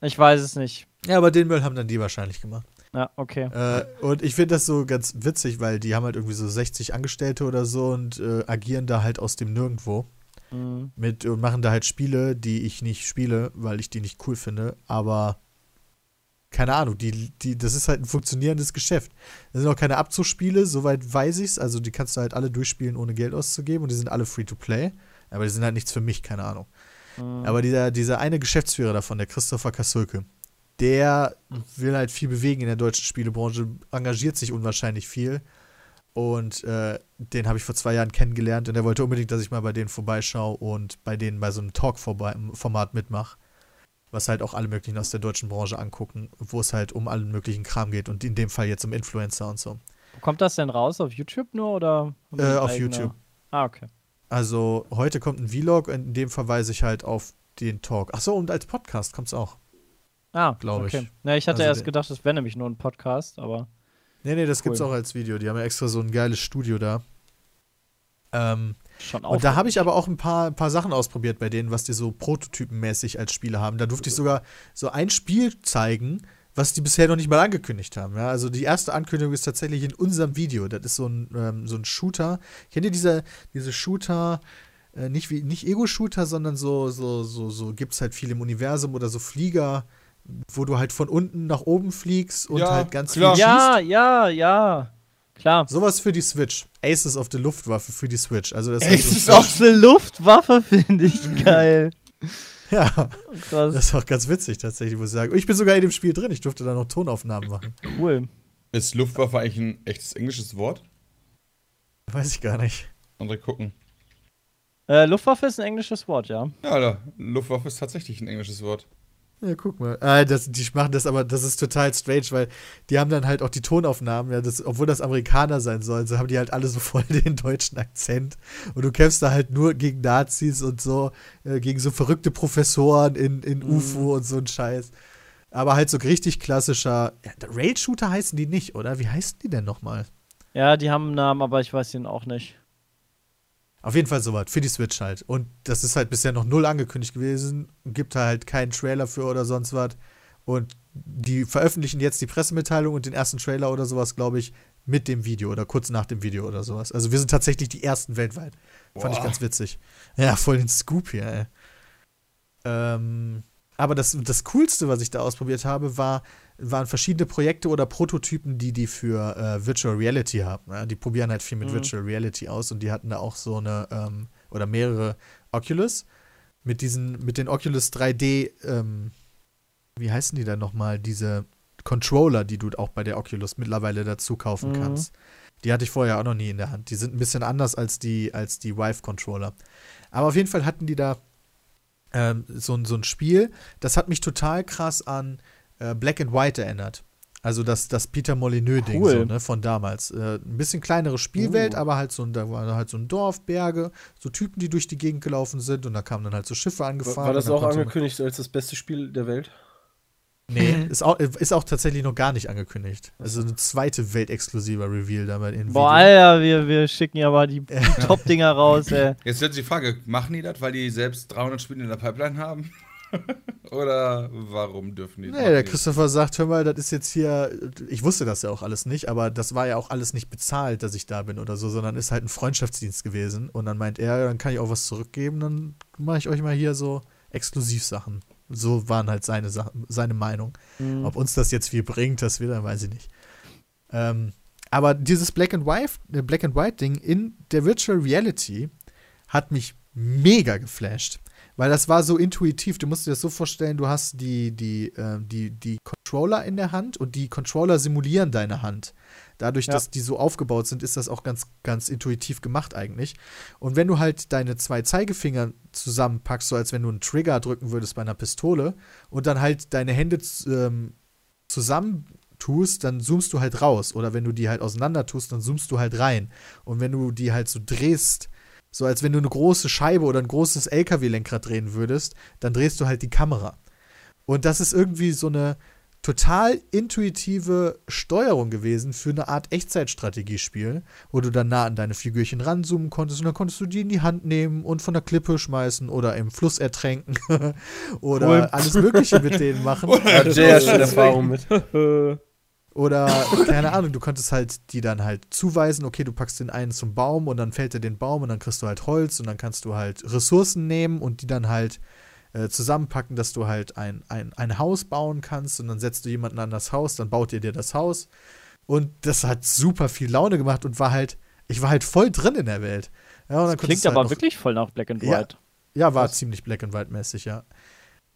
Ich weiß es nicht. Ja, aber den Müll haben dann die wahrscheinlich gemacht. Ja, okay. Äh, und ich finde das so ganz witzig, weil die haben halt irgendwie so 60 Angestellte oder so und äh, agieren da halt aus dem Nirgendwo. Mhm. Mit, und machen da halt Spiele, die ich nicht spiele, weil ich die nicht cool finde. Aber keine Ahnung, die, die, das ist halt ein funktionierendes Geschäft. Das sind auch keine Abzugsspiele, soweit weiß ich's. Also die kannst du halt alle durchspielen, ohne Geld auszugeben und die sind alle free to play. Aber die sind halt nichts für mich, keine Ahnung. Mhm. Aber dieser, dieser eine Geschäftsführer davon, der Christopher Kasulke, der will halt viel bewegen in der deutschen Spielebranche, engagiert sich unwahrscheinlich viel. Und äh, den habe ich vor zwei Jahren kennengelernt und er wollte unbedingt, dass ich mal bei denen vorbeischaue und bei denen bei so einem Talk-Format mitmache. Was halt auch alle möglichen aus der deutschen Branche angucken, wo es halt um allen möglichen Kram geht und in dem Fall jetzt um Influencer und so. Kommt das denn raus auf YouTube nur oder? Äh, auf eigene- YouTube. Ah, okay. Also heute kommt ein Vlog und in dem verweise ich halt auf den Talk. Ach so, und als Podcast kommt es auch. Ah, Glaub ich. okay. Na, ich hatte Also erst gedacht, das wäre nämlich nur ein Podcast, aber. Nee, nee, das Cool. gibt's auch als Video. Die haben ja extra so ein geiles Studio da. Ähm, Schon und da habe ich aber auch ein paar, paar Sachen ausprobiert bei denen, was die so prototypenmäßig als Spiele haben. Da durfte ich sogar so ein Spiel zeigen, was die bisher noch nicht mal angekündigt haben. Ja, also die erste Ankündigung ist tatsächlich in unserem Video. Das ist so ein, ähm, so ein Shooter. Kennt ihr diese, diese Shooter, äh, nicht, wie, nicht Ego-Shooter, sondern so, so, so, so gibt es halt viel im Universum oder so Flieger, wo du halt von unten nach oben fliegst und Ja, halt ganz klar. viel Ja, ja, ja. Klar. Sowas für die Switch. Aces of the Luftwaffe für die Switch. Also das Aces ist auch eine Luftwaffe, finde ich geil. ja, Krass. das ist auch ganz witzig tatsächlich, muss ich sagen. Ich bin sogar in dem Spiel drin. Ich durfte da noch Tonaufnahmen machen. Cool. Ist Luftwaffe eigentlich ein echtes englisches Wort? Weiß ich gar nicht. André gucken. Äh, Luftwaffe ist ein englisches Wort, ja. Ja, Alter, Luftwaffe ist tatsächlich ein englisches Wort. Ja, guck mal. Ah, das, die machen das aber, das ist total strange, weil die haben dann halt auch die Tonaufnahmen, ja, das, obwohl das Amerikaner sein sollen, so haben die halt alle so voll den deutschen Akzent. Und du kämpfst da halt nur gegen Nazis und so, äh, gegen so verrückte Professoren in, in UFO und so ein Scheiß. Aber halt so richtig klassischer. Ja, Rail-Shooter heißen die nicht, oder? Wie heißen die denn nochmal? Ja, die haben einen Namen, aber ich weiß ihn auch nicht. Auf jeden Fall sowas, für die Switch halt. Und das ist halt bisher noch null angekündigt gewesen. Gibt halt keinen Trailer für oder sonst was. Und die veröffentlichen jetzt die Pressemitteilung und den ersten Trailer oder sowas, glaube ich, mit dem Video oder kurz nach dem Video oder sowas. Also wir sind tatsächlich die ersten weltweit. Fand ich Boah. ganz witzig. Ja, voll den Scoop hier, ey. Ähm, aber das, das Coolste, was ich da ausprobiert habe, war, waren verschiedene Projekte oder Prototypen, die die für äh, Virtual Reality haben. Ja, die probieren halt viel mit Mhm. Virtual Reality aus und die hatten da auch so eine ähm, oder mehrere Oculus mit diesen mit den Oculus 3D ähm, wie heißen die dann nochmal diese Controller, die du auch bei der Oculus mittlerweile dazu kaufen Mhm. kannst. Die hatte ich vorher auch noch nie in der Hand. Die sind ein bisschen anders als die als die Vive Controller. Aber auf jeden Fall hatten die da ähm, so, so ein Spiel, das hat mich total krass an äh, Black and White erinnert. Also das, das Peter Molyneux-Ding Cool. so, ne, von damals. Äh, ein bisschen kleinere Spielwelt, Uh. aber halt so ein, da war halt so ein Dorf, Berge, so Typen, die durch die Gegend gelaufen sind und da kamen dann halt so Schiffe angefahren. War, war das auch angekündigt als das beste Spiel der Welt? Nee, ist auch, ist auch tatsächlich noch gar nicht angekündigt. Also eine zweite weltexklusiver Reveal dabei in Boah, Alter, wir, wir schicken ja mal die Top-Dinger raus, ey. Jetzt stellt sich die Frage, machen die das, weil die selbst 300 Spiele in der Pipeline haben? Oder warum dürfen die Nee, der nicht? Christopher sagt, hör mal, das ist jetzt hier, ich wusste das ja auch alles nicht, aber das war ja auch alles nicht bezahlt, dass ich da bin oder so, sondern ist halt ein Freundschaftsdienst gewesen. Und dann meint er, dann kann ich auch was zurückgeben, dann mache ich euch mal hier so Exklusivsachen. So waren halt seine, Sachen, seine Meinung. Mhm. Ob uns das jetzt viel bringt, das wieder, weiß ich nicht. Ähm, Aber dieses Black and White, äh, Black and White Ding in der Virtual Reality hat mich mega geflasht. Weil das war so intuitiv. Du musst dir das so vorstellen, du hast die, die, äh, die, die Controller in der Hand und die Controller simulieren deine Hand. Dadurch, Ja. dass die so aufgebaut sind, ist das auch ganz, ganz intuitiv gemacht eigentlich. Und wenn du halt deine zwei Zeigefinger zusammenpackst, so als wenn du einen Trigger drücken würdest bei einer Pistole und dann halt deine Hände ähm, zusammen tust, dann zoomst du halt raus. Oder wenn du die halt auseinander tust, dann zoomst du halt rein. Und wenn du die halt so drehst, so als wenn du eine große Scheibe oder ein großes LKW-Lenkrad drehen würdest, dann drehst du halt die Kamera. Und das ist irgendwie so eine total intuitive Steuerung gewesen für eine Art Echtzeitstrategiespiel, wo du dann nah an deine Figürchen ranzoomen konntest und dann konntest du die in die Hand nehmen und von der Klippe schmeißen oder im Fluss ertränken oder Cool. alles Mögliche mit denen machen. Ja schon Erfahrung mit. Oder, keine Ahnung, du konntest halt die dann halt zuweisen, okay, du packst den einen zum Baum und dann fällt er den Baum und dann kriegst du halt Holz und dann kannst du halt Ressourcen nehmen und die dann halt äh, zusammenpacken, dass du halt ein, ein, ein Haus bauen kannst und dann setzt du jemanden an das Haus, dann baut ihr dir das Haus. Und das hat super viel Laune gemacht und war halt, ich war halt voll drin in der Welt. Ja, konntest Klingt halt aber noch- wirklich voll nach Black and Ja. White. ja, war ziemlich Black and White mäßig, ja.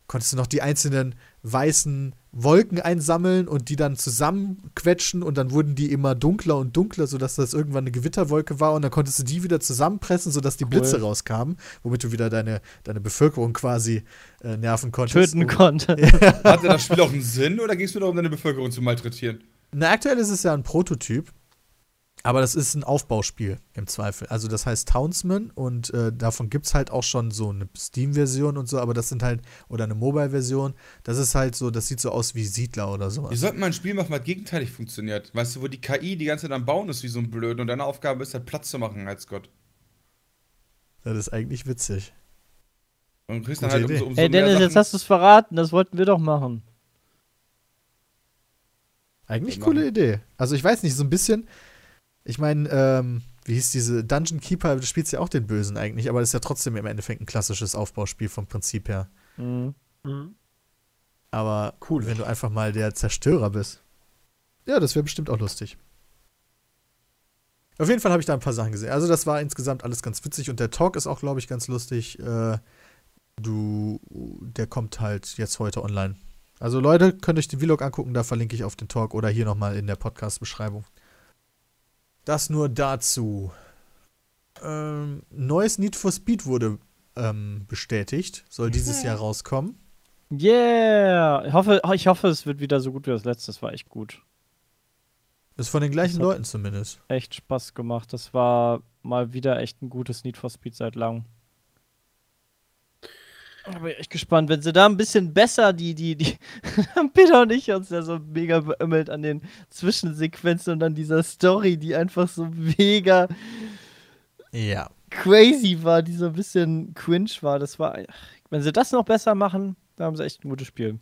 Konntest du noch die einzelnen weißen Wolken einsammeln und die dann zusammenquetschen und dann wurden die immer dunkler und dunkler, sodass das irgendwann eine Gewitterwolke war und dann konntest du die wieder zusammenpressen, sodass die Blitze rauskamen, womit du wieder deine, deine Bevölkerung quasi äh, nerven konntest. Töten Und- konnte. Hatte das Spiel auch einen Sinn oder ging es nur darum, deine Bevölkerung zu malträtieren? Na, aktuell ist es ja ein Prototyp, aber das ist ein Aufbauspiel im Zweifel. Also das heißt Townsman und äh, davon gibt es halt auch schon so eine Steam-Version und so, aber das sind halt, oder eine Mobile-Version, das ist halt so, das sieht so aus wie Siedler oder Wir sowas. sollten mal ein Spiel machen, was gegenteilig funktioniert. Weißt du, wo die KI die ganze Zeit am Bauen ist wie so ein Blöd und deine Aufgabe ist halt Platz zu machen als Gott. Das ist eigentlich witzig. Und du kriegst dann halt Idee. umso, umso Ey, mehr Dennis, jetzt hast du es verraten. Das wollten wir doch machen. Eigentlich coole. Idee. Also ich weiß nicht, so ein bisschen, ich meine, ähm, wie hieß diese Dungeon Keeper, du spielst ja auch den Bösen eigentlich, aber das ist ja trotzdem im Endeffekt ein klassisches Aufbauspiel vom Prinzip her. Mhm. Aber cool, wenn du einfach mal der Zerstörer bist. Ja, das wäre bestimmt auch lustig. Auf jeden Fall habe ich da ein paar Sachen gesehen. Also das war insgesamt alles ganz witzig und der Talk ist auch, glaube ich, ganz lustig. Äh, du, der kommt halt jetzt heute online. Also Leute, könnt euch den Vlog angucken, da verlinke ich auf den Talk oder hier nochmal in der Podcast-Beschreibung. Das nur dazu. Ähm, neues Need for Speed wurde ähm, bestätigt, soll dieses Jahr rauskommen. Yeah! Ich hoffe, ich hoffe, es wird wieder so gut wie das letzte. Das war echt gut. Ist von den gleichen Leuten zumindest. Echt Spaß gemacht. Das war mal wieder echt ein gutes Need for Speed seit langem. Da bin ich echt gespannt, wenn sie da ein bisschen besser die, die, die, Peter und ich uns ja so mega beömmelt an den Zwischensequenzen und an dieser Story, die einfach so mega Ja. crazy war, die so ein bisschen cringe war. Das war, wenn sie das noch besser machen, da haben sie echt ein gutes Spiel.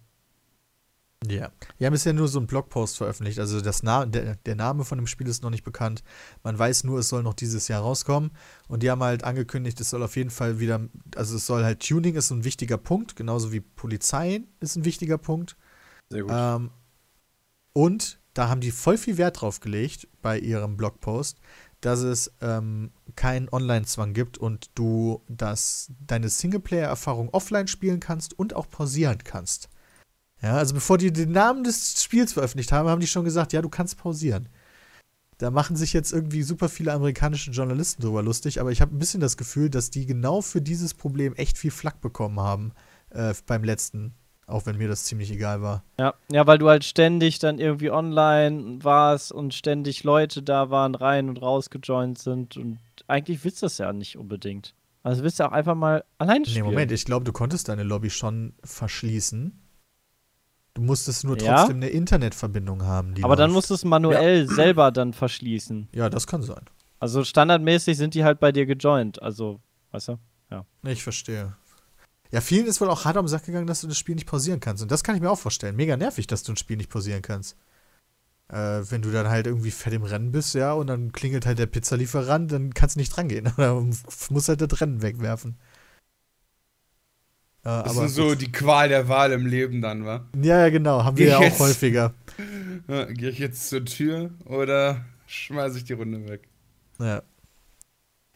Ja. Wir haben bisher nur so einen Blogpost veröffentlicht. Also das Na der, der Name von dem Spiel ist noch nicht bekannt. Man weiß nur, es soll noch dieses Jahr rauskommen. Und die haben halt angekündigt, es soll auf jeden Fall wieder, also es soll halt Tuning ist ein wichtiger Punkt, genauso wie Polizei ist ein wichtiger Punkt. Sehr gut. Ähm, und da haben die voll viel Wert drauf gelegt bei ihrem Blogpost, dass es ähm, keinen Online-Zwang gibt und du das, deine Singleplayer-Erfahrung offline spielen kannst und auch pausieren kannst. Ja, also bevor die den Namen des Spiels veröffentlicht haben, haben die schon gesagt, ja, du kannst pausieren. Da machen sich jetzt irgendwie super viele amerikanische Journalisten drüber lustig, aber ich habe ein bisschen das Gefühl, dass die genau für dieses Problem echt viel Flack bekommen haben äh, beim letzten, auch wenn mir das ziemlich egal war. Ja, ja, weil du halt ständig dann irgendwie online warst und ständig Leute da waren, rein und raus gejoint sind und eigentlich willst du das ja nicht unbedingt. Also willst du auch einfach mal alleine Nee, spielen. Moment, ich glaube, du konntest deine Lobby schon verschließen. Du musstest nur Ja? trotzdem eine Internetverbindung haben. Die Aber dann läuft. musst du es manuell selber dann verschließen. Ja, das kann sein. Also standardmäßig sind die halt bei dir gejoint. Also, weißt du? Nee, ich verstehe. Ja, vielen ist wohl auch hart am Sack gegangen, dass du das Spiel nicht pausieren kannst. Und das kann ich mir auch vorstellen. Mega nervig, dass du ein Spiel nicht pausieren kannst. Äh, wenn du dann halt irgendwie fett im Rennen bist, ja, und dann klingelt halt der Pizzalieferant, dann kannst du nicht drangehen. Dann musst halt das Rennen wegwerfen. Äh, Das aber ist so die Qual der Wahl im Leben dann, wa? ja, ja, genau. Haben wir ja auch jetzt. häufiger. Gehe ich jetzt zur Tür oder Schmeiß ich die Runde weg. Ja.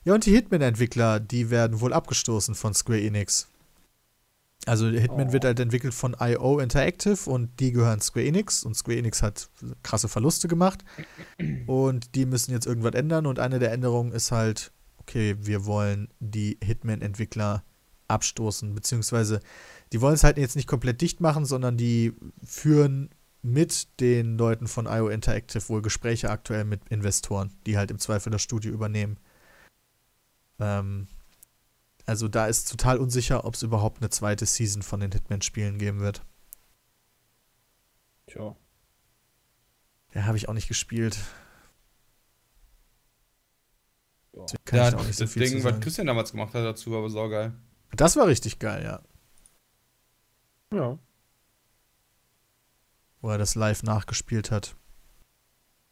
Ja, und die Hitman-Entwickler, die werden wohl abgestoßen von Square Enix. Also Hitman Oh. wird halt entwickelt von IO Interactive und die gehören Square Enix und Square Enix hat krasse Verluste gemacht und die müssen jetzt irgendwas ändern und eine der Änderungen ist halt, okay, wir wollen die Hitman-Entwickler abstoßen, beziehungsweise die wollen es halt jetzt nicht komplett dicht machen, sondern die führen mit den Leuten von IO Interactive wohl Gespräche aktuell mit Investoren, die halt im Zweifel das Studio übernehmen. Ähm, also da ist total unsicher, ob es überhaupt eine zweite Season von den Hitman-Spielen geben wird. Tja. Ja, habe ich auch nicht gespielt. Ja. Deswegen Kann Ja, ich da auch nicht so das viel Ding, zu was. Christian damals gemacht hat dazu, aber saugeil. Das war richtig geil, ja. Ja. Wo er das live nachgespielt hat.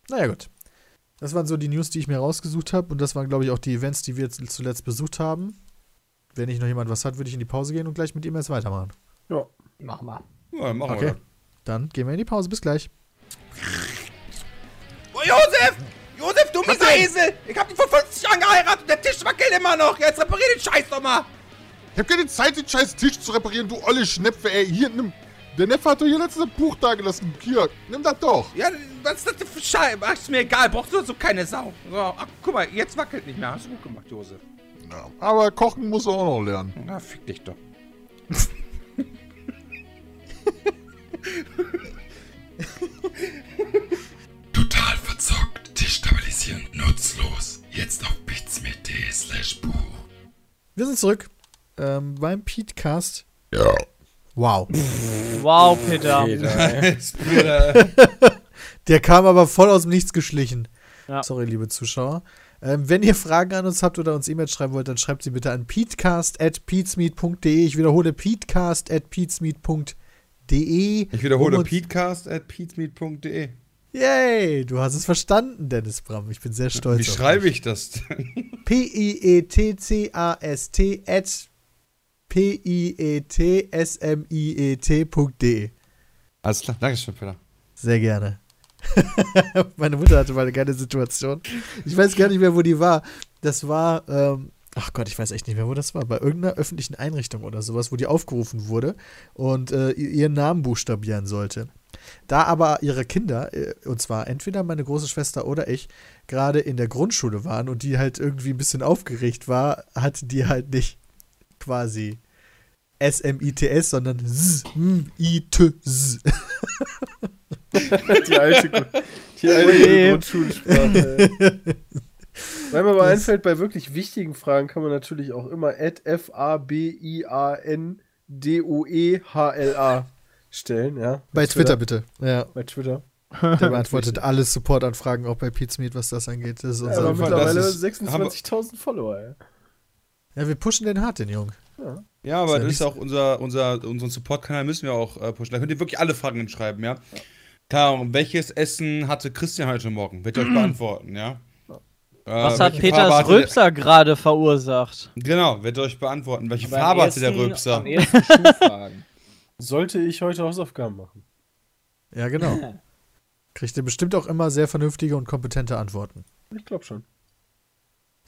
Naja, gut. Das waren so die News, die ich mir rausgesucht habe. Und das waren, glaube ich, auch die Events, die wir jetzt zuletzt besucht haben. Wenn nicht noch jemand was hat, würde ich in die Pause gehen und gleich mit ihm jetzt weitermachen. Ja. Mach mal. Ja, dann machen Okay. wir. Dann gehen wir in die Pause. Bis gleich. Oh, Josef! Josef, du mieser Esel! Ich hab dich vor 50 Jahren geheiratet und der Tisch wackelt immer noch! Jetzt reparier den Scheiß doch mal! Ich hab keine Zeit, den scheiß Tisch zu reparieren, du olle Schnepfe, ey. Hier, nimm. Der Neffe hat doch hier letztes Buch da gelassen. Hier, nimm das doch. Ja, was ist das denn für Scheiße? Ach, ist mir egal, brauchst du so keine Sau. So, ach, guck mal, jetzt wackelt nicht mehr. Hast du gut gemacht, Josef. Ja, aber kochen muss er auch noch lernen. Na, fick dich doch. Total verzockt, destabilisierend, nutzlos. Jetzt auf bitsmit.de slash Buch. Wir sind zurück ähm, beim Petecast. Ja. Wow. Wow, Peter. Der kam aber voll aus dem Nichts geschlichen. Ja. Sorry, liebe Zuschauer. Ähm, wenn ihr Fragen an uns habt oder uns E-Mails schreiben wollt, dann schreibt sie bitte an peatcast.peatsmeet.de. Ich wiederhole peatcast.peatsmeet.de. Ich wiederhole Um uns- peatcast at peatsmeet.de. Yay, du hast es verstanden, Dennis Bram. Ich bin sehr stolz. Wie auf schreibe dich. ich das denn? P-I-E-T-C-A-S-T at P-I-E-T-S-M-I-E-T.de. Alles klar, Dankeschön, Peter. Sehr gerne. Meine Mutter hatte mal eine geile Situation. Ich weiß gar nicht mehr, wo die war. Das war, ähm, ach Gott, ich weiß echt nicht mehr, wo das war. Bei irgendeiner öffentlichen Einrichtung oder sowas, wo die aufgerufen wurde und äh, ihren Namen buchstabieren sollte. Da aber ihre Kinder, äh, und zwar entweder meine große Schwester oder ich, gerade in der Grundschule waren und die halt irgendwie ein bisschen aufgeregt war, hat die halt nicht quasi S-M-I-T-S, sondern S-M-I-T-S. Die alte, die alte Oje. Grundschulsprache. Weil mir aber einfällt, bei wirklich wichtigen Fragen kann man natürlich auch immer at F-A-B-I-A-N-D-O-E-H-L-A stellen, ja. Bei Twitter bitte. Ja. Bei Twitter. Der beantwortet alle Supportanfragen, auch bei Pete's Meet, was das angeht. Das ist Ja, unser aber mittlerweile das ist- 26.000 Follower, ey. Ja, wir pushen den hart, den Jungen. Ja, aber Ist ja das ist auch unser, unser, unseren Support-Kanal müssen wir auch äh, pushen. Da könnt ihr wirklich alle Fragen schreiben, ja. Klar, welches Essen hatte Christian heute Morgen? Wird ihr euch beantworten, ja. Äh, Was hat welche Farbe Peters hatte der- Rülpser gerade verursacht? Genau, wird ihr euch beantworten. Welche Aber Farbe hatte der Rülpser? Sollte ich heute Hausaufgaben machen? Ja, genau. Kriegt ihr bestimmt auch immer sehr vernünftige und kompetente Antworten. Ich glaube schon.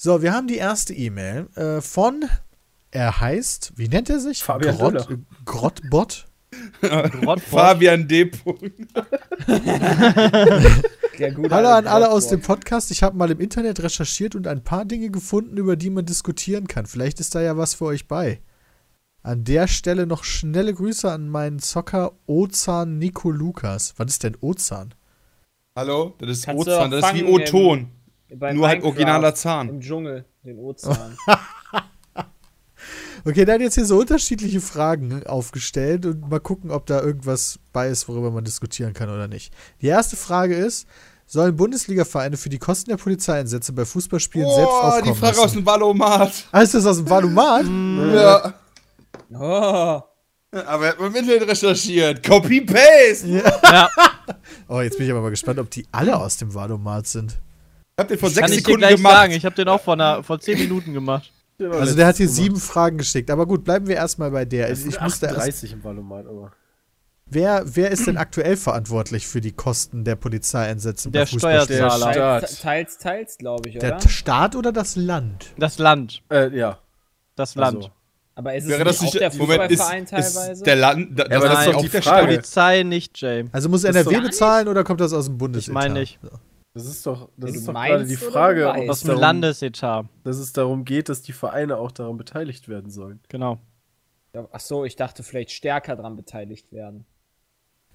So, wir haben die erste E-Mail äh, von, er heißt, wie nennt er sich? Fabian Grott, äh, Grottbot. Grottbot. Fabian D. Punkt. Der gute Hallo an alle aus dem. Podcast. Ich habe mal im Internet recherchiert und ein paar Dinge gefunden, über die man diskutieren kann. Vielleicht ist da ja was für euch bei. An der Stelle noch schnelle Grüße an meinen Zocker Ozan Nico Lukas. Was ist denn Ozan? Hallo, das ist Kannst Ozan, das ist wie O-Ton. Bei Nur halt Minecraft originaler Zahn. Im Dschungel, den Ozean. Okay, der hat jetzt hier so unterschiedliche Fragen aufgestellt und mal gucken, ob da irgendwas bei ist, worüber man diskutieren kann oder nicht. Die erste Frage ist, sollen Bundesliga-Vereine für die Kosten der Polizeieinsätze bei Fußballspielen selbst Oh, aufkommen die Frage aus müssen? dem Valomat. Ah, ist das aus dem Valomat? Ja. oh, Aber er hat mit dem Internet recherchiert. Copy-Paste. Ja, Oh, jetzt bin ich aber mal gespannt, ob die alle aus dem Valomat sind. Habt ihr vor kann sechs ich dir Sekunden gleich gemacht. sagen. Ich habe den auch vor, einer, vor 10 Minuten gemacht. Also der hat hier sieben Fragen geschickt. Aber gut, bleiben wir erstmal bei der. Es Ich sind musste erst, 38 im Valomat, aber. wer, wer ist denn aktuell verantwortlich für die Kosten der Polizeieinsätze Der Fußballspielen? Steuerzahler. Staat. Teils, teils, glaube ich, oder? Der Staat oder das Land? Das Land. Äh, ja. Das Land. Also. aber ist es Wäre das nicht nicht auch der Moment, ist, Fußballverein teilweise? ist der Land. Da, Ja, aber das ist Nein, doch die der Frage. Polizei nicht, Jay. Also muss NRW bezahlen oder kommt das aus dem Bundesetat? meine nicht. So. Das ist doch, das ist doch gerade die oder Frage, dem darum, Landesetat. dass es darum geht, dass die Vereine auch daran beteiligt werden sollen. Genau. Ja, Ach so, ich dachte vielleicht stärker dran beteiligt werden.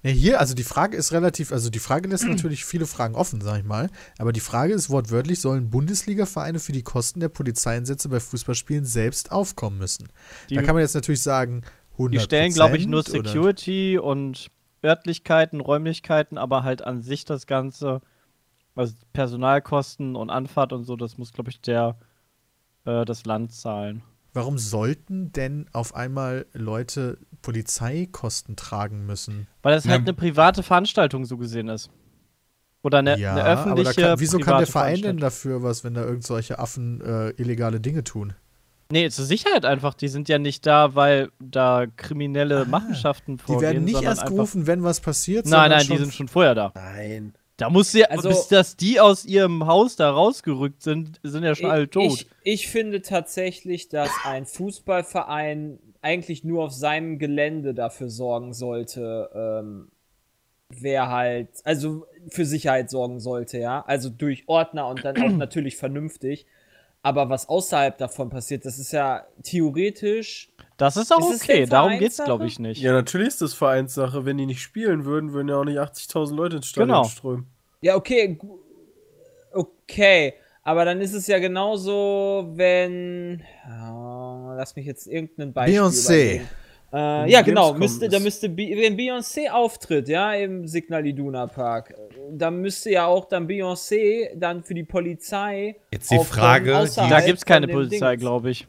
Ja, hier, also die Frage ist relativ, also die Frage lässt natürlich viele Fragen offen, sag ich mal. Aber die Frage ist wortwörtlich, sollen Bundesliga-Vereine für die Kosten der Polizeieinsätze bei Fußballspielen selbst aufkommen müssen? Die, da kann man jetzt natürlich sagen, 100 die stellen, glaube ich, nur oder- Security und Örtlichkeiten, Räumlichkeiten, aber halt an sich das Ganze, also Personalkosten und Anfahrt und so, das muss, glaube ich, der äh, das Land zahlen. Warum sollten denn auf einmal Leute Polizeikosten tragen müssen? Weil das halt Ja. eine private Veranstaltung so gesehen ist. Oder eine, ja, eine aber da öffentliche. kann, wieso kann der Verein denn dafür was, wenn da irgend solche Affen äh, illegale Dinge tun? Nee, zur Sicherheit einfach. Die sind ja nicht da, weil da kriminelle Machenschaften Die vorgehen. werden nicht erst gerufen, wenn was passiert. Nein, nein, die sind schon vorher da. Nein. Da muss ja, Also- bis dass die aus ihrem Haus da rausgerückt sind, sind ja schon alle tot. Ich, ich finde tatsächlich, dass ein Fußballverein eigentlich nur auf seinem Gelände dafür sorgen sollte, ähm, wer halt, also für Sicherheit sorgen sollte, ja. Also durch Ordner und dann auch natürlich vernünftig. Aber was außerhalb davon passiert, das ist ja theoretisch. Das ist auch Ist es okay, darum geht's, Vereinssache? glaube ich, nicht. Ja, natürlich ist das Vereinssache. Wenn die nicht spielen würden, würden ja auch nicht 80.000 Leute ins Stadion Genau. strömen. Ja, okay. Okay. Aber dann ist es ja genauso, wenn. Oh, lass mich jetzt irgendein Beispiel. Beyoncé. Äh, ja, genau. Müsste, da müsste, Be- wenn Beyoncé auftritt, ja, im Signal Iduna Park, dann müsste ja auch dann Beyoncé dann für die Polizei. Jetzt die Frage, die- Da gibt's keine von dem Polizei, glaube ich.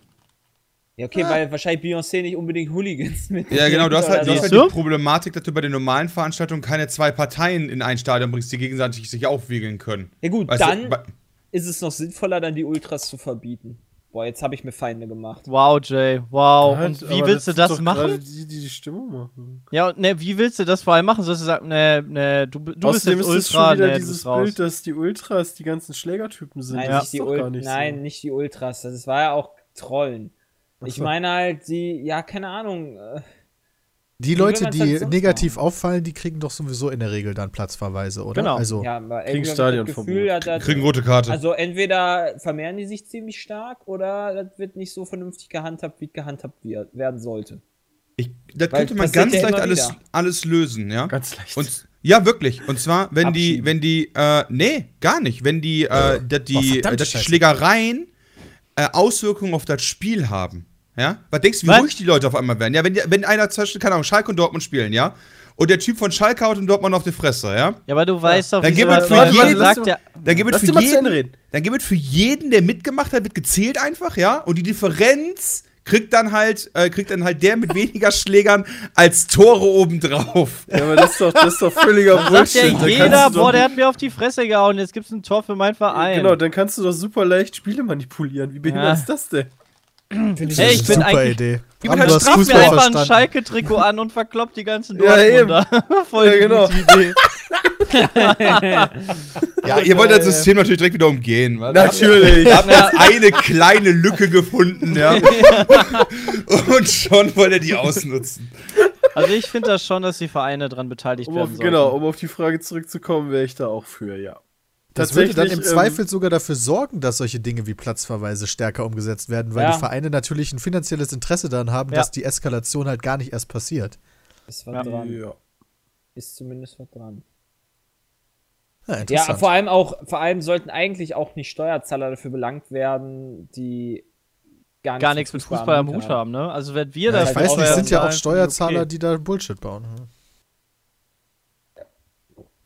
Ja, okay, weil wahrscheinlich Beyoncé nicht unbedingt Hooligans mit. Ja, genau, du hast halt, du hast halt du? die Problematik, dass du bei den normalen Veranstaltungen keine zwei Parteien in ein Stadion bringst, die gegenseitig sich aufwiegeln können. Ja, gut, Weißt du, dann bei- ist es noch sinnvoller, dann die Ultras zu verbieten. Boah, jetzt habe ich mir Feinde gemacht. Wow, Jay, wow. Und wie willst du das doch gerade machen? Die, die die Stimmung machen. Ja, und ne, wie willst du das vor allem machen? Sollst du sagen, ne, ne, du, du bist jetzt ist Ultra, schon wieder ne, du dieses. Bild, dass die Ultras die ganzen Schlägertypen sind. Nein, das nicht ist die Ul gar nicht Nein, so. nicht die Ultras. Das war ja auch Trollen. Ich so. meine halt, die, ja, keine Ahnung. äh, Die Leute, die halt negativ machen? auffallen, die kriegen doch sowieso in der Regel dann Platzverweise, oder? Genau. Also, Ja, Kriegen ich Stadionverbot. Gefühl, ja, das- kriegen rote Karte. Also entweder vermehren die sich ziemlich stark oder das wird nicht so vernünftig gehandhabt, wie gehandhabt wir- werden sollte. Ich, das Weil könnte man ganz ja leicht alles, wieder. alles lösen, ja? Ganz leicht. Und ja, wirklich. Und zwar, wenn die, wenn die, äh, nee, gar nicht. Wenn die, äh, dass Oh, die, verdammte dass die Scheiße. Schlägereien äh, Auswirkungen auf das Spiel haben. Ja? Was denkst du, wie Was? ruhig die Leute auf einmal werden? Ja, wenn, wenn einer zum Beispiel, keine Ahnung, Schalke und Dortmund spielen, ja? Und der Typ von Schalke haut in Dortmund auf die Fresse, ja? Ja, aber du weißt doch, Dann wie sagt ja, Dann gibt es für jeden, dann gibt es für jeden, der mitgemacht hat, wird gezählt einfach, ja? Und die Differenz kriegt dann halt, äh, kriegt dann halt der mit weniger Schlägern als Tore obendrauf. Ja, aber das ist doch, das ist doch völliger sagt Bullshit. ja jeder, boah, der hat mir auf die Fresse gehauen, jetzt gibt's ein Tor für meinen Verein. Genau, dann kannst du doch super leicht Spiele manipulieren. Wie behindert Ja. ist das denn? das Hey, ist ich eine bin super eigentlich- Idee. bin Bram, halt du hast Straff mir einfach ein. Schalke-Trikot an und verkloppt die ganzen Ja, eben. Dortmunder. Voll Ja, die genau. gute Idee. Ja, ihr wollt das System natürlich direkt wieder umgehen. wa? Natürlich. Ihr habt jetzt eine kleine Lücke gefunden, ja. Und schon wollt ihr die ausnutzen. Also ich finde das schon, dass die Vereine dran beteiligt Um werden auf, sollten. genau, um auf die Frage zurückzukommen, wäre ich da auch für, ja. Das würde dann im Tatsächlich, ähm, Zweifel sogar dafür sorgen, dass solche Dinge wie Platzverweise stärker umgesetzt werden, weil Ja. die Vereine natürlich ein finanzielles Interesse daran haben, Ja. dass die Eskalation halt gar nicht erst passiert. Ist was Ja. dran. Ja. Ist zumindest was dran. Ja, Ja, interessant. vor allem auch, vor allem sollten eigentlich auch nicht Steuerzahler dafür belangt werden, die gar, Gar nichts mit Fußball am Hut haben, ne? Also wenn wir ja, das ich weiß nicht, es sind ja auch Steuerzahler, okay. die da Bullshit bauen.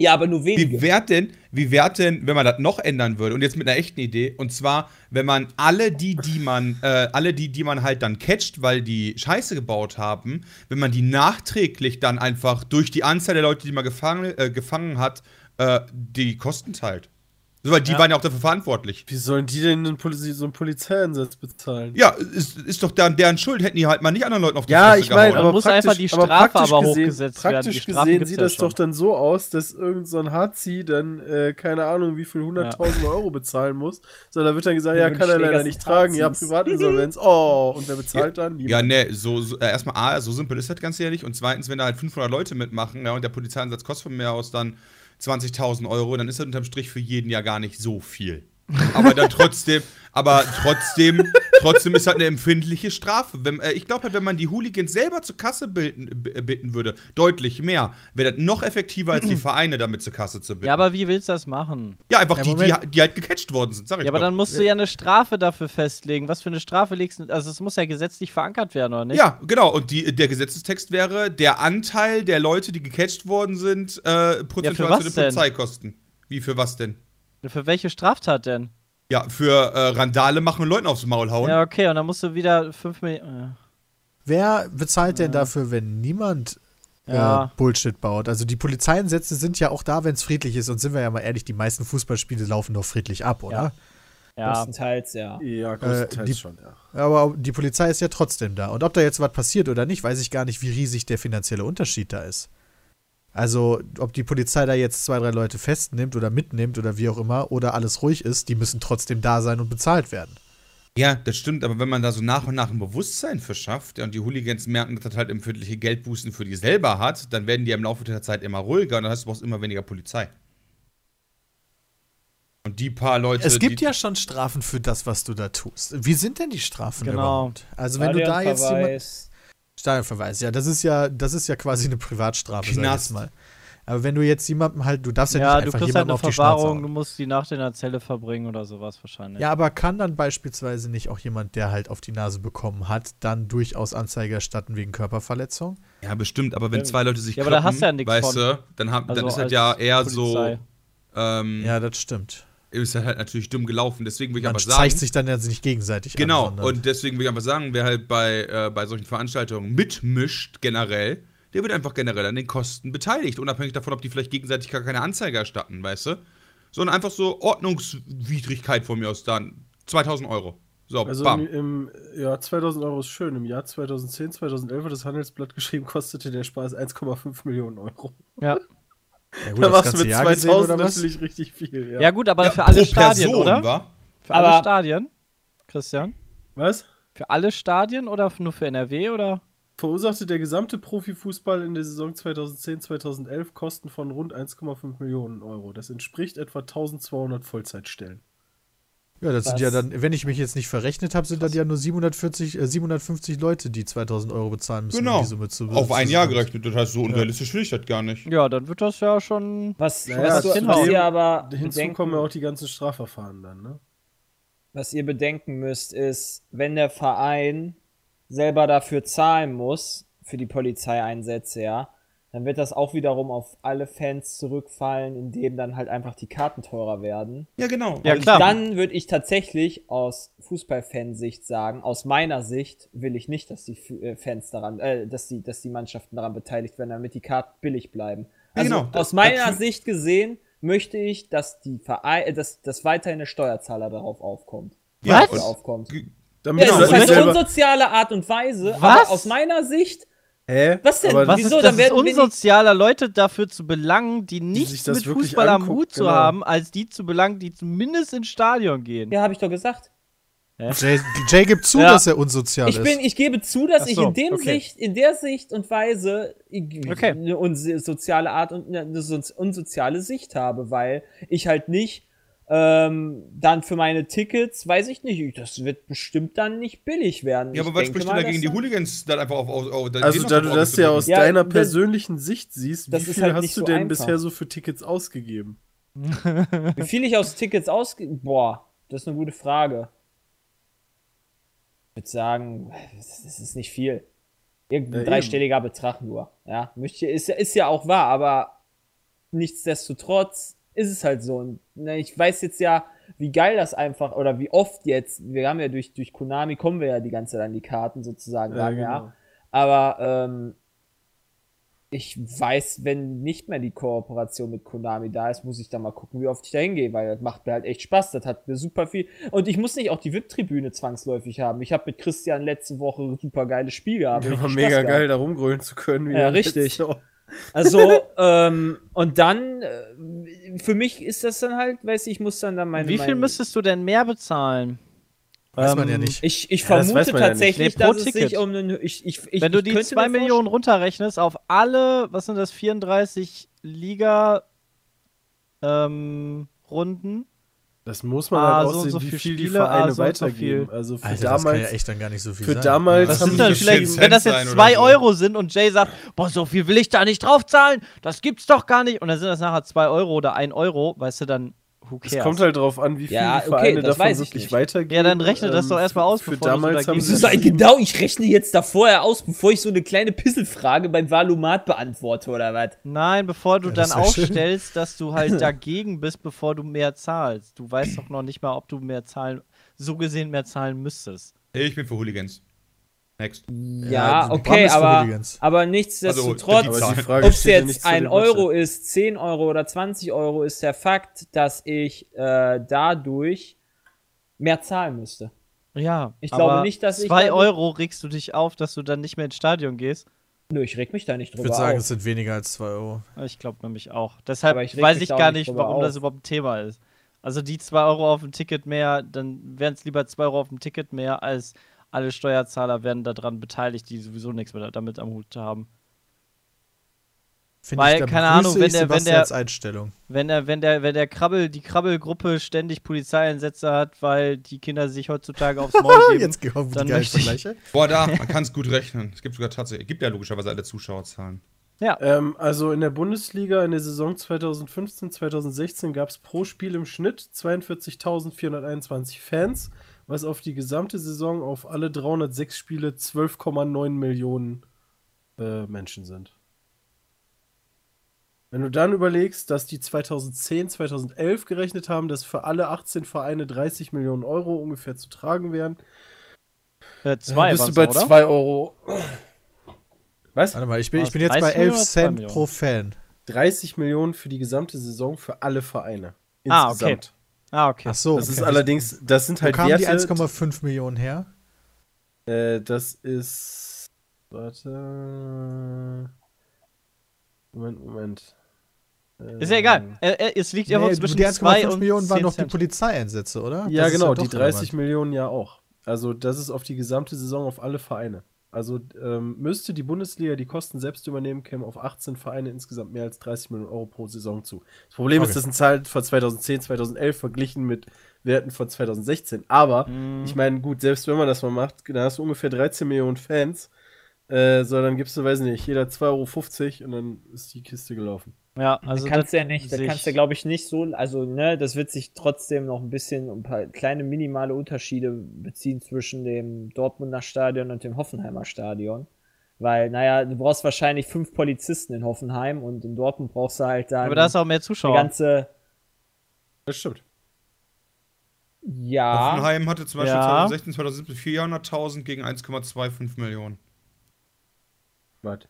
Ja, aber nur wenige. Wie wäre denn, wie wär denn, wenn man das noch ändern würde und jetzt mit einer echten Idee und zwar, wenn man alle die, die man, äh, alle die, die man halt dann catcht, weil die Scheiße gebaut haben, wenn man die nachträglich dann einfach durch die Anzahl der Leute, die man gefangen, äh, gefangen hat, äh, die Kosten teilt. So, weil die Ja. waren ja auch dafür verantwortlich. Wie sollen die denn einen Poli so einen Polizeieinsatz bezahlen? Ja, ist, ist doch deren, deren Schuld. Hätten die halt mal nicht anderen Leuten auf die Ja, Fresse ich meine, gehauen. aber muss einfach die aber Strafe praktisch aber gesehen, hochgesetzt werden. Praktisch gesehen sieht ja das schon. doch dann so aus, dass irgend so ein Harzi dann, äh, keine Ahnung, wie viel 100.000 Euro bezahlen muss. Sondern da wird dann gesagt, ja, die kann er leider nicht tragen, ja, Harzis. Privatinsolvenz. Oh, und wer bezahlt dann? Ja, Niemand. ne, so, so äh, erstmal A, so simpel ist das Ganze ja nicht. Und zweitens, wenn da halt 500 Leute mitmachen, ja, und der Polizeieinsatz kostet von mir aus dann 20.000 Euro, dann ist das unterm Strich für jeden ja gar nicht so viel. Aber dann trotzdem, aber trotzdem, trotzdem ist das eine empfindliche Strafe. Wenn, äh, ich glaube halt, wenn man die Hooligans selber zur Kasse bilden, b- bitten würde, deutlich mehr, wäre das noch effektiver, als die Vereine damit zur Kasse zu bitten. Ja, aber wie willst du das machen? Ja, einfach Ja, die, die, die halt gecatcht worden sind, sag ich Ja, aber doch. dann musst du ja eine Strafe dafür festlegen. Was für eine Strafe legst du? Also, es muss ja gesetzlich verankert werden, oder nicht? Ja, genau. Und die, der Gesetzestext wäre, der Anteil der Leute, die gecatcht worden sind, äh, prozentual was zu den? Polizeikosten. Wie für was denn? Für welche Straftat denn? Ja, für äh, Randale machen und Leuten aufs Maul hauen. Ja, okay, und dann musst du wieder 5 Millionen. Wer bezahlt denn dafür, wenn niemand Ja. äh, Bullshit baut? Also die Polizeieinsätze sind ja auch da, wenn es friedlich ist. Und sind wir ja mal ehrlich, die meisten Fußballspiele laufen doch friedlich ab, oder? Ja. Größtenteils, ja. Ja, größtenteils die- schon, ja. Aber die Polizei ist ja trotzdem da. Und ob da jetzt was passiert oder nicht, weiß ich gar nicht, wie riesig der finanzielle Unterschied da ist. Also, ob die Polizei da jetzt zwei, drei Leute festnimmt oder mitnimmt oder wie auch immer, oder alles ruhig ist, die müssen trotzdem da sein und bezahlt werden. Ja, das stimmt, aber wenn man da so nach und nach ein Bewusstsein für schafft ja, und die Hooligans merken, dass das halt empfindliche Geldbußen für die selber hat, dann werden die im Laufe der Zeit immer ruhiger und dann heißt du brauchst immer weniger Polizei. Und die paar Leute. Es gibt die, ja schon Strafen für das, was du da tust. Wie sind denn die Strafen Genau. überhaupt? Also, wenn du da jetzt jemand, Stadionverweis. Ja, das ist ja, das ist ja quasi eine Privatstrafe, sag ich jetzt mal. Aber wenn du jetzt jemandem halt, du darfst ja, Ja, nicht du einfach kriegst halt jemandem eine auf die Schnauze Verwahrung, du hauen. musst die Nacht in der Zelle verbringen oder sowas wahrscheinlich. Ja, aber kann dann beispielsweise nicht auch jemand, der halt auf die Nase bekommen hat, dann durchaus Anzeige erstatten wegen Körperverletzung? ja, bestimmt, aber wenn zwei Leute sich Ja, aber da kloppen, hast du ja nichts weißt von. du, dann, haben, dann Also ist das als ja eher Polizei. so. Ähm, Ja, das stimmt. Ist halt natürlich dumm gelaufen. Deswegen will ich Man zeigt sagen. sich dann ja nicht gegenseitig Genau, an. und deswegen will ich einfach sagen, wer halt bei, äh, bei solchen Veranstaltungen mitmischt, generell, der wird einfach generell an den Kosten beteiligt, unabhängig davon, ob die vielleicht gegenseitig gar keine Anzeige erstatten, weißt du? Sondern einfach so Ordnungswidrigkeit von mir aus dann. 2000 Euro. So, Also bam. im, im ja, 2000 Euro ist schön. Im Jahr 2010, 2011 hat das Handelsblatt geschrieben, kostete der Spaß 1,5 Millionen Euro. Ja. Ja, gut, da das warst du mit Jahr 2000 gesehen, oder was? natürlich richtig viel. Ja. Ja, gut, aber Ja, für alle Stadien, Person, oder? wa? Für alle Aber- Stadien? Christian? Was? Für alle Stadien oder nur für NRW oder? Verursachte der gesamte Profifußball in der Saison 2010-2011 Kosten von rund 1,5 Millionen Euro. Das entspricht etwa 1200 Vollzeitstellen. Ja, das sind ja dann, wenn ich mich jetzt nicht verrechnet habe, sind das ja nur 740, äh, 750 Leute, die 2000 Euro bezahlen müssen, Genau. um die Summe zu Auf ein Jahr gerechnet. Das heißt, so unrealistisch finde ich das gar nicht. Ja, dann wird das ja schon. Was, Naja, was, du, was dem- ihr aber Hinzu bedenken, kommen ja auch die ganzen Strafverfahren dann, ne? was ihr bedenken müsst, ist, wenn der Verein selber dafür zahlen muss, für die Polizeieinsätze, ja, dann wird das auch wiederum auf alle Fans zurückfallen, indem dann halt einfach die Karten teurer werden. Ja, genau. Ja, Und klar. dann würde ich tatsächlich aus Fußballfansicht sagen, aus meiner Sicht will ich nicht, dass die äh, Fans daran, äh, dass die, dass die Mannschaften daran beteiligt werden, damit die Karten billig bleiben. Ja, Also genau. aus meiner das- Sicht gesehen möchte ich, dass die Verein, äh, dass, dass weiterhin der Steuerzahler darauf aufkommt. Ja, und- aufkommt. Damit Ja, das ist halt halt unsoziale Art und Weise, Was? aber aus meiner Sicht, Hä? was denn? Aber Was Wieso? ist, Dann das ist unsozialer, Leute dafür zu belangen, die nichts mit Fußball am angucken, Hut zu genau. haben, als die zu belangen, die zumindest ins Stadion gehen. Ja, habe ich doch gesagt. Jay, Jay gibt zu, Ja. dass er unsozial Ich ist. bin, ich gebe zu, dass Ach ich so, in dem okay. Sicht, in der Sicht und Weise Okay. eine unso- soziale Art und eine so- unsoziale Sicht habe, weil ich halt nicht ähm, dann für meine Tickets, weiß ich nicht, das wird bestimmt dann nicht billig werden. Ja, Ich aber was denke spricht denn dagegen, die Hooligans dann einfach auf. auf, auf Also, da du das ja aus Ja, deiner das- persönlichen Sicht siehst, das wie ist viel halt hast nicht du so denn einfach. bisher so für Tickets ausgegeben? Wie viel ich aus Tickets ausge... Boah, das ist eine gute Frage. Ich würde sagen, das ist nicht viel. Irgendein Ja, dreistelliger Betrag nur. Ja, ist, ja- ist ja auch wahr, aber nichtsdestotrotz ist es halt so. Und ne, ich weiß jetzt ja, wie geil das einfach, oder wie oft jetzt, wir haben ja durch, durch Konami kommen wir ja die ganze Zeit an die Karten sozusagen ran, ja. genau. Aber ähm, ich weiß, wenn nicht mehr die Kooperation mit Konami da ist, muss ich da mal gucken, wie oft ich da hingehe, weil das macht mir halt echt Spaß. Das hat mir super viel. Und ich muss nicht auch die VIP-Tribüne zwangsläufig haben. Ich habe mit Christian letzte Woche super geiles Spiel gehabt. War Richtig mega Spaß geil, gehabt. da rumgrölen zu können. wie Ja, richtig. Jahr. Also, ähm, und dann, äh, für mich ist das dann halt, weiß ich, ich muss dann da meine. Wie viel meine- müsstest du denn mehr bezahlen? Weiß man ja Ähm, nicht. Ich, ich Ja, vermute man ja tatsächlich, Nee, pro dass es Ticket. sich um einen. Ich, ich, ich, Wenn du die könnte 2 mir Millionen runterrechnest auf alle, was sind das, 34 Liga ähm, Runden? Das muss man Ah, halt so und aussehen, so wie viel die Spiele, Vereine ah, so so weitergeben. viel. Also für Alter, das kann ja damals, echt dann gar nicht so viel für sein. damals haben sind das vielleicht, wenn das jetzt oder 2 so. Euro sind und Jay sagt, boah, so viel will ich da nicht draufzahlen, das gibt's doch gar nicht. Und dann sind das nachher 2 Euro oder 1 Euro, weißt du, dann, who Es cares? kommt halt drauf an, wie viel Ja, die okay, Vereine das davon weiß ich wirklich nicht. weitergeben. Ja, dann rechne das doch erstmal aus, für bevor du so damals haben So sie sagen, genau, ich rechne jetzt da vorher aus, bevor ich so eine kleine Pisselfrage beim Valumat beantworte, oder was? Nein, bevor du Ja, dann wär schön. aufstellst, dass du halt dagegen bist, bevor du mehr zahlst. Du weißt doch noch nicht mal, ob du mehr zahlen, so gesehen mehr zahlen müsstest. Ich bin für Hooligans. Next. Ja, du okay, bist für aber, aber Also, nichtsdestotrotz, Frage ob es ja jetzt ein. Euro ist, 10 Euro oder 20 Euro, ist der Fakt, dass ich äh, dadurch mehr zahlen müsste. Ja, Ich glaube aber nicht, dass ich 2 da- Euro regst du dich auf, dass du dann nicht mehr ins Stadion gehst. Nö, ich reg mich da nicht Ich drüber würde sagen, auf. es sind weniger als 2 Euro. Ich glaube nämlich auch. Deshalb ich weiß ich gar nicht warum das auf. überhaupt ein Thema ist. Also die 2 Euro auf dem Ticket mehr, dann wären es lieber 2 Euro auf dem Ticket mehr, als alle Steuerzahler werden daran beteiligt, die sowieso nichts mehr damit am Hut haben. Finde Weil, keine Ahnung, wenn der- wenn Sebastians der- Einstellung. Wenn der, wenn der, wenn der Krabbel, die Krabbelgruppe ständig Polizeieinsätze hat, weil die Kinder sich heutzutage aufs Maul geben. Jetzt kommen die dann ich- Vergleiche. Boah, da, man kann es gut rechnen. Es gibt sogar tatsächlich, gibt ja logischerweise alle Zuschauerzahlen. Ähm, also in der Bundesliga in der Saison 2015, 2016 gab es pro Spiel im Schnitt 42.421 Fans, was auf die gesamte Saison auf alle 306 Spiele 12,9 Millionen äh, Menschen sind. Wenn du dann überlegst, dass die 2010, 2011 gerechnet haben, dass für alle 18 Vereine 30 Millionen Euro ungefähr zu tragen wären, Äh, dann zwei bist du bei oder? 2 Euro. Was? Warte mal, ich bin, ich bin jetzt bei 30 Millionen 11 oder 2 Cent pro Fan. 30 Millionen für die gesamte Saison für alle Vereine. Ah, okay. Ah, okay. Ach so. Das ist okay. allerdings, das sind Wo halt kamen die Werte. 1,5 Millionen her? Äh, das ist. Warte. Moment, Moment. Äh, Ist ja egal. Äh, äh, es liegt irgendwo Nee, zwischen die 2 1,5 und Millionen waren 10 doch die. Polizeieinsätze, oder? Ja, Das ist genau, doch die 30 relevant. Millionen ja auch. Also, das ist auf die gesamte Saison auf alle Vereine. Also, ähm, müsste die Bundesliga die Kosten selbst übernehmen, kämen auf 18 Vereine insgesamt mehr als 30 Millionen Euro pro Saison zu. Das Problem Okay. ist, das sind Zahlen von 2010, 2011 verglichen mit Werten von 2016. Aber, Mhm. ich meine, gut, selbst wenn man das mal macht, dann hast du ungefähr 13 Millionen Fans. Äh, so, dann gibst du, weiß nicht, jeder 2,50 Euro und dann ist die Kiste gelaufen. Ja, Also das kannst du ja nicht, das kannst du glaube ich nicht so, also ne, das wird sich trotzdem noch ein bisschen ein paar kleine minimale Unterschiede beziehen zwischen dem Dortmunder Stadion und dem Hoffenheimer Stadion. Weil, naja, du brauchst wahrscheinlich fünf Polizisten in Hoffenheim und in Dortmund brauchst du halt dann Aber da ist auch mehr die Zuschauer. ganze, Das stimmt. ja, Hoffenheim hatte zum Beispiel Ja. 2016, 2017 400.000 gegen 1,25 Millionen. Warte.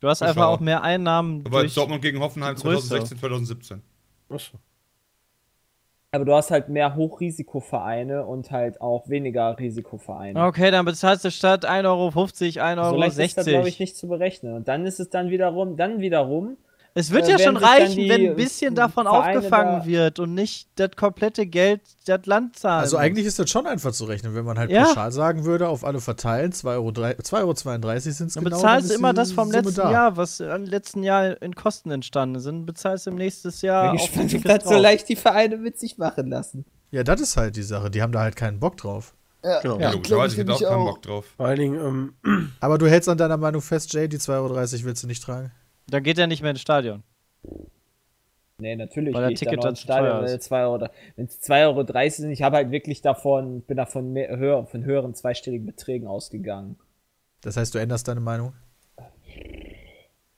Du hast einfach auch mehr Einnahmen Aber durch Dortmund gegen Hoffenheim die Größe. 2016, 2017. Achso. aber du hast halt mehr Hochrisikovereine und halt auch weniger Risikovereine. Okay, dann bezahlst du statt 1,50 Euro 1,60 Euro. so leicht ist das, 60. glaube ich, nicht zu berechnen. Und dann ist es dann wiederum, dann wiederum, Es wird Äh, ja schon reichen, wenn ein bisschen davon Vereine aufgefangen da- wird und nicht das komplette Geld das Land zahlen. Also eigentlich ist das schon einfach zu rechnen, wenn man halt Ja. pauschal sagen würde, auf alle verteilen, 2,32 Euro, 2,32 sind es Dann genau. bezahlst dann du immer das vom Summe letzten da. Jahr, was im letzten Jahr in Kosten entstanden sind. Bezahlst du im nächsten Jahr bin gespannt, die ob das so leicht die Vereine mit sich machen lassen. Ja, das ist halt die Sache. Die haben da halt keinen Bock drauf. Genau. Ja, logischerweise, ich hätte auch keinen Bock drauf. Vor allen Dingen, ähm, Aber du hältst an deiner Meinung fest, Jay, die 2,30 Euro willst du nicht tragen? Dann geht er nicht mehr ins Stadion. Nee, natürlich. Weil ich da Ticket dann ins zu Stadion, teuer wenn ist. 2 Euro, wenn es 2,30 Euro sind, ich habe halt wirklich davon, bin davon mehr, höher, von höheren zweistelligen Beträgen ausgegangen. Das heißt, du änderst deine Meinung?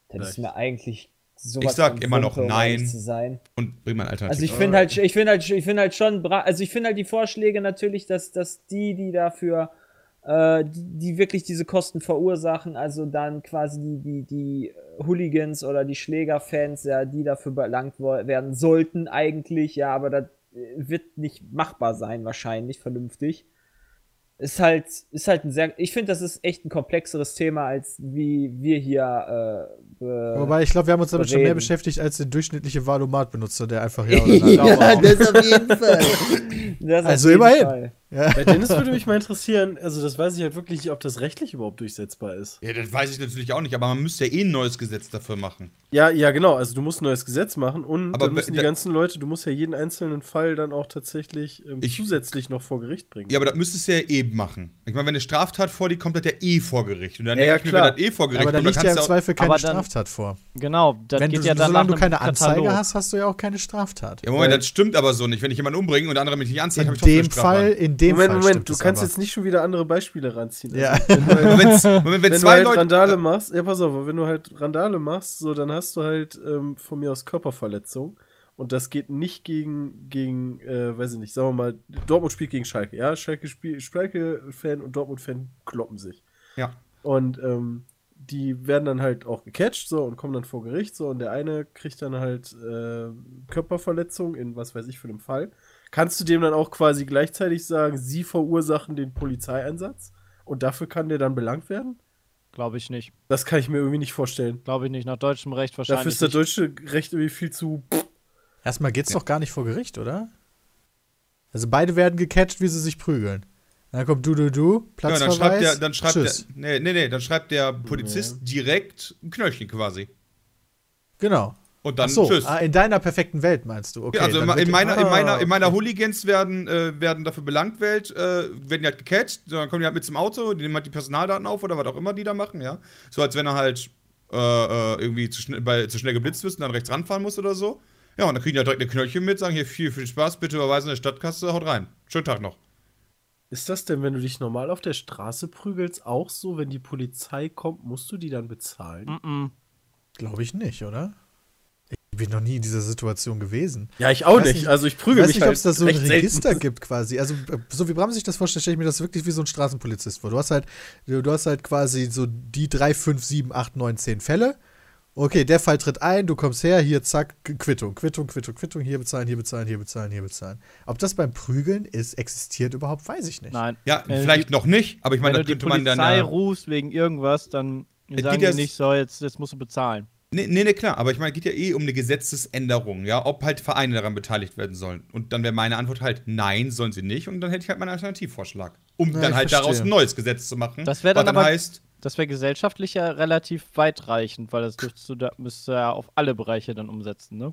Das ist mir eigentlich sowas Ich sag immer noch nein. Zu sein. Und bring mal ein Alternativ. Also ich finde halt, ich finde halt, ich finde halt schon, also ich finde halt die Vorschläge natürlich, dass, dass die, die dafür äh, die, die wirklich diese Kosten verursachen, also dann quasi die, die, die Hooligans oder die Schlägerfans, ja, die dafür belangt werden sollten eigentlich, ja, aber das äh, wird nicht machbar sein, wahrscheinlich, vernünftig. Ist halt, ist halt ein sehr, ich finde, das ist echt ein komplexeres Thema, als wie wir hier, äh, be- Wobei, ich glaube, wir haben uns damit schon mehr beschäftigt als der durchschnittliche Valomat-Benutzer, der einfach ja oder nein. Ja, das auf jeden Fall. Das auf Also jeden immerhin. Fall. Ja. Bei Dennis würde mich mal interessieren, also das weiß ich halt wirklich nicht, ob das rechtlich überhaupt durchsetzbar ist. Ja, das weiß ich natürlich auch nicht, aber man müsste ja eh ein neues Gesetz dafür machen. Ja, ja, genau. Also du musst ein neues Gesetz machen und Aber dann müssen die ganzen Leute, du musst ja jeden einzelnen Fall dann auch tatsächlich ähm, Ich- zusätzlich noch vor Gericht bringen. Ja, aber das müsstest du ja eben machen. Ich meine, wenn eine Straftat vorliegt, kommt das ja eh vor Gericht. Und dann Ja, ja, denke ich mir, klar. wenn das eh vor Gericht Aber da liegt ja kannst im Zweifel keine dann- Straftat vor. Genau, das Wenn geht du, ja dann solange du keine Anzeige Katalog. hast, hast du ja auch keine Straftat. Ja, Moment, Weil- das stimmt aber so nicht. Wenn ich jemanden umbringe und der andere mich nicht anzeigt, In habe ich trotzdem dem Straftat. Fall, in dem Moment, Fall Moment, du kannst aber. jetzt nicht schon wieder andere Beispiele ranziehen. Ja. Also, wenn du halt, wenn wenn du zwei halt Leute. Randale machst, ja pass auf, wenn du halt Randale machst, so dann hast du halt ähm, von mir aus Körperverletzung und das geht nicht gegen, gegen äh, weiß ich nicht, sagen wir mal, Dortmund spielt gegen Schalke, ja, Schalke Schalke-Fan und Dortmund-Fan kloppen sich. Ja. Und ähm, die werden dann halt auch gecatcht so und kommen dann vor Gericht so und der eine kriegt dann halt äh, Körperverletzung in was weiß ich für einem Fall. Kannst du dem dann auch quasi gleichzeitig sagen, sie verursachen den Polizeieinsatz und dafür kann der dann belangt werden? Glaube ich nicht. Das kann ich mir irgendwie nicht vorstellen. Glaube ich nicht. Nach deutschem Recht wahrscheinlich. Dafür ist der nicht. deutsche Recht irgendwie viel zu. Erstmal geht's doch gar nicht vor Gericht, oder? Also beide werden gecatcht, wie sie sich prügeln. Dann kommt du, du, du, Ja, Platzverweis. dann schreibt der, dann schreibt Tschüss. der, nee, nee, nee, dann schreibt der Polizist direkt ein Knöllchen quasi. Genau. Und dann Ach so, tschüss. ah, in deiner perfekten Welt meinst du? Okay. Ja, also in, in, meiner, in, Ah, meiner, in meiner. Hooligans werden, äh, werden dafür belangt, Welt, äh, werden die halt gecatcht, dann kommen die halt mit zum Auto, die nehmen halt die Personaldaten auf oder was auch immer die da machen, ja. So als wenn er halt äh, äh, irgendwie zu schnell, bei, zu schnell geblitzt ist und dann rechts ranfahren muss oder so. Ja, und dann kriegen die halt direkt eine Knöllchen mit, sagen hier viel, viel Spaß, bitte überweisen in der Stadtkasse, haut rein. Schönen Tag noch. Ist das denn, wenn du dich normal auf der Straße prügelst, auch so, wenn die Polizei kommt, musst du die dann bezahlen? Mm-mm. Glaube ich nicht, oder? Ich bin noch nie in dieser Situation gewesen. Ja, ich auch Weiß nicht. nicht- Also ich Ich prügel weiß mich nicht, ob halt es da so ein recht selten. Register gibt quasi. Also, äh, so wie Bram sich das vorstellt, stelle ich mir das wirklich wie so ein Straßenpolizist vor. Du hast halt, du du hast halt quasi so die drei, fünf, sieben, acht, neun, zehn Fälle. Okay, der Fall tritt ein, du kommst her, hier, zack, Quittung, Quittung, Quittung, Quittung, hier bezahlen, hier bezahlen, hier bezahlen, hier bezahlen. Ob das beim Prügeln ist, existiert überhaupt, weiß ich nicht. Nein. Ja, Wenn du vielleicht die- noch nicht, aber ich Wenn meine, du da die könnte man dann. Polizei ja- rufst wegen irgendwas, dann sagen die nicht so, jetzt, jetzt musst du bezahlen. Nee, nee, nee, klar, aber ich meine, geht ja eh um eine Gesetzesänderung, ja, ob halt Vereine daran beteiligt werden sollen. Und dann wäre meine Antwort halt, nein, sollen sie nicht. Und dann hätte ich halt meinen Alternativvorschlag. Um Ja, dann halt verstehe. daraus ein neues Gesetz zu machen. Das wäre was dann aber- heißt, Das wäre gesellschaftlich ja relativ weitreichend, weil das dürftest du da, müsstest du ja auf alle Bereiche dann umsetzen, ne?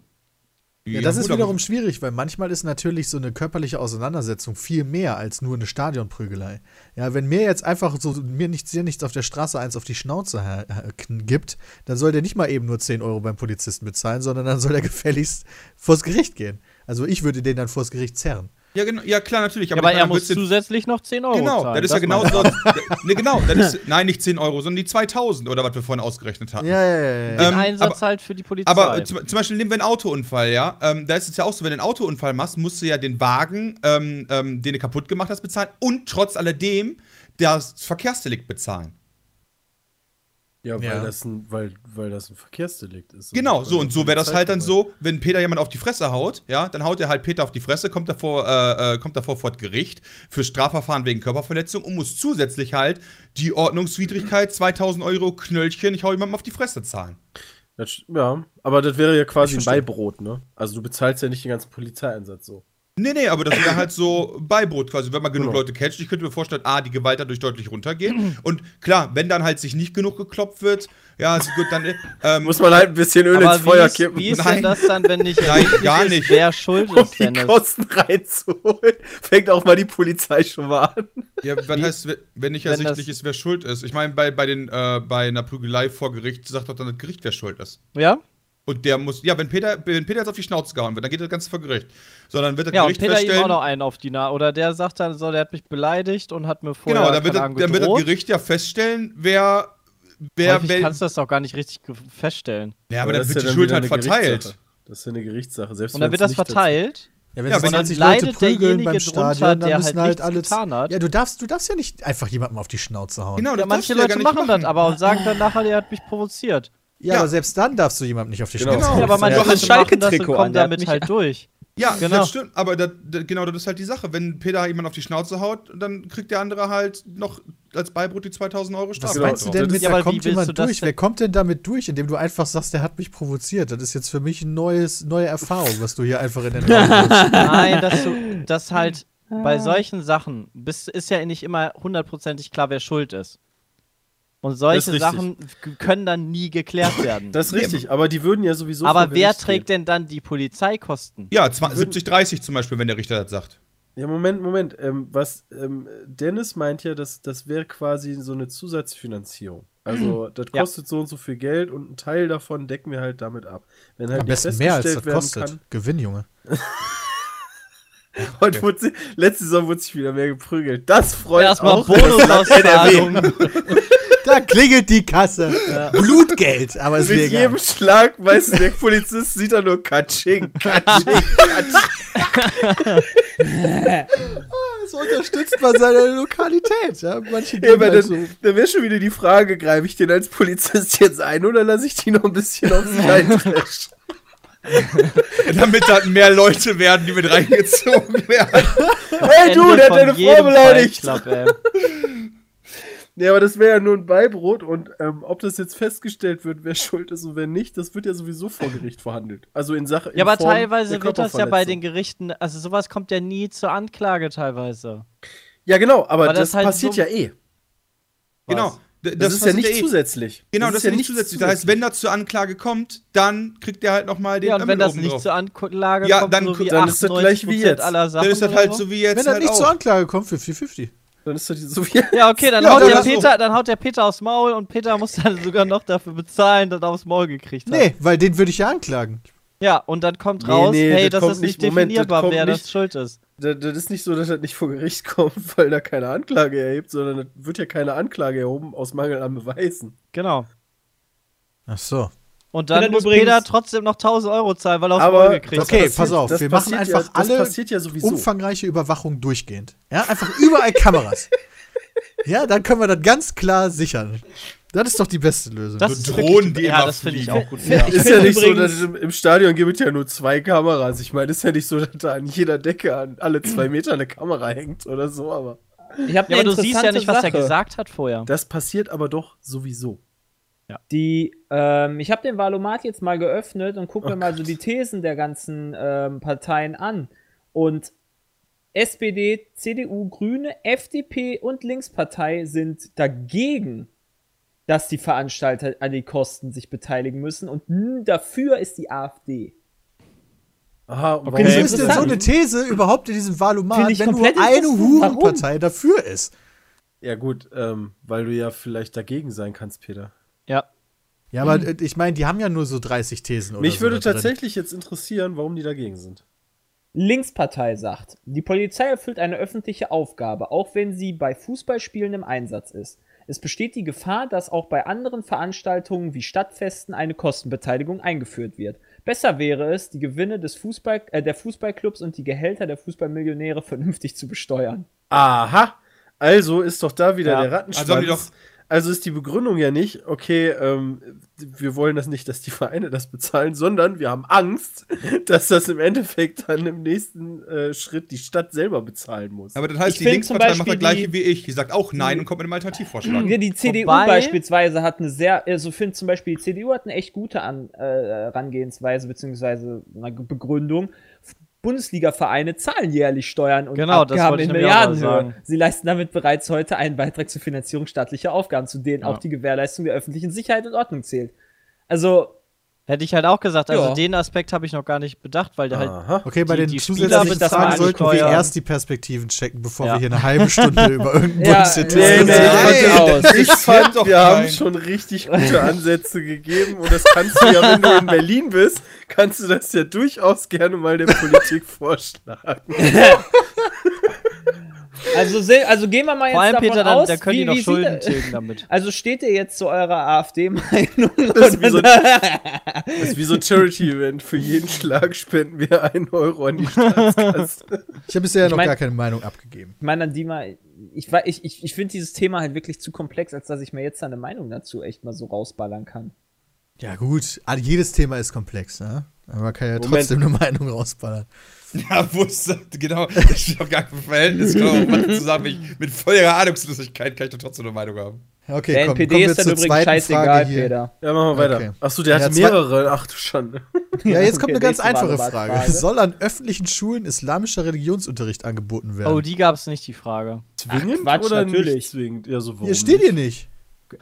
Ja, das ist gut, aber- wiederum schwierig, weil manchmal ist natürlich so eine körperliche Auseinandersetzung viel mehr als nur eine Stadionprügelei. Ja, wenn mir jetzt einfach so mir nichts, dir nichts auf der Straße eins auf die Schnauze kn- gibt, dann soll der nicht mal eben nur 10 Euro beim Polizisten bezahlen, sondern dann soll er gefälligst vors Gericht gehen. Also ich würde den dann vors Gericht zerren. Ja, genau, ja, klar, natürlich. Aber, ich meine, er muss zusätzlich noch 10 Euro Genau, zahlen. das ist ja genau so. ne, genau, das ist, nein, nicht 10 Euro, sondern die 2000 oder was wir vorhin ausgerechnet hatten. Ja, ja, ja. ja. Den Ähm, Einsatz aber- halt für die Polizei. Aber äh, zum, zum Beispiel nehmen wir einen Autounfall, ja. Ähm, da ist es ja auch so, wenn du einen Autounfall machst, musst du ja den Wagen, ähm, ähm, den du kaputt gemacht hast, bezahlen und trotz alledem das Verkehrsdelikt bezahlen. Ja, weil, Ja. Das ein, weil, weil das ein Verkehrsdelikt ist. Genau, so und so wäre das halt dann so, wenn Peter jemand auf die Fresse haut, ja, dann haut er halt Peter auf die Fresse, kommt davor, äh, äh, kommt davor vor Gericht für Strafverfahren wegen Körperverletzung und muss zusätzlich halt die Ordnungswidrigkeit, 2000 Euro Knöllchen, ich hau jemandem auf die Fresse zahlen. Das, ja, aber das wäre ja quasi ein. Beibrot, ne? Also du bezahlst ja nicht den ganzen Polizeieinsatz so. Nee, nee, aber das wäre halt so Beibrot quasi, wenn man genug Genau. Leute catcht. Ich könnte mir vorstellen, A, die Gewalt dadurch deutlich runtergeht. Und klar, wenn dann halt sich nicht genug geklopft wird, ja, ist gut, dann. Ähm, Muss man halt ein bisschen Öl Aber ins Feuer ist, kippen, wie ist Nein. denn das dann, wenn nicht Nein, ersichtlich gar ist, nicht. wer schuld um ist, die Dennis? Kosten reinzuholen. Fängt auch mal die Polizei schon mal an. ja, was heißt, wenn nicht wenn ersichtlich ist, wer schuld ist? Ich meine, bei, bei, den, äh, bei einer Prügelei vor Gericht sagt doch dann das Gericht, wer schuld ist. Ja? Und der muss, ja, wenn Peter, wenn Peter jetzt auf die Schnauze gehauen wird, dann geht das Ganze vor Gericht. Sondern wird das Ja, und Gericht Peter ihm auch feststellen. noch einen auf die Nase. Oder der sagt dann so, der hat mich beleidigt und hat mir vorher Genau, dann wird, das, Ahnung, dann wird das. Gericht ja feststellen, wer. wer, Häufig wer kannst du das doch gar nicht richtig feststellen. ja, aber das dann wird ja die Schuld halt verteilt. Das ist ja eine Gerichtssache. Selbst Und dann wird das verteilt. Ja, wenn Ja, sich wenn 20 dann Leute leidet prügeln derjenige beim drunter, Stadion, dann der müssen halt halt alle. getan hat. Ja, du darfst, du darfst ja nicht einfach jemandem auf die Schnauze hauen. Genau, Ja, das manche Leute gar nicht machen das machen. aber und sagen dann nachher, der hat mich provoziert. Ja, Ja. aber selbst dann darfst du jemandem nicht auf die Genau. Schnauze Genau. hauen. Ja, aber manche Ja, das das und Schalke-Trikot der hat damit halt durch. Ja, Genau. das stimmt, aber das, das, genau das ist halt die Sache. Wenn Peter jemand auf die Schnauze haut, dann kriegt der andere halt noch als Beibrot die 2000 Euro Was Strafe. meinst du denn mit, Ja, da kommt jemand das durch? Wer kommt denn damit durch, indem du einfach sagst, der hat mich provoziert? Das ist jetzt für mich eine neue Erfahrung, was du hier einfach in den Raum. Nein, dass du, dass halt bei solchen Sachen bist, ist ja nicht immer hundertprozentig klar, wer schuld ist. Und solche. Sachen können dann nie geklärt werden. Das ist richtig, aber die würden ja sowieso. Aber wer trägt gehen. denn dann die Polizeikosten? Ja, 70, 30 zum Beispiel, wenn der Richter das sagt. Ja, Moment, Moment. Ähm, was ähm, Dennis meint ja, dass das wäre quasi so eine Zusatzfinanzierung. Also, das Ja. kostet so und so viel Geld und ein Teil davon decken wir halt damit ab. Wenn halt Am besten mehr als das kostet. Gewinn, Junge. Kann, heute wurde sie, letzte Saison wurde sich wieder mehr geprügelt. Das freut Erstmal auch. Bonusauszahlung. Da klingelt die Kasse. Blutgeld, aber mir Mit egal. jedem Schlag, weißt du, der Polizist sieht da nur Katsching, Katsching, Katsching. Das unterstützt man seine Lokalität. Ja, manche Ja, aber halt dann, so. dann wäre schon wieder die Frage, greife ich den als Polizist jetzt ein oder lasse ich die noch ein bisschen auf sich eintreschen? Damit dann mehr Leute werden, die mit reingezogen werden. Hey du, der hat deine Frau beleidigt! Ja, aber das wäre ja nur ein Beibrot und ähm, ob das jetzt festgestellt wird, wer schuld ist und wer nicht, das wird ja sowieso vor Gericht verhandelt. Also in Sache. in Ja, aber Form teilweise der wird das ja bei den. Gerichten, also sowas kommt ja nie zur Anklage teilweise. Ja, genau, aber Weil das, das halt passiert so- ja eh. Genau. D- Das, ist ja nicht eh. zusätzlich. Genau, das, ist ja nicht zusätzlich. Das heißt, wenn das zur Anklage kommt, dann kriegt der halt nochmal den Ja, und wenn das nicht drauf. zur Anklage Ja, kommt, dann- so wie dann ist das gleich wie 98% jetzt. aller Sachen Dann ist das halt so. wie jetzt Wenn das halt nicht zur auch. Anklage kommt, 50-50. Dann ist das so wie. Ja, okay, dann, Ja, haut der so. Peter, dann haut der Peter aufs Maul und Peter muss dann sogar noch dafür bezahlen, dass er aufs Maul gekriegt hat. Nee, weil den würde ich ja anklagen. Ja, und dann kommt Nee, raus, nee, hey, das das, ist nicht Moment, das definierbar, kommt wer nicht- das schuld ist. Das, das ist nicht so, dass das nicht vor Gericht kommt, weil da keine Anklage erhebt, sondern es wird ja keine Anklage erhoben aus Mangel an Beweisen. Genau. Ach so. Und dann dann muss übrigens- Peter trotzdem noch 1000 Euro zahlen, weil er aufs Aber Maul gekriegt hat. Okay, passiert- pass auf, wir machen ja- einfach das alle passiert ja sowieso. umfangreiche Überwachung durchgehend. Ja, einfach überall Kameras. Ja, dann können wir das ganz klar sichern. Das ist doch die beste Lösung. Das So Drohnen, die ja, das finde ich auch gut. Ja. Ja. Ich ist ja nicht so, dass im, im Stadion gibt es ja nur zwei Kameras. Ich meine, ist ja nicht so, dass da an jeder Decke an alle zwei Meter eine Kamera hängt oder so, aber Ich habe Ja, aber du siehst ja nicht, was er gesagt hat vorher. das passiert aber doch sowieso. Die, ähm, ich habe den Valomat jetzt mal geöffnet und gucke mir mal so die Thesen der ganzen ähm, Parteien an. Und SPD, CDU, Grüne, FDP und Linkspartei sind dagegen, dass die Veranstalter an die Kosten sich beteiligen müssen. Und dafür ist die AfD. Aha, Okay. Wieso ist denn so eine These überhaupt in diesem ich wenn nur eine. Hurenpartei dafür ist? Ja, gut, ähm, weil du ja vielleicht dagegen sein kannst, Peter. Ja. Aber äh, ich meine, die haben ja nur so 30 Thesen oder Mich so würde tatsächlich jetzt interessieren, warum die dagegen sind. Linkspartei sagt, die Polizei erfüllt eine öffentliche Aufgabe, auch wenn sie bei Fußballspielen im Einsatz ist. Es besteht die Gefahr, dass auch bei anderen Veranstaltungen wie Stadtfesten eine Kostenbeteiligung eingeführt wird. Besser wäre es, die Gewinne des Fußball, äh, der Fußballclubs und die Gehälter der Fußballmillionäre vernünftig zu besteuern. Aha, also ist doch da wieder Ja, der Rattenschwanz. also haben die doch- Also ist die Begründung ja nicht, okay, ähm, wir wollen das nicht, dass die Vereine das bezahlen, sondern wir haben Angst, dass das im Endeffekt dann im nächsten äh, Schritt die Stadt selber bezahlen muss. Aber das heißt, Ich die Linkspartei macht das gleiche wie ich. Die sagt auch Nein und kommt mit einem Alternativvorschlag. Ja, die CDU Wobei- beispielsweise hat eine sehr, also finde zum Beispiel, die CDU hat eine echt gute An, äh, Herangehensweise beziehungsweise eine Begründung. Bundesliga-Vereine zahlen jährlich Steuern und Genau, Abgaben in Milliardenhöhe. Sie leisten damit bereits heute einen Beitrag zur Finanzierung staatlicher Aufgaben, zu denen Ja. auch die Gewährleistung der öffentlichen Sicherheit und Ordnung zählt. Also, Hätte ich halt auch gesagt. Also Ja. den Aspekt habe ich noch gar nicht bedacht, weil der halt. Okay, bei Die- den die zusätzlichen Fragen sollten wir erst die Perspektiven checken, bevor Ja. wir hier eine halbe Stunde über irgendeinen Ja, Bullshit nee, Nee, nee, Nein, ich fand, wir haben kein- schon richtig gute Ansätze gegeben und das kannst du ja, wenn du in Berlin bist, kannst du das ja durchaus gerne mal der Politik vorschlagen. Also, also gehen wir mal jetzt Vor allem, davon Peter, dann, aus, da können wie, die noch Schulden tilgen damit. Also steht ihr jetzt zu eurer AfD-Meinung? Das ist wie so- Das ist wie so ein Charity-Event. Für jeden Schlag spenden wir einen Euro an die Staatskasse. Ich habe bisher Ich noch mein- gar keine Meinung abgegeben. Ich meine, an die mal, ich, ich, ich, ich finde dieses Thema halt wirklich zu komplex, als dass ich mir jetzt eine Meinung dazu echt mal so rausballern kann. Ja, gut. Jedes Thema ist komplex, ne? Aber man kann ja Moment. trotzdem eine Meinung rausballern. Ja, wusste, genau. Das steht auf gar kein Verhältnis. Zusammen. Ich, mit voller Ahnungslosigkeit kann ich doch trotzdem eine Meinung haben. Okay, Der komm, NPD ist dann übrigens scheißegal, Frage hier. Peter. Ja, machen wir weiter. Okay. Achso, der Ja, hatte mehrere. Ach du Schande. Ja, jetzt kommt Okay, eine ganz einfache Frage. Frage. Soll an öffentlichen Schulen islamischer Religionsunterricht angeboten werden? Oh, die gab es nicht, die Frage. Zwingend Quatsch, oder natürlich. nicht zwingend? Ja, so warum hier steht hier nicht?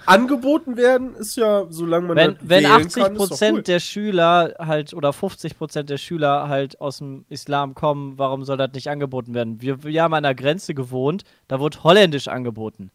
Angeboten werden ist ja, solange man Wenn, halt wenn wählen 80 kann, ist doch Prozent cool. der Schüler halt oder 50 Prozent der Schüler halt aus dem Islam kommen, warum soll das nicht angeboten werden? Wir, wir haben an einer Grenze gewohnt, da wurde Holländisch angeboten.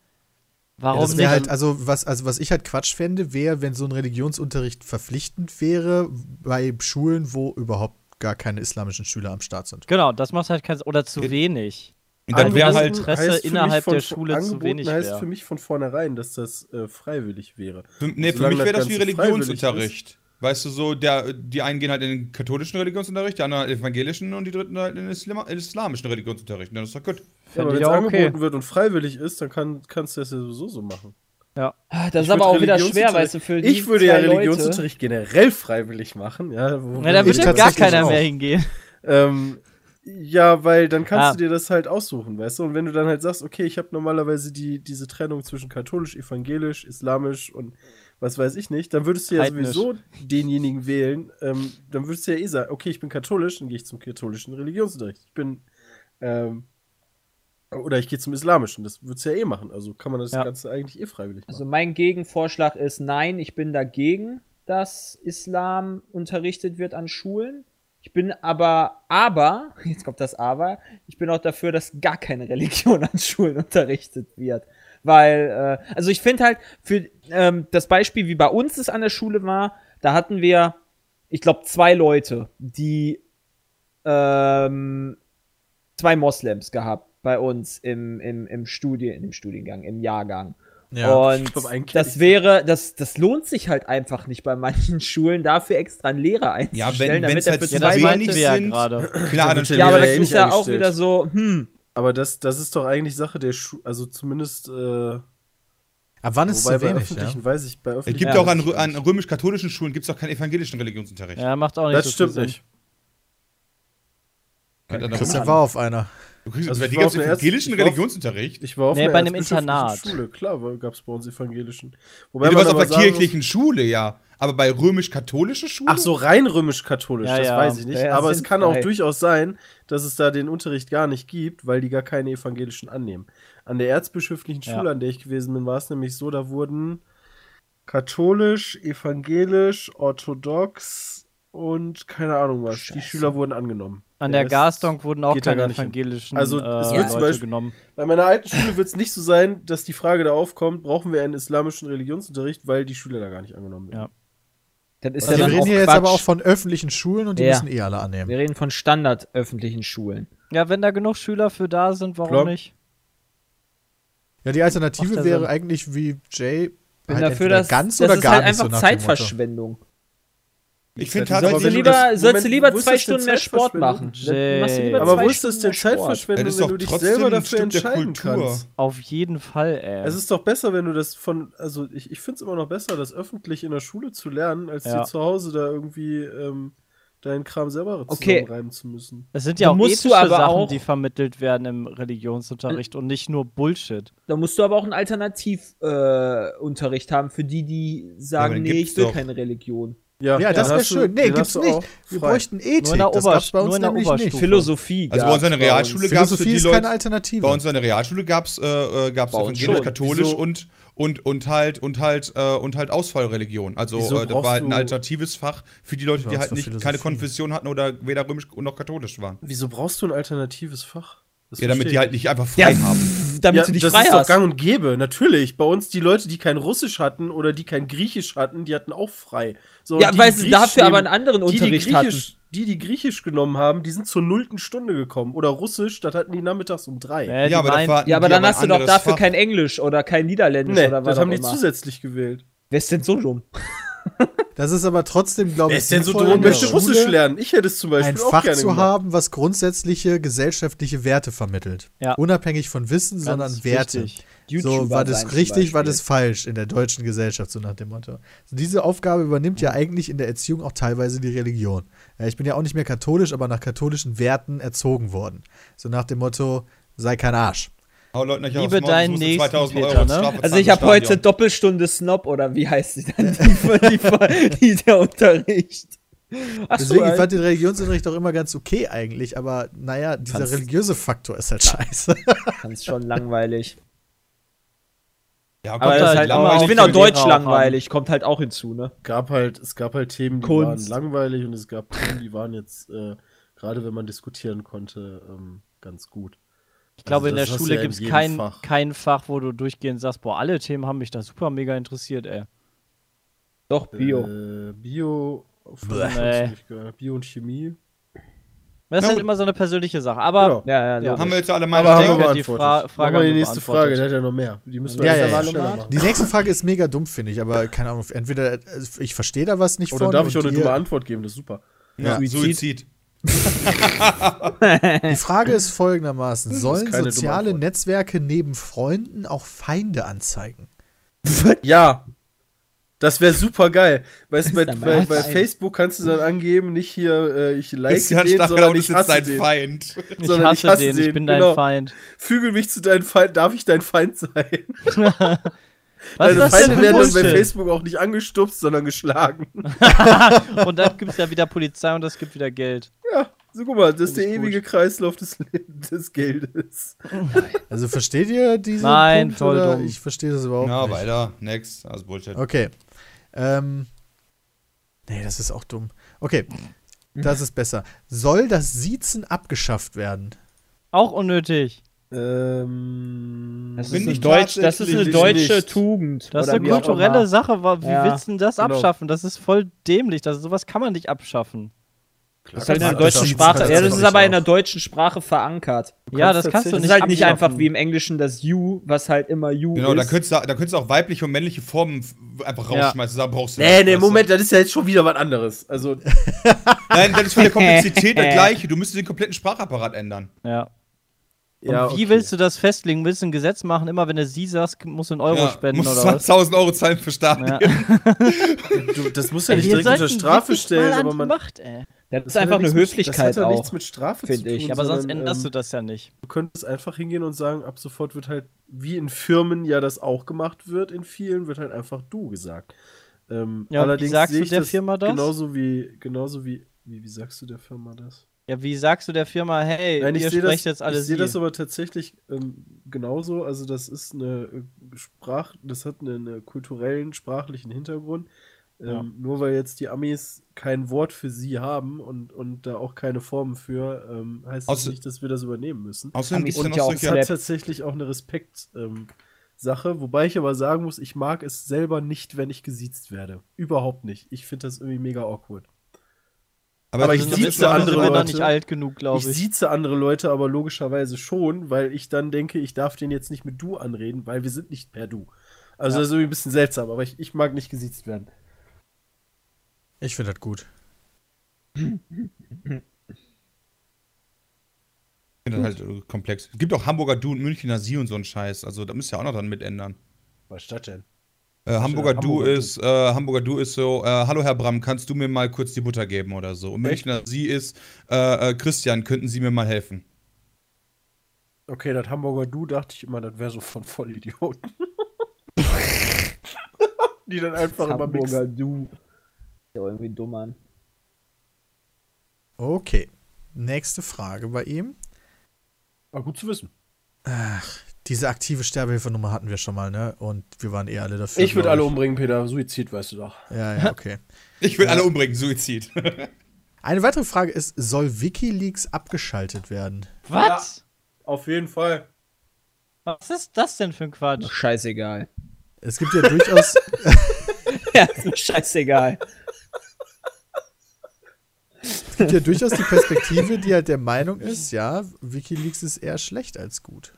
Ja, Warum das nicht? halt, also was, also was ich halt Quatsch fände, wäre, wenn so ein Religionsunterricht verpflichtend wäre bei Schulen, wo überhaupt gar keine islamischen Schüler am Start sind. Genau, das macht halt keinen Sinn. Oder zu wenig. Und dann wäre Angeboten halt. Interesse heißt für mich innerhalb von- der Schule zu angeboten wenig heißt wär. für mich von vornherein, dass das äh, freiwillig wäre. Für, nee, für mich wäre das das wie Religionsunterricht. Weißt du, so, der, die einen gehen halt in den katholischen Religionsunterricht, die anderen in den evangelischen und die dritten halt in den Islam islamischen Religionsunterricht. Das ist doch gut. Ja, aber wenn es auch okay. angeboten wird und freiwillig ist, dann kann, kannst du das ja sowieso so machen. Ah, Das Ich ist aber auch wieder schwer, Religionsunterricht- weißt du, für die Ich würde ja zwei Leute- Religionsunterricht generell freiwillig machen. Ja, wo- Ja, da Ich ja gar keiner auch. mehr hingehen. Ähm, ja, weil dann kannst Ah. du dir das halt aussuchen, weißt du? Und wenn du dann halt sagst, okay, ich habe normalerweise die, diese Trennung zwischen katholisch, evangelisch, islamisch und was weiß ich nicht, dann würdest du ja Heidnisch. sowieso denjenigen wählen. Ähm, dann würdest du ja eh sagen, okay, ich bin katholisch, dann gehe ich zum katholischen Religionsunterricht. Ich bin, ähm, oder ich gehe zum islamischen. Das würdest du ja eh machen. Also kann man das Ja. Ganze eigentlich eh freiwillig machen. Also mein Gegenvorschlag ist, nein, ich bin dagegen, dass Islam unterrichtet wird an Schulen. Ich bin aber, aber, jetzt kommt das Aber, ich bin auch dafür, dass gar keine Religion an Schulen unterrichtet wird. Weil, äh, also ich finde halt, für ähm, das Beispiel, wie bei uns es an der Schule war, da hatten wir, ich glaube, zwei Leute, die ähm, zwei Moslems gehabt bei uns im, im, im Studien, im Studiengang, im Jahrgang. Und Ich glaub, das wäre, das, das lohnt sich halt einfach nicht bei manchen Schulen, dafür extra einen Lehrer Ja, einzustellen, wenn es er halt für Ja, zwei wenig ja sind. gerade. Klar, der Ja, aber das eh ist ja auch wieder so, hm, Aber das, das ist doch eigentlich Sache der Schule, also zumindest, äh, Ab wann ist wobei zu bei wenig, ja? öffentlichen weiß ich, bei Es gibt Ja, auch an, an römisch-katholischen Schulen gibt es auch keinen evangelischen Religionsunterricht. Ja, macht auch nicht Das so stimmt nicht. Christian war auf einer. Du kriegst, Also also gab's auf einer ersten- evangelischen auf- Religionsunterricht. Ich war auf Nee, einer bei einem Internat. Schule, klar, gab es bei uns evangelischen. Wobei du man warst auf aber der kirchlichen Schule, ja. Aber bei römisch-katholischen muss, Schulen? Ach so, rein römisch-katholisch, Ja, das ja. weiß ich nicht. Ja, aber es kann auch durchaus sein, dass es da den Unterricht gar nicht gibt, weil die gar keine evangelischen annehmen. An der erzbischöflichen Ja. Schule, an der ich gewesen bin, war es nämlich so, da wurden katholisch, evangelisch, orthodox und keine Ahnung was. Die Schüler wurden angenommen. An Der der Rest Garstonk wurden auch keine evangelischen Also, es äh, wird Leute zum Beispiel- genommen. Bei meiner alten Schule wird es nicht so sein, dass die Frage da aufkommt, brauchen wir einen islamischen Religionsunterricht, weil die Schüler da gar nicht angenommen werden. Ja. das ist Also ja wir dann reden auch hier jetzt Quatsch. aber auch von öffentlichen Schulen und die Ja. müssen eh alle annehmen. Wir reden von standardöffentlichen Schulen. Ja, wenn da genug Schüler für da sind, warum Klar. nicht? Ja, die Alternative wäre Sinn. eigentlich wie Jay Bin halt dafür, entweder dass ganz das oder ist gar halt nicht so einfach nach dem Motto. Ich finde Aber Sollst du wenn du lieber, sollst du lieber zwei Stunden mehr Sport machen. Lieber Aber wo ist das denn. Zeitverschwendung, Das wenn doch du dich selber dafür entscheiden kannst? Auf jeden Fall, ey. Es ist doch besser, wenn du das von, also ich, ich finde es immer noch besser, das öffentlich in der Schule zu lernen, als Ja. dir zu Hause da irgendwie ähm, deinen Kram selber Okay. zusammenreimen zu müssen. Es sind ja Da auch musst du ethische aber Sachen, auch- die vermittelt werden im Religionsunterricht und nicht nur Bullshit. Da musst du aber auch einen Alternativunterricht äh, haben für die, die sagen, den nee, ich will doch. keine Religion. Ja, das dann wäre schön. Nee, gibt's nicht. Wir bräuchten Ethik. Nur in der das Ober- bei uns nur in der nämlich Oberstufe. nicht. Philosophie. Also bei uns an der. Realschule gab es für Philosophie die ist Leute. keine Alternative. Bei uns an der Realschule gab es äh, äh, gab's evangelisch, katholisch Wieso? und und und halt und halt äh, und halt Ausfallreligion. Also äh, das war halt ein alternatives Fach für die Leute, die halt nicht Philosophie. keine Konfession hatten oder weder römisch noch katholisch waren. Wieso brauchst du ein alternatives Fach? Das Ja, damit die halt nicht einfach frei haben. damit ja, du dich das frei ist doch gang und gäbe, natürlich. Bei uns die Leute, die kein Russisch hatten oder die kein Griechisch hatten, die hatten auch frei. So, Ja, die, weil die sie dafür aber einen anderen die, die Unterricht Griechisch, die, die Griechisch genommen haben, die sind zur nullten Stunde gekommen. Oder Russisch, das hatten die nachmittags um drei. Äh, die ja, aber meinen- Ja, aber die dann hast du doch dafür Fach. kein Englisch oder kein Niederländisch Nee, oder was das haben auch die immer. zusätzlich gewählt. Wer ist denn so dumm? Das ist aber trotzdem, glaube Wer ich, ist denn so dumm und möchte Russisch lernen? Ich hätte es zum Beispiel ein auch Fach gerne zu gemacht. haben, was grundsätzliche gesellschaftliche Werte vermittelt. Ja. Unabhängig von Wissen, Ganz sondern Werte. So, war das richtig, war das falsch in der deutschen Gesellschaft, so nach dem Motto. So, diese Aufgabe übernimmt ja eigentlich in der Erziehung auch teilweise die Religion. Ja, ich bin ja auch nicht mehr katholisch, aber nach katholischen Werten erzogen worden. So nach dem Motto, sei kein Arsch. Hau Leute nicht Liebe deinen Nächsten, 2000 Euro Peter, ne? Also ich habe heute. Doppelstunde Snob oder wie heißt die dann? Die, die, die, die der Unterricht. Ach so, Deswegen, ich ein- fand den Religionsunterricht auch immer ganz okay eigentlich, aber naja, dieser Fand's- religiöse Faktor ist halt scheiße. fand's schon langweilig. Ja, Aber halt halt ich finde auch Deutsch langweilig, kommt halt auch hinzu, ne? gab halt, es gab halt Themen, die Kunst. waren langweilig und es gab Themen, die waren jetzt, äh, gerade wenn man diskutieren konnte, ähm, ganz gut. Ich glaube, in der Schule ja gibt es kein Fach. kein Fach, wo du durchgehend sagst, boah, alle Themen haben mich da super mega interessiert, ey. Doch, Bio. Äh, Bio, Nee. Bio und Chemie. Das ist Na halt immer so eine persönliche Sache. Aber Ja, ja, Ja. haben wir jetzt alle mal haben wir die. Fra Frage Machen wir die haben nächste. Frage, der hat ja noch mehr. Die müssen wir Ja, ja, ja. schneller machen. Die nächste Frage ist mega dumm, finde ich, aber keine Ahnung, entweder äh, ich verstehe da was nicht Oder von. darf ich auch eine dumme Antwort geben? Das ist super. Ja, Suizid. Die Frage ist folgendermaßen: Sollen dumme soziale. Netzwerke neben Freunden auch Feinde anzeigen? Ja. Das wäre super geil. Weißt du, bei, bei, bei? Facebook kannst du dann angeben, nicht hier, äh, ich like Christian den, Stachel sondern ist ich hasse dein den. Feind. ich sondern hasse, ich hasse den, ich den, bin dein genau. Feind. Fügel mich zu deinem Feind. Darf ich dein Feind sein? Was Deine ist das Feinde werden dann bei? Facebook auch nicht angestupst, sondern geschlagen. Und dann gibt es ja wieder Polizei und es gibt wieder Geld. Ja, so guck mal, das ist der ewige Kreislauf des, des Geldes. Also versteht ihr diesen Nein, Punkt? oder? dumm. Ich verstehe das überhaupt Ja, nicht. weiter. Next. Also Bullshit. Okay. Ähm. Nee, das ist auch dumm. Okay. Das ist besser. Soll das Siezen abgeschafft werden? Auch unnötig. Ähm, Das ist, eine ich Deutsch, das ist eine deutsche nicht. Tugend. Das ist eine kulturelle. Sache. Wie Ja, willst du denn das genau. abschaffen? Das ist voll dämlich. Das, sowas kann man nicht abschaffen. Das ist halt in der Das deutschen Sprache. Ja, das ist aber in der deutschen Sprache verankert. Ja, das kannst du Das nicht ist halt nicht einfach wie im Englischen das You, was halt immer You Genau, da ist. könntest, du, da könntest du auch weibliche und männliche Formen einfach Ja. rausschmeißen. Da brauchst du Nee, nee? Moment, das ist ja jetzt schon wieder was anderes. Also, Nein, das ist von der Komplexität der gleiche. Du müsstest den kompletten Sprachapparat ändern. Ja. Und ja, wie okay. willst du das festlegen? Willst du ein Gesetz machen? Immer wenn du sie sagst, musst du einen Euro Ja, spenden musst oder was? 20.000 Euro zahlen für Stadien. Ja. du, das muss ja nicht wir direkt unter Strafe stellen, aber man. Macht, ey. Das das ist einfach eine mit- Höflichkeit Das hat ja auch. nichts mit Strafe finde zu ich. tun. Aber sonst sondern, änderst ähm, du das ja nicht. Du könntest einfach hingehen und sagen, ab sofort wird halt, wie in Firmen ja das auch gemacht wird, in vielen wird halt einfach du gesagt. Ähm, Ja, und wie allerdings sagst du ich der Firma das? Genauso wie, genauso wie, wie, wie sagst du der Firma das? Ja, wie sagst du der Firma, hey, Nein, ich ihr sehe das, sprecht jetzt alle ich sehe das aber tatsächlich ähm, genauso. Also das ist eine äh, Sprach, das hat einen, einen kulturellen, sprachlichen Hintergrund. Ähm, Ja. Nur weil jetzt die Amis kein Wort für sie haben und, und da auch keine Formen für, ähm, heißt das Außer- nicht, dass wir das übernehmen müssen. Außerdem sind noch ja auch Es hat tatsächlich auch eine Respekt. Ähm, Sache, wobei ich aber sagen muss, ich mag es selber nicht, wenn ich gesiezt werde. Überhaupt nicht. Ich finde das irgendwie mega awkward. Aber ich Sind sieze andere Leute. nicht alt genug, glaube Ich ich. sieze andere Leute aber logischerweise schon, weil ich dann denke, ich darf den jetzt nicht mit du anreden, weil wir sind nicht per du. Also Ja. das ist irgendwie ein bisschen seltsam, aber ich, ich mag nicht gesiezt werden. Ich finde das gut. Ich finde das halt komplex. Es gibt auch Hamburger Du und Münchner Sie und so einen Scheiß. Also da müsst ihr auch noch dran mitändern. Was ist das denn? Äh, Hamburger, Du ist, äh, Hamburger Du ist so, äh, hallo Herr Bram, kannst du mir mal kurz die Butter geben oder so? Und Echt? Münchner Sie ist, äh, äh, Christian, könnten Sie mir mal helfen? Okay, das Hamburger Du dachte ich immer, das wäre so von Vollidioten. Die dann einfach immer Hamburger mixen. Du. Ja, irgendwie dumm an. Okay. Nächste Frage bei ihm. Aber gut zu wissen. Diese aktive Sterbehilfenummer hatten wir schon mal, ne? Und wir waren eh alle dafür. Ich würde alle umbringen, Peter. Suizid, weißt du doch. Ja, ja, okay. Ich will Ja. alle umbringen, Suizid. Eine weitere Frage ist: Soll Wikileaks abgeschaltet werden? Was? Auf jeden Fall. Was ist das denn für ein Quatsch? Ach, scheißegal. Es gibt ja durchaus. ja, ist mir scheißegal. Es gibt ja durchaus die Perspektive, die halt der Meinung ist, ja, Wikileaks ist eher schlecht als gut.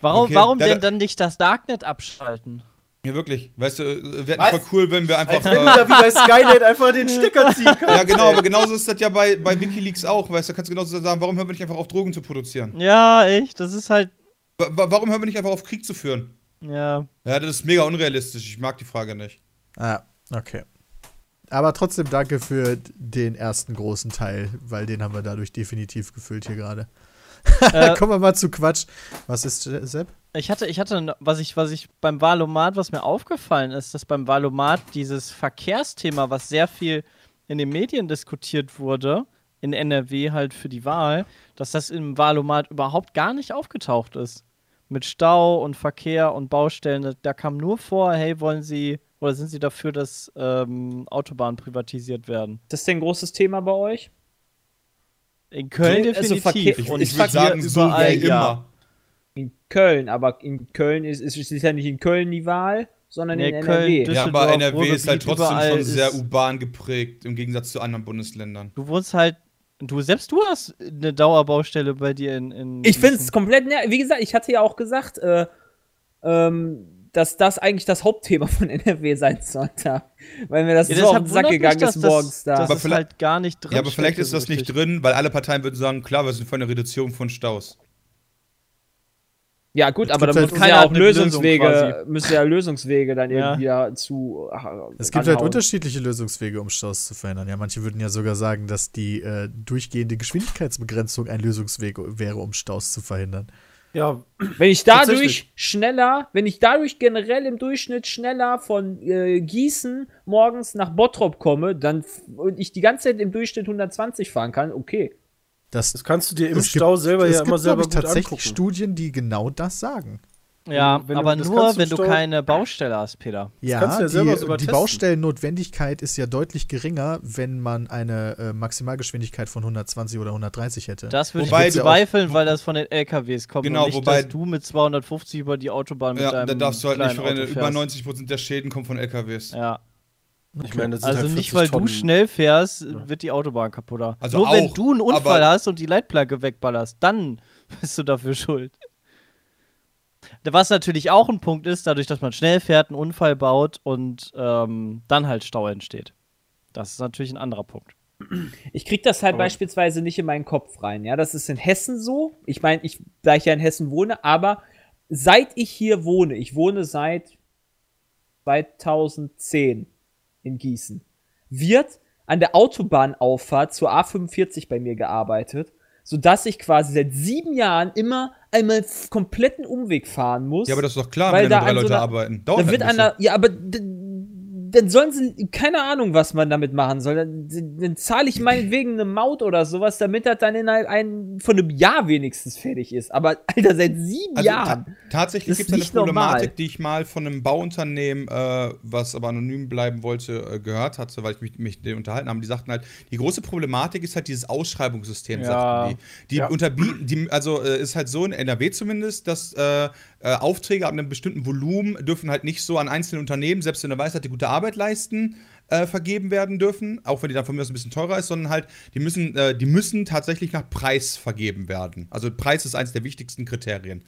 Warum, Okay, warum da- denn dann nicht das Darknet abschalten? Ja, wirklich. Weißt du, äh, wäre voll cool, wenn wir einfach. Als wenn Äh, da wie bei Skynet einfach den Stecker ziehen kannst. ja, genau, aber genauso ist das ja bei, bei Wikileaks auch. Weißt du, kannst du genauso sagen, warum hören wir nicht einfach auf, Drogen zu produzieren? Ja, echt, das ist halt, wa- Warum hören wir nicht einfach auf, Krieg zu führen? ja. Ja, das ist mega unrealistisch. Ich mag die Frage nicht. Ah, okay. Aber trotzdem danke für den ersten großen Teil, weil den haben wir dadurch definitiv gefüllt hier gerade. Äh, Kommen wir mal zu Quatsch. Was ist, äh, Sepp? Ich hatte, ich hatte, was ich, was ich beim Valomat, was mir aufgefallen ist, dass beim Valomat dieses Verkehrsthema, was sehr viel in den Medien diskutiert wurde, in NRW halt für die Wahl, dass das im Valomat überhaupt gar nicht aufgetaucht ist. Mit Stau und Verkehr und Baustellen, da, da kam nur vor, hey, wollen Sie oder sind Sie dafür, dass ähm, Autobahnen privatisiert werden? Das ist denn ein großes Thema bei euch? In Köln So, also definitiv. Verkehr- Ich, und ich würde sagen, so überall, wie ja. immer. In Köln, aber in Köln ist, ist, ist ja nicht in Köln die Wahl, sondern Nee, in Köln, NRW. Ja, aber NRW ist halt trotzdem schon sehr urban geprägt, im Gegensatz zu anderen Bundesländern. Du wohnst halt, du selbst du hast eine Dauerbaustelle bei dir in. in Ich finde es komplett, wie gesagt, ich hatte ja auch gesagt, äh, ähm, dass das eigentlich das Hauptthema von NRW sein sollte. Weil mir das Ja, so auf den Sack mich, gegangen dass ist das- morgens da. dass Aber es vielleicht- halt gar nicht drin Ja, aber vielleicht ist das nicht drin, weil alle Parteien würden sagen, klar, wir sind für eine Reduzierung von Staus. ja, gut, aber da halt- müssen ja auch Lösungswege, müssen ja Lösungswege dann Ja. irgendwie dazu. Es gibt halt unterschiedliche Lösungswege, um Staus zu verhindern. Ja, manche würden ja sogar sagen, dass die äh, durchgehende Geschwindigkeitsbegrenzung ein Lösungsweg wäre, um Staus zu verhindern. Ja, Wenn ich dadurch schneller, wenn ich dadurch generell im Durchschnitt schneller von äh, Gießen morgens nach Bottrop komme, dann und ich die ganze Zeit im Durchschnitt 120 fahren kann, okay. Das, das kannst du dir im es gibt- Stau selber ja gibt, immer glaub selber ich, gut tatsächlich angucken. Studien, die genau das sagen. Ja, Wenn du- aber nur, du wenn du keine Baustelle hast, Peter. Ja, kannst du ja selber die, sogar die. Baustellennotwendigkeit ist ja deutlich geringer, wenn man eine äh, Maximalgeschwindigkeit von 120 oder 130 hätte. Das würde ich Wobei- bezweifeln, weil das von den LKWs kommt. Genau, und nicht, wobei- dass du mit 250 über die Autobahn mit Ja, deinem da darfst du halt nicht. Auto Über fährst. 90% der Schäden kommen von LKWs. Ja. Ich meine, Also halt nicht, 40 weil du Tonnen. schnell fährst, wird die Autobahn kaputter. Also Nur wenn auch, du einen Unfall hast und die Leitplanke wegballerst, dann bist du dafür schuld. Was natürlich auch ein Punkt ist, dadurch, dass man schnell fährt, einen Unfall baut und ähm, dann halt Stau entsteht. Das ist natürlich ein anderer Punkt. Ich krieg das halt Aber- beispielsweise nicht in meinen Kopf rein. Ja, das ist in Hessen so. Ich meine, ich, da ich ja in Hessen wohne, aber seit ich hier wohne, ich wohne seit 2010 in Gießen, wird an der Autobahnauffahrt zur A45 bei mir gearbeitet, sodass ich quasi seit sieben Jahren immer einmal kompletten Umweg fahren muss. Ja, aber das ist doch klar, Weil wenn da drei an so Leute einer- arbeiten. Dauert Da halt wird ein der, ja, aber dann sollen sie, keine Ahnung, was man damit machen soll. Dann, dann zahle ich meinetwegen eine Maut oder sowas, damit das dann innerhalb ein, von einem Jahr wenigstens fertig ist. Aber, Alter, seit sieben Also Jahren. ta tatsächlich gibt es eine nicht normal. Problematik, die ich mal von einem Bauunternehmen, äh, was aber anonym bleiben wollte, äh, gehört hatte, weil ich mich, mich mit denen unterhalten habe. Die sagten halt, die große Problematik ist halt dieses Ausschreibungssystem, Ja. sagten die. Die Ja. unterbieten, die, also äh, ist halt so in NRW zumindest, dass äh, Aufträge ab einem bestimmten Volumen dürfen halt nicht so an einzelne Unternehmen, selbst wenn du weißt, dass die gute Arbeit leisten, äh, vergeben werden dürfen, auch wenn die dann von mir aus ein bisschen teurer ist, sondern halt, die müssen, äh, die müssen tatsächlich nach Preis vergeben werden. Also Preis ist eines der wichtigsten Kriterien.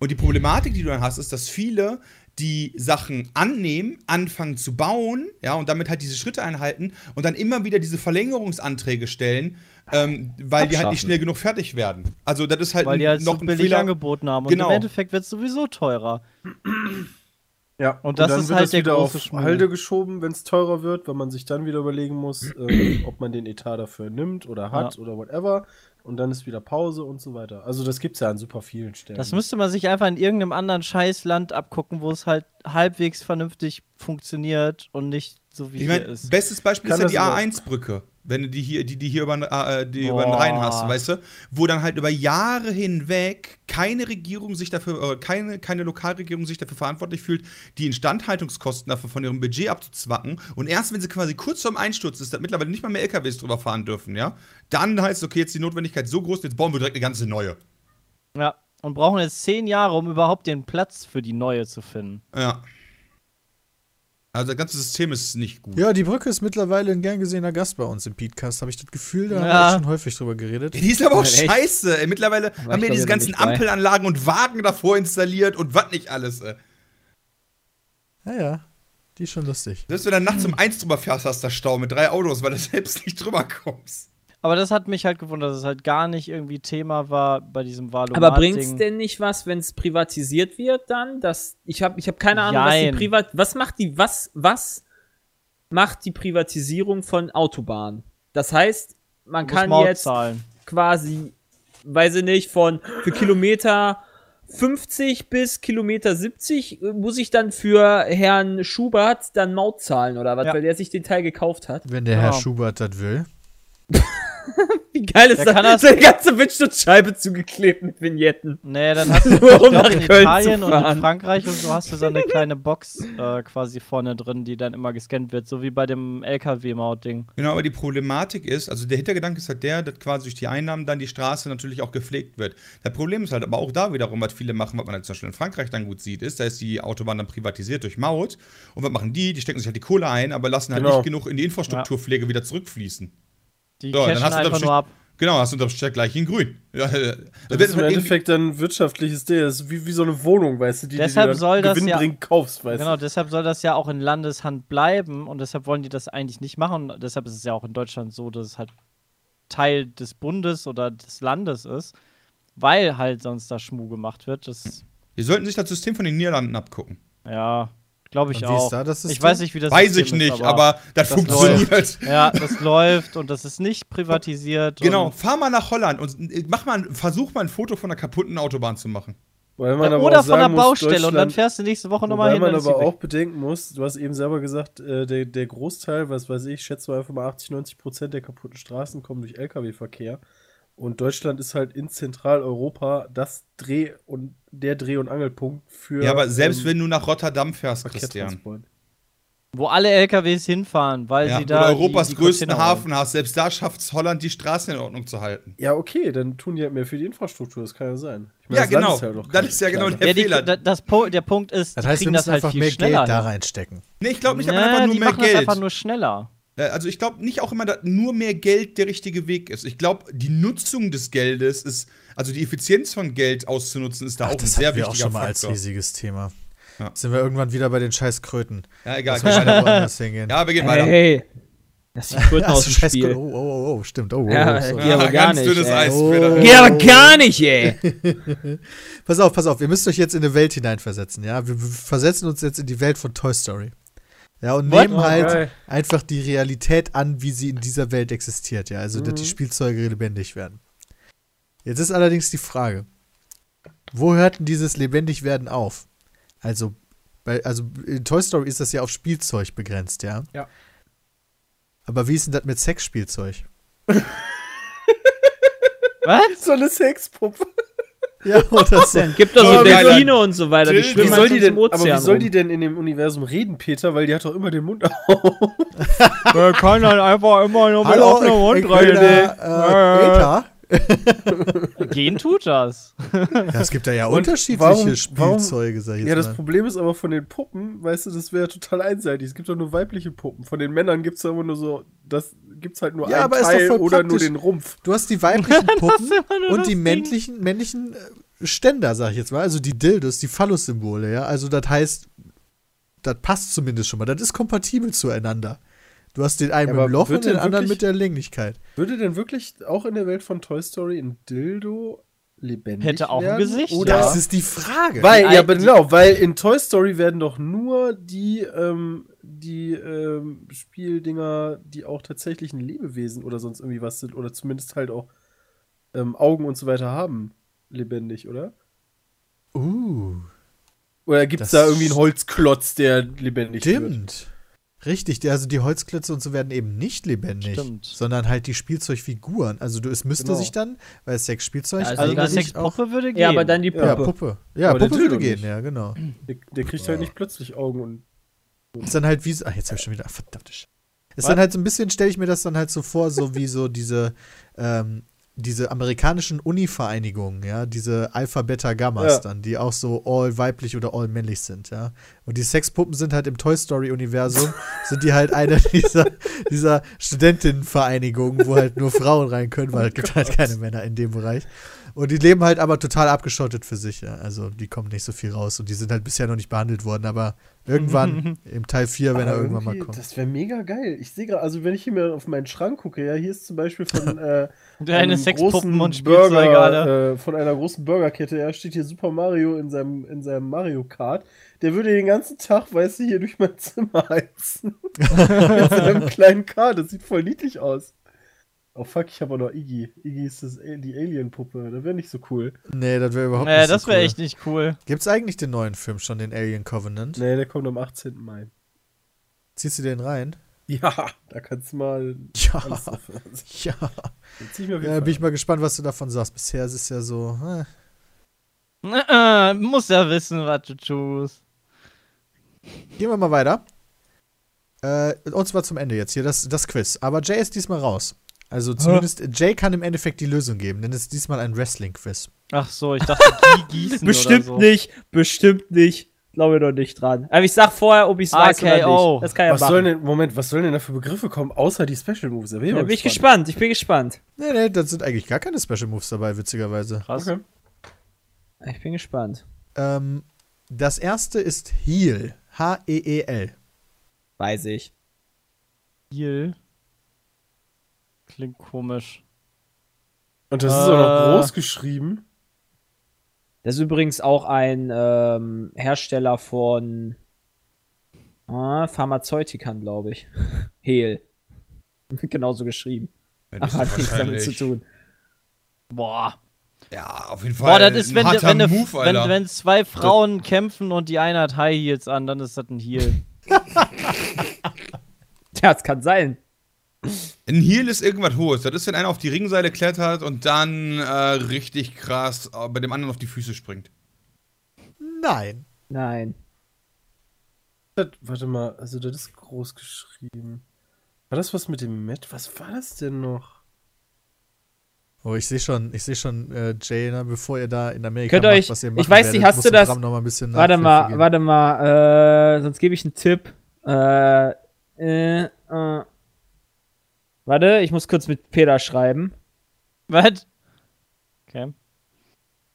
Und die Problematik, die du dann hast, ist, dass viele die Sachen annehmen, anfangen zu bauen, ja, und damit halt diese Schritte einhalten und dann immer wieder diese Verlängerungsanträge stellen, ähm, weil die halt nicht Abschaffen. schnell genug fertig werden. Also das ist halt Weil die halt noch so ein billig angeboten haben. Und Genau. im Endeffekt wird es sowieso teurer. Ja, Und das dann ist wird halt das der wieder große auf Schmuh. Halde geschoben, wenn es teurer wird, weil man sich dann wieder überlegen muss, äh, ob man den Etat dafür nimmt oder hat oder whatever. Und dann ist wieder Pause und so weiter. Also das gibt's ja an super vielen Stellen. Das müsste man sich einfach in irgendeinem anderen Scheißland abgucken, wo es halt halbwegs vernünftig funktioniert und nicht so wie Ich hier meine, ist. bestes Beispiel Kann ist ja die das aber- A1-Brücke. Wenn du die hier, die, die hier über, den, äh, die über den. Rhein hast, weißt du? Wo dann halt über Jahre hinweg keine Regierung sich dafür, äh, keine, keine Lokalregierung sich dafür verantwortlich fühlt, die Instandhaltungskosten dafür von ihrem Budget abzuzwacken. Und erst wenn sie quasi kurz vorm Einsturz ist, dass mittlerweile nicht mal mehr LKWs drüber fahren dürfen, ja? Dann heißt es, okay, jetzt ist die Notwendigkeit so groß, jetzt bauen wir direkt eine ganze neue. Ja. Und brauchen jetzt zehn Jahre, um überhaupt den Platz für die neue zu finden. Ja. Also das ganze System ist nicht gut. Ja, die Brücke ist mittlerweile ein gern gesehener Gast bei uns im Podcast, habe ich das Gefühl, da Ja. haben wir schon häufig drüber geredet. Die ist aber auch Ja, echt? scheiße. Ey, mittlerweile ich haben wir diese ganzen. Ampelanlagen und Wagen davor installiert und was nicht alles. Ey. Ja, ja, die ist schon lustig. Selbst wenn du nachts um eins drüber fährst, hast du da Stau mit drei Autos, weil du selbst nicht drüber kommst. Aber das hat mich halt gewundert, dass es halt gar nicht irgendwie Thema war bei diesem Valomat. Aber bringt's denn nicht was, wenn es privatisiert wird dann? Das, ich habe ich hab keine Ahnung, was die Jein. Privat. Was macht die, was, was macht die Privatisierung von Autobahnen? Das heißt, man kann jetzt zahlen. quasi, weiß ich nicht, von für Kilometer 50 bis Kilometer 70 äh, muss ich dann für Herrn Schubert dann Maut zahlen oder was, Ja. weil der sich den Teil gekauft hat. Wenn der Herr Genau. Schubert das will. Wie geil ist Der das? Seine ganze Windschutzscheibe zugeklebt mit Vignetten. Nee, dann hast du Nur um glaub, nach in Köln Italien zu und in. Frankreich und so hast du so eine kleine Box äh, quasi vorne drin, die dann immer gescannt wird, so wie bei dem LKW-Maut-Ding. Genau, aber die Problematik ist, also der Hintergedanke ist halt der, dass quasi durch die Einnahmen dann die Straße natürlich auch gepflegt wird. Das Problem ist halt aber auch da wiederum, was viele machen, was man halt zum Beispiel in Frankreich dann gut sieht, ist, da ist die Autobahn dann privatisiert durch Maut. Und was machen die? Die stecken sich halt die Kohle ein, aber lassen halt Genau. nicht genug in die Infrastrukturpflege wieder zurückfließen. Die So, dann hast du einfach nur ab. Genau, hast du unterm Strich gleich in grün. Ja, äh, Das wird ist im Endeffekt dann ein wirtschaftliches Ding. Das ist wie, wie so eine Wohnung, weißt du, die, Deshalb die du soll das Gewinn ja- bringt, kaufst, weißt Genau, du. deshalb soll das ja auch in Landeshand bleiben und deshalb wollen die das eigentlich nicht machen. Und deshalb ist es ja auch in Deutschland so, dass es halt Teil des Bundes oder des Landes ist, weil halt sonst da Schmuh gemacht wird. Das, Die sollten sich das System von den Niederlanden abgucken. ja, glaube ich auch. da das ich weiß nicht, wie das Weiß System ich ist, nicht, aber, das, das funktioniert. Ja, das läuft und das ist nicht privatisiert. Genau, Und, fahr mal nach Holland und äh, mach mal, ein- versuch mal ein Foto von einer kaputten Autobahn zu machen. Weil man aber oder von der Baustelle und dann fährst du nächste Woche nochmal hin. man dann ist aber auch bedenken muss, du hast eben selber gesagt, äh, der, der Großteil, was weiß ich, ich schätze mal einfach mal 80, 90 Prozent der kaputten Straßen kommen durch Lkw-Verkehr. Und Deutschland ist halt in Zentraleuropa das Dreh- und der Dreh- und Angelpunkt für. Ja, aber selbst ähm, wenn du nach Rotterdam fährst, Christian. Wo alle LKWs hinfahren, weil Ja, sie oder da. Europas die, die größten Container Hafen hast, selbst da schafft es Holland, die Straßen in Ordnung zu halten. Ja, okay, dann tun die halt mehr für die Infrastruktur, das kann ja sein. Ich Ja, das genau. ist halt auch Das ist ja genau der Ja, die, Fehler. da- das, Po- der Punkt ist, Das die heißt, wir kriegen das müssen halt einfach viel mehr schneller. Geld da hin. reinstecken. Nee, ich glaube nicht, aber Nee, einfach nur die mehr machen das Geld. einfach nur schneller. Äh, Also ich glaube nicht auch immer, dass nur mehr Geld der richtige Weg ist. Ich glaube, die Nutzung des Geldes ist, also die Effizienz von Geld auszunutzen, ist da Ach, auch ein das sehr hatten wir auch wichtiger schon mal als Faktor. riesiges Thema. Ja. Sind wir irgendwann wieder bei den scheiß Kröten. Ja, egal. Weiter. weiter woanders hingehen. Ja, wir gehen Hey, weiter. hey. Lass die Kröten aus dem scheiß Spiel. Kröten. Oh, oh, oh, stimmt. Oh, oh, Ja, oh, die aber gar ganz nicht. dünnes ey. Eis, Oh. Geht aber gar nicht, ey. Pass auf, pass auf, ihr müsst euch jetzt in eine Welt hineinversetzen, ja? Wir wir versetzen uns jetzt in die Welt von Toy Story. Ja, und What? nehmen halt geil. einfach die Realität an, wie sie in dieser Welt existiert, ja? Also, Mhm. dass die Spielzeuge lebendig werden. Jetzt ist allerdings die Frage, wo hört denn dieses Lebendigwerden auf? Also, bei, also in Toy Story ist das ja auf Spielzeug begrenzt, ja? Ja. Aber wie ist denn das mit Sexspielzeug? Was? So eine Sexpuppe. Ja, oder so. Gibt doch so Oh. Delfine und so weiter. Die schwimmen Wie halt soll die im denn, Ozean aber wie soll die denn in dem Universum reden, Peter? Weil die hat doch immer den Mund auf. Man kann dann einfach immer nur ich, ich bin der, äh, Peter. Gehen tut das. Ja, es gibt da ja Und unterschiedliche warum- Spielzeuge, sag ich jetzt Ja, das mal. Problem ist aber von den Puppen, weißt du, das wäre total einseitig. Es gibt doch nur weibliche Puppen. Von den Männern gibt es immer nur so, das gibt's halt nur Ja, ein aber ist doch Teil voll oder nur praktisch. den Rumpf. Du hast die weiblichen Puppen nur und die männlichen, männlichen äh, Ständer, sag ich jetzt mal. Also die Dildos, die Phallus-Symbole, ja. Also das heißt, das passt zumindest schon mal. Das ist kompatibel zueinander. Du hast den einen Ja, mit dem Loch und den anderen wirklich- mit der Länglichkeit. Würde denn wirklich auch in der Welt von Toy Story ein Dildo lebendig Hätte auch ein werden? Gesicht, Oder Das ist die Frage. Weil, Die ja, genau, weil in Toy Story werden doch nur die, ähm, die ähm, Spieldinger, die auch tatsächlich ein Lebewesen oder sonst irgendwie was sind, oder zumindest halt auch ähm, Augen und so weiter haben, lebendig, oder? uh, Oder gibt es da irgendwie einen Holzklotz, der lebendig wird? stimmt. Richtig, die- also die Holzklötze und so werden eben nicht lebendig, Stimmt. sondern halt die Spielzeugfiguren. Also du, es müsste Genau. sich dann, weil Sexspielzeug Ja, also Also Sexpuppe würde gehen. Ja, aber dann die Ja, Ja, Puppe. Puppe. Ja, Aber Puppe würde gehen, nicht. ja, genau. Der, der kriegt halt nicht plötzlich Augen und. Ist dann halt wie so, ach, jetzt hab ich schon wieder, ach, verdammte Sch Ist Was? dann halt so ein bisschen, stelle ich mir das dann halt so vor, so wie so diese, ähm, diese amerikanischen Uni-Vereinigungen, ja, diese Alpha, Beta, Gammas Ja. dann, die auch so all weiblich oder all männlich sind, ja. Und die Sexpuppen sind halt im Toy Story-Universum, sind die halt eine dieser, dieser Studentinnenvereinigungen, wo halt nur Frauen rein können, weil es gibt halt keine Männer in dem Bereich. Und die leben halt aber total abgeschottet für sich, ja. Also die kommen nicht so viel raus und die sind halt bisher noch nicht behandelt worden, aber irgendwann im Teil 4, wenn er Aber irgendwann mal kommt. Das wäre mega geil. Ich sehe gerade, also wenn ich hier mal auf meinen Schrank gucke, ja, hier ist zum Beispiel von äh, Sexpuppen großen und. Burger, äh, von einer großen Burgerkette, ja, steht hier Super Mario in seinem, in seinem Mario Kart. Der würde den ganzen Tag, weißt du, hier durch mein Zimmer heizen. Mit seinem kleinen Kart. Das sieht voll niedlich aus. Oh fuck, ich habe auch noch Iggy. Iggy ist das, die Alien-Puppe. Das wäre nicht so cool. Nee, das wäre überhaupt Naja, nicht so das wäre cool. echt nicht cool. Gibt's eigentlich den neuen Film schon, den Alien Covenant? Nee, der kommt am 18. Mai. Ziehst du den rein? Ja, da kannst du mal. Ja. Ja. Ja, bin ich mal gespannt, was du davon sagst. Bisher ist es ja so. Äh. Äh, muss ja wissen, was du tust. Gehen wir mal weiter. Äh, und zwar zum Ende jetzt hier, das, das Quiz. Aber Jay ist diesmal raus. Also zumindest Jay kann im Endeffekt die Lösung geben, denn es ist diesmal ein Wrestling-Quiz. Ach so, ich dachte, die gießen Bestimmt oder so. nicht, bestimmt nicht. Glaube doch nicht dran. Aber ich sag vorher, ob ich es weiß oder nicht. Das kann ja Was machen. sollen denn, Moment, was sollen denn da für Begriffe kommen, außer die Special Moves? Da bin ich da mal bin ich gespannt, ich bin gespannt. Nee, nee, da sind eigentlich gar keine Special Moves dabei, witzigerweise. Krass. Okay. Ich bin gespannt. Ähm, das erste ist Heel. H-E-E-L. Weiß ich. Heal. Klingt komisch. Und das ist auch noch Äh. groß geschrieben. Das ist übrigens auch ein ähm, Hersteller von ah, Pharmazeutikern, glaube ich. Hehl. Genauso geschrieben. Ja, das Aber ist hat nichts damit zu tun. Boah. Ja, auf jeden Fall. Boah, das ist, wenn, wenn, Move, wenn, Alter. wenn zwei Frauen kämpfen und die eine hat High Heels an, dann ist das ein Heal. Ja, es kann sein. Ein Heal ist irgendwas Hohes. Das ist, wenn einer auf die Ringseile klettert und dann äh, richtig krass äh, bei dem anderen auf die Füße springt. Nein. Nein. Das, warte mal, also das ist groß geschrieben. War das was mit dem Matt? Was war das denn noch? Oh, ich sehe schon, ich sehe schon, äh, Jay, ne, bevor ihr da in Amerika Könnt macht, euch- was ihr ich machen weiß nicht, werdet, hast du das- mal ein bisschen Warte mal, geben. warte mal, äh, sonst gebe ich einen Tipp. Äh, äh, äh. Warte, ich muss kurz mit Peter schreiben. Was? Okay.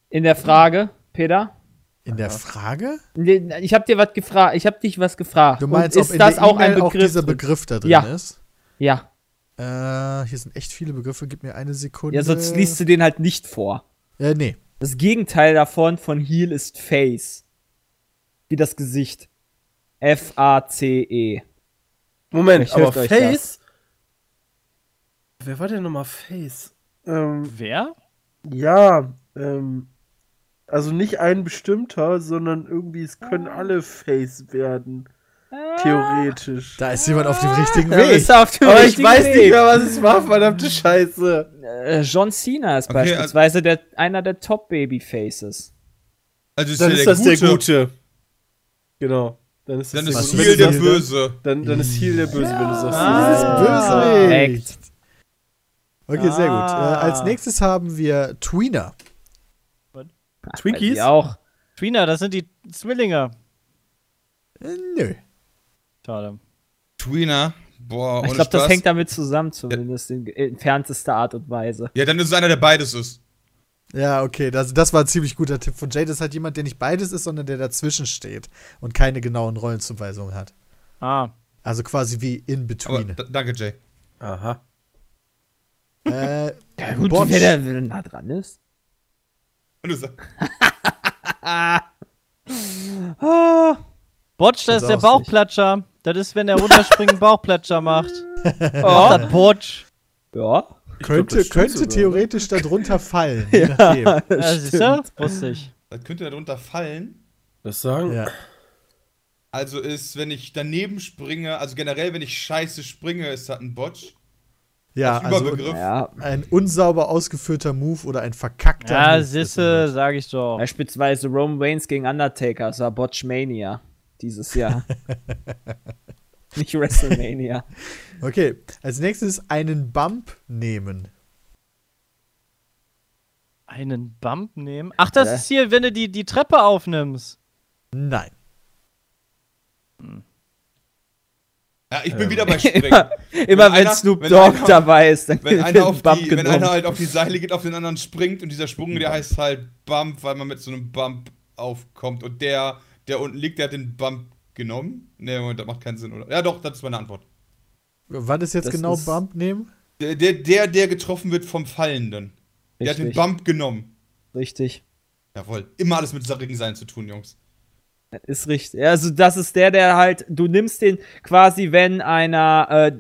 In der Frage, Peter. In der Frage? Ich habe dir was gefragt. Ich habe dich was gefragt. Du meinst, Und ob ist in das der auch ein Begriff? auch dieser drin? Begriff da drin Ja. ist? Ja. Äh, hier sind echt viele Begriffe. Gib mir eine Sekunde. Ja, sonst liest du den halt nicht vor. Äh, nee. Das Gegenteil davon von Heel ist Face. Wie das Gesicht. F-A-C-E. Moment, aber Face? Wer war denn nochmal Face? Ähm, Wer? ja, ähm, also nicht ein bestimmter, sondern irgendwie, es können alle Face werden. Theoretisch. Da ist jemand auf dem richtigen Ja, Weg. bist du auf dem Aber ich richtigen weiß Weg. nicht mehr, was es war, verdammte Scheiße. Äh, John Cena ist Okay, beispielsweise der, einer der Top-Baby-Faces. Also ist Dann ja ist der das Gute. der Gute. Genau. Dann ist das Dann der ist Wenn der Böse. Dann, dann ist Heal der Böse, wenn du sagst. Ah, Korrekt. Okay, sehr gut. Äh, Ah. als nächstes haben wir Tweener. Twinkies? Die auch. Trina, das sind die Zwillinge. Äh, nö. Schade. Tweener. Boah, Ich glaube, das hängt damit zusammen, zumindest in entferntester Art und Weise. Ja, dann ist es einer, der beides ist. Ja, okay, das, das war ein ziemlich guter Tipp von Jay. Das ist halt jemand, der nicht beides ist, sondern der dazwischen steht und keine genauen Rollenzuweisungen hat. Ah. Also quasi wie in Aber between. d- danke, Jay. Aha. Äh, Ja, gut, da wer da nah dran ist. Und du sagst, Botch, das Ist ist der auch Bauchplatscher. Das ist, wenn der runterspringen Bauchplatscher macht. Ja. Oh. Das Botch. Ja. könnte das stimmt könnte theoretisch darunter fallen. nachdem. Ja, siehst du? Wusste ich. das könnte darunter fallen. Das sagen? Ja. Also ist, wenn ich daneben springe, also generell, wenn ich scheiße springe, ist das ein Botch. Ja, Als also. Ja. ein unsauber ausgeführter Move oder ein verkackter Ja, Move. ist siehste, sag ich doch. Beispielsweise Roman Reigns gegen Undertaker. Das war Botchmania dieses Jahr. Nicht WrestleMania. Okay, als nächstes einen Bump nehmen. Einen Bump nehmen? Ach, das Äh. ist hier, wenn du die, die Treppe aufnimmst. Nein. Ja, ich bin wieder bei Immer, Springen. immer wenn, einer- Snoop wenn Dogg einer- dabei ist, dann Wenn einer, ein auf Bump die, wenn genommen. einer halt auf die Seile geht, auf den anderen springt und dieser Sprung, der heißt halt Bump, weil man mit so einem Bump aufkommt. Und der, der unten liegt, der hat den Bump genommen. Ne, Moment, das macht keinen Sinn, oder? Ja, doch, das ist meine Antwort. Wann ist jetzt Das genau ist- Bump nehmen? Der, der, der, der getroffen wird vom Fallenden. Der hat den Richtig. Bump genommen. Richtig. Jawohl. Immer alles mit Sarrigen sein zu tun, Jungs. Ist richtig. Also, das ist der, der halt, du nimmst den quasi, wenn einer äh,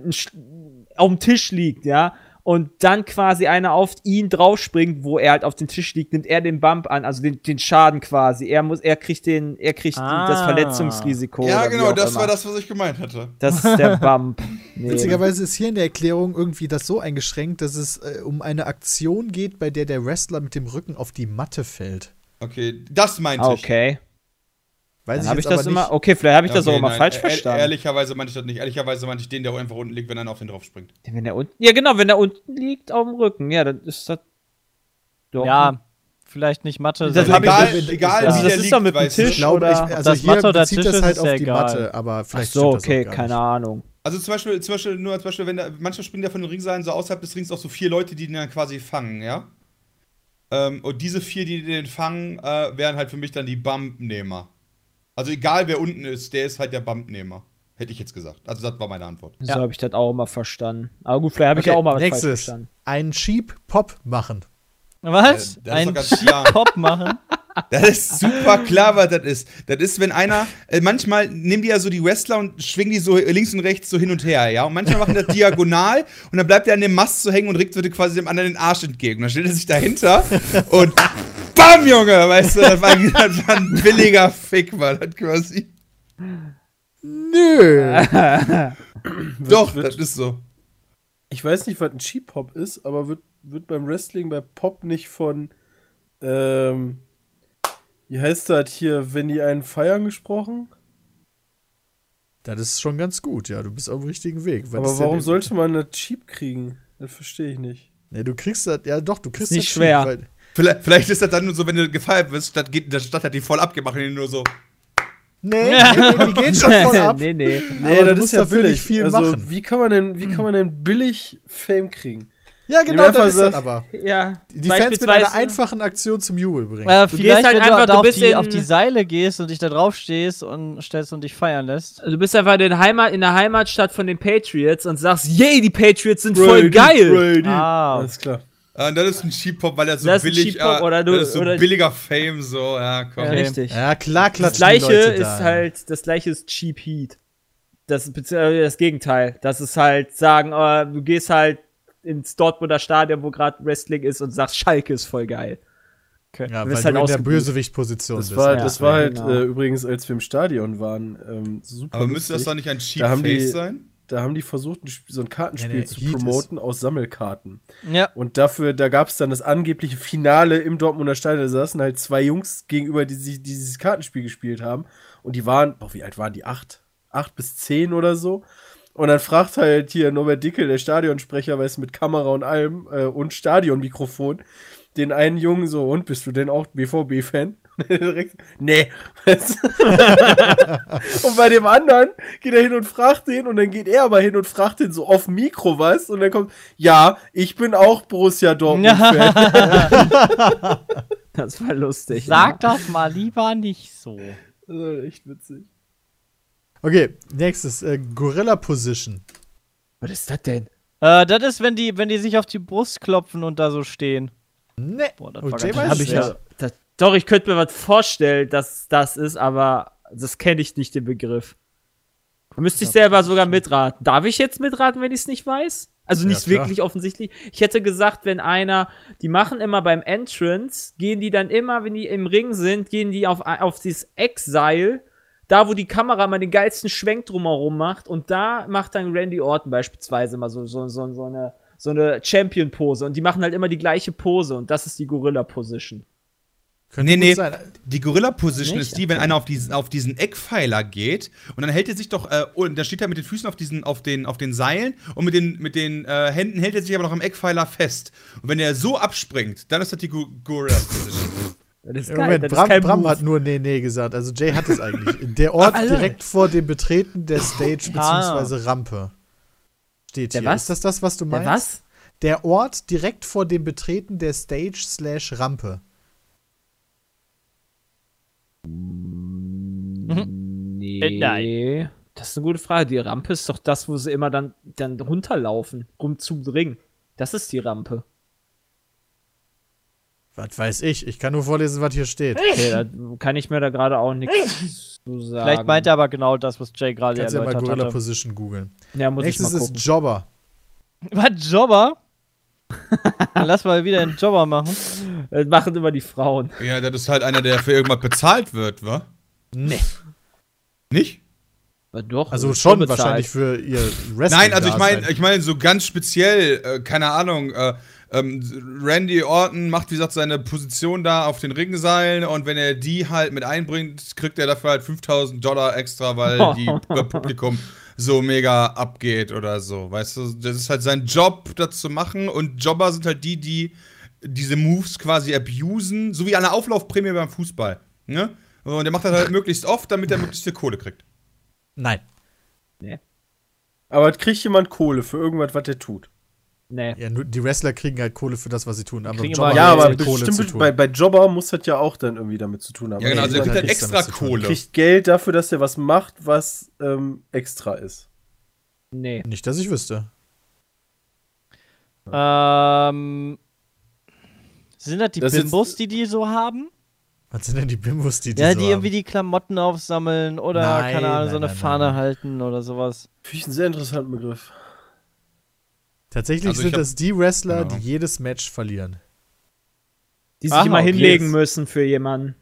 auf dem Tisch liegt, ja, und dann quasi einer auf ihn draufspringt, wo er halt auf den Tisch liegt, nimmt er den Bump an, also den, den Schaden quasi. Er muss, er kriegt den, er kriegt Ah. das Verletzungsrisiko. ja, genau, das immer. war das, was ich gemeint hatte. Das ist der Bump. Nee. Witzigerweise ist hier in der Erklärung irgendwie das so eingeschränkt, dass es äh, um eine Aktion geht, bei der der Wrestler mit dem Rücken auf die Matte fällt. Okay, das meinte Ah, ich. okay. Weiß Dann habe ich jetzt das aber immer, nicht. okay, vielleicht habe ich das Okay, auch immer nein, falsch verstanden. Ehrlicherweise meinte ich das nicht. Ehrlicherweise meinte ich den, der einfach unten liegt, wenn einer auf den drauf springt. Wenn der unten, ja, genau, wenn der unten liegt auf dem Rücken, ja, dann ist das. Doch. Ja, vielleicht nicht Mathe. Das sondern- hab ich- Egal, egal Also wie das der ist liegt, doch mit dem. Tisch Ich glaube, oder- ich, also das hier Matte oder bezieht Tisch das ist, halt ist auf ja die egal. Matte, aber Ach vielleicht so, stimmt das okay, auch gar keine nicht. Ahnung. Also zum Beispiel, zum Beispiel, nur zum Beispiel, wenn da, manchmal springen ja von den Ringseilen so außerhalb des Rings auch so vier Leute, die den dann quasi fangen, ja? Ähm, und diese vier, die den fangen, äh, wären halt für mich dann die Bumpnehmer. Also egal wer unten ist, der ist halt der Bumpnehmer. Hätte ich jetzt gesagt. Also das war meine Antwort. So habe ich das auch immer verstanden. Aber gut, vielleicht habe ich Okay, auch mal was falsch nächstes. verstanden. Einen Cheap Pop machen. Was? Äh, das ist Ein doch ganz klar. Pop machen? Das ist super klar, was das ist. Das ist, wenn einer, äh, manchmal nehmen die ja so die Wrestler und schwingen die so links und rechts so hin und her, ja. Und manchmal machen das diagonal und dann bleibt er an dem Mast so hängen und regt so quasi dem anderen den Arsch entgegen. Und dann stellt er sich dahinter und BAM, Junge! Weißt du, das war, das war ein billiger Fick, war das quasi. Nö. Doch, wird- das ist so. Ich weiß nicht, was ein Cheap Hop ist, aber wird, wird beim Wrestling bei Pop nicht von, ähm, wie heißt das hier, wenn die einen feiern gesprochen? Das ist schon ganz gut, ja. Du bist auf dem richtigen Weg. Was aber warum sollte man das Cheap kriegen? Das verstehe ich nicht. Ja, du kriegst das, ja doch, du kriegst nicht das schwer. cheap, weil- Vielleicht, vielleicht ist das dann nur so, wenn du gefeiert wirst, statt, geht, der Stadt hat die voll abgemacht und die nur so. Nee, nee, die gehen schon voll ab. nee, nee. Aber du musst ja wirklich viel also, machen. Wie kann man denn, wie kann man denn billig Fame kriegen? Ja, genau, das ist das aber. Ja, Die Fans mit einer einfachen Aktion zum Jubel bringen. Äh, Du gehst halt wenn einfach- du auf bist die, auf die Seile gehst und dich da drauf stehst und stellst und dich feiern lässt. Du bist einfach in, den Heimat, in der Heimatstadt von den Patriots und sagst, yay, die Patriots sind voll geil. Brady. Ah, Alles klar. Ah, und das ist ein Cheap Pop, weil er so Das ist ein billig Cheap Pop ah, oder du- das ist so oder- billiger Fame, so, ja, komm. Ja, richtig. ja, klar, Das klatschen gleiche die Leute ist da. halt, das gleiche ist Cheap Heat. Das ist das Gegenteil. Das ist halt sagen, äh, du gehst halt ins Dortmunder Stadion, wo gerade Wrestling ist und sagst, Schalke ist voll geil. Ja, Du weil bist du halt in der. Bösewicht-Position Das bist. war, ja. das war halt Genau. äh, übrigens, als wir im Stadion waren, ähm, super. Aber müsste das lustig. doch nicht ein Cheap Da haben die- Face sein? Da haben die versucht, so ein Kartenspiel nee, zu Heat promoten aus Sammelkarten. ja. Und dafür, da gab es dann das angebliche Finale im Dortmunder Stadion. Da saßen halt zwei Jungs gegenüber, die, sich- die dieses Kartenspiel gespielt haben. Und die waren, boah, wie alt waren die? Acht? Acht bis zehn oder so. Und dann fragt halt hier Norbert Dickel, der Stadionsprecher, weiß mit Kamera und allem äh, und Stadionmikrofon, den einen Jungen so, und bist du denn auch BVB-Fan? Direkt, nee. und bei dem anderen geht er hin und fragt den und dann geht er aber hin und fragt den so auf Mikro was und dann kommt, ja, ich bin auch Borussia Dortmund-Fan. Das war lustig. Sag das mal lieber nicht so. Das war echt witzig. Okay, nächstes, äh, Gorilla Position. Was ist das denn? Äh, das ist, wenn die, wenn die sich auf die Brust klopfen und da so stehen. Nee. Boah, das Oh, war ich es. ja. Das, doch, ich könnte mir was vorstellen, dass das ist, aber das kenne ich nicht, den Begriff. Müsste ich selber sogar mitraten. Darf ich jetzt mitraten, wenn ich es nicht weiß? Also nicht klar. wirklich offensichtlich. Ich hätte gesagt, wenn einer, die machen immer beim Entrance, gehen die dann immer, wenn die im Ring sind, gehen die auf, auf dieses Eckseil, da wo die Kamera mal den geilsten Schwenk drumherum macht und da macht dann Randy Orton beispielsweise mal so, so, so, so eine, so eine Champion-Pose und die machen halt immer die gleiche Pose und das ist die Gorilla-Position. Könnte Nee, nee. sein. Die Gorilla-Position Nicht? ist die, wenn einer auf diesen, auf diesen Eckpfeiler geht und dann hält er sich doch, äh, und da steht er mit den Füßen auf, diesen, auf, den, auf den Seilen und mit den, mit den äh, Händen hält er sich aber noch am Eckpfeiler fest. Und wenn er so abspringt, dann ist das die Go- Gorilla-Position. Das ist geil, Moment, das ist Bram, kein Bram hat nur nee, nee gesagt. Also Jay hat es eigentlich. Der Ort direkt vor dem Betreten der Stage Ah. bzw. Rampe steht Der hier. was? Ist das das, was du Der meinst? was? Der Ort direkt vor dem Betreten der Stage slash Rampe. Nee. Äh, nein. Das ist eine gute Frage. Die Rampe ist doch das, wo sie immer dann, dann runterlaufen, rum zum Ring. Das ist die Rampe. Was weiß ich? Ich kann nur vorlesen, was hier steht. Okay, da kann ich mir da gerade auch nichts zu sagen. Vielleicht meint er aber genau das, was Jay gerade Kannst ja mal erläutert Gorilla hatte. Position googeln. Ja, muss Nächstes ich mal ist gucken. Jobber. Was, Jobber? Dann lass mal wieder einen Jobber machen. Das machen immer die Frauen. ja, das ist halt einer, der für irgendwas bezahlt wird, wa? Nee. Nicht? Ja, doch. Also das ist schon bezahlt. wahrscheinlich für ihr Wrestling. Nein, also ich meine, ich meine so ganz speziell, äh, keine Ahnung, äh, ähm, Randy Orton macht, wie gesagt, seine Position da auf den Ringseilen und wenn er die halt mit einbringt, kriegt er dafür halt 5000 Dollar extra, weil die Publikum so mega abgeht oder so. Weißt du, das ist halt sein Job, das zu machen und Jobber sind halt die, die diese Moves quasi abusen, so wie eine Auflaufprämie beim Fußball. Ne? Und der macht das halt möglichst oft, damit er möglichst viel Kohle kriegt. Nein. Aber kriegt jemand Kohle für irgendwas, was der tut? Nee. Ja, nur die Wrestler kriegen halt Kohle für das, was sie tun. Aber Jobber aber- Ja, aber zu bestimmt tun. bei, bei Jobber muss das ja auch dann irgendwie damit zu tun haben. Ja, genau, also Nee, er kriegt halt extra. Kohle. kriegt Geld dafür, dass er was macht, was ähm, extra ist. Nee. Nicht, dass ich wüsste. Ähm, sind das die Das Bimbos, die die so haben? Was sind denn die Bimbos, die die ja, so die haben? irgendwie die Klamotten aufsammeln oder, Nein, keine Ahnung, nein, so eine nein, Fahne nein. halten oder sowas. Finde ich einen sehr interessanten Begriff. Tatsächlich Also sind hab- das die Wrestler, Genau. die jedes Match verlieren. Die sich Aha, immer okay. hinlegen müssen für jemanden.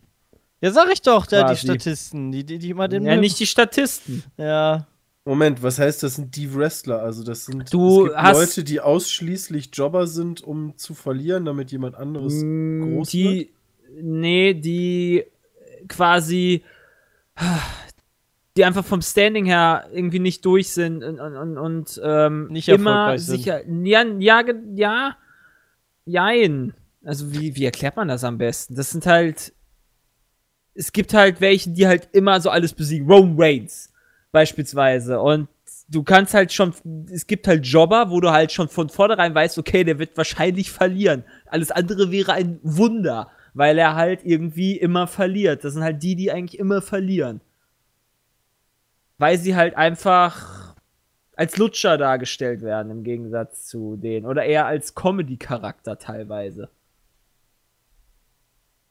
Ja, sag ich doch, da die. Statisten, die, die, die immer den Ja, nicht die Statisten. Ja. Moment, was heißt, das sind die Wrestler? Also das sind Du es gibt hast- Leute, die ausschließlich Jobber sind, um zu verlieren, damit jemand anderes Mm, groß die, nee, die quasi, die einfach vom Standing her irgendwie nicht durch sind und, und, und, ähm, Nicht immer sicher, ja, ja, ja, jein. Also wie, wie erklärt man das am besten? Das sind halt, es gibt halt welche, die halt immer so alles besiegen. Roman Reigns beispielsweise und du kannst halt schon, es gibt halt Jobber, wo du halt schon von vornherein weißt, okay, der wird wahrscheinlich verlieren. Alles andere wäre ein Wunder, weil er halt irgendwie immer verliert. Das sind halt die, die eigentlich immer verlieren. Weil sie halt einfach als Lutscher dargestellt werden im Gegensatz zu denen. Oder eher als Comedy-Charakter teilweise.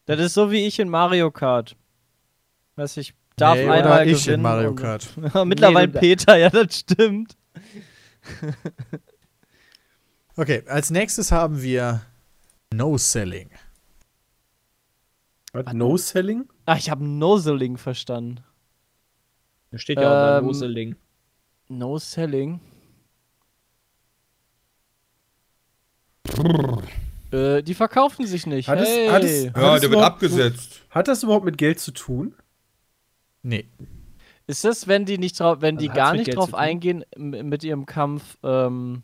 Das ist so wie ich in Mario Kart. Weiß ich, darf Nee, einmal oder ich gewinnen in Mario Kart. Mittlerweile Nee, Peter, ja, das stimmt. Okay, als nächstes haben wir No-Selling. Was? No-Selling? Ach, ich habe Noseling verstanden. Da steht ja auch Ähm, bei Loseling. No Selling. Äh, die verkaufen sich nicht. Hat es- hey. hat es- Ja, Hat der es wird überhaupt- abgesetzt. Hat das überhaupt mit Geld zu tun? Nee. Ist das, wenn die nicht drauf, wenn Also die gar nicht Geld drauf eingehen mit ihrem Kampf, ähm,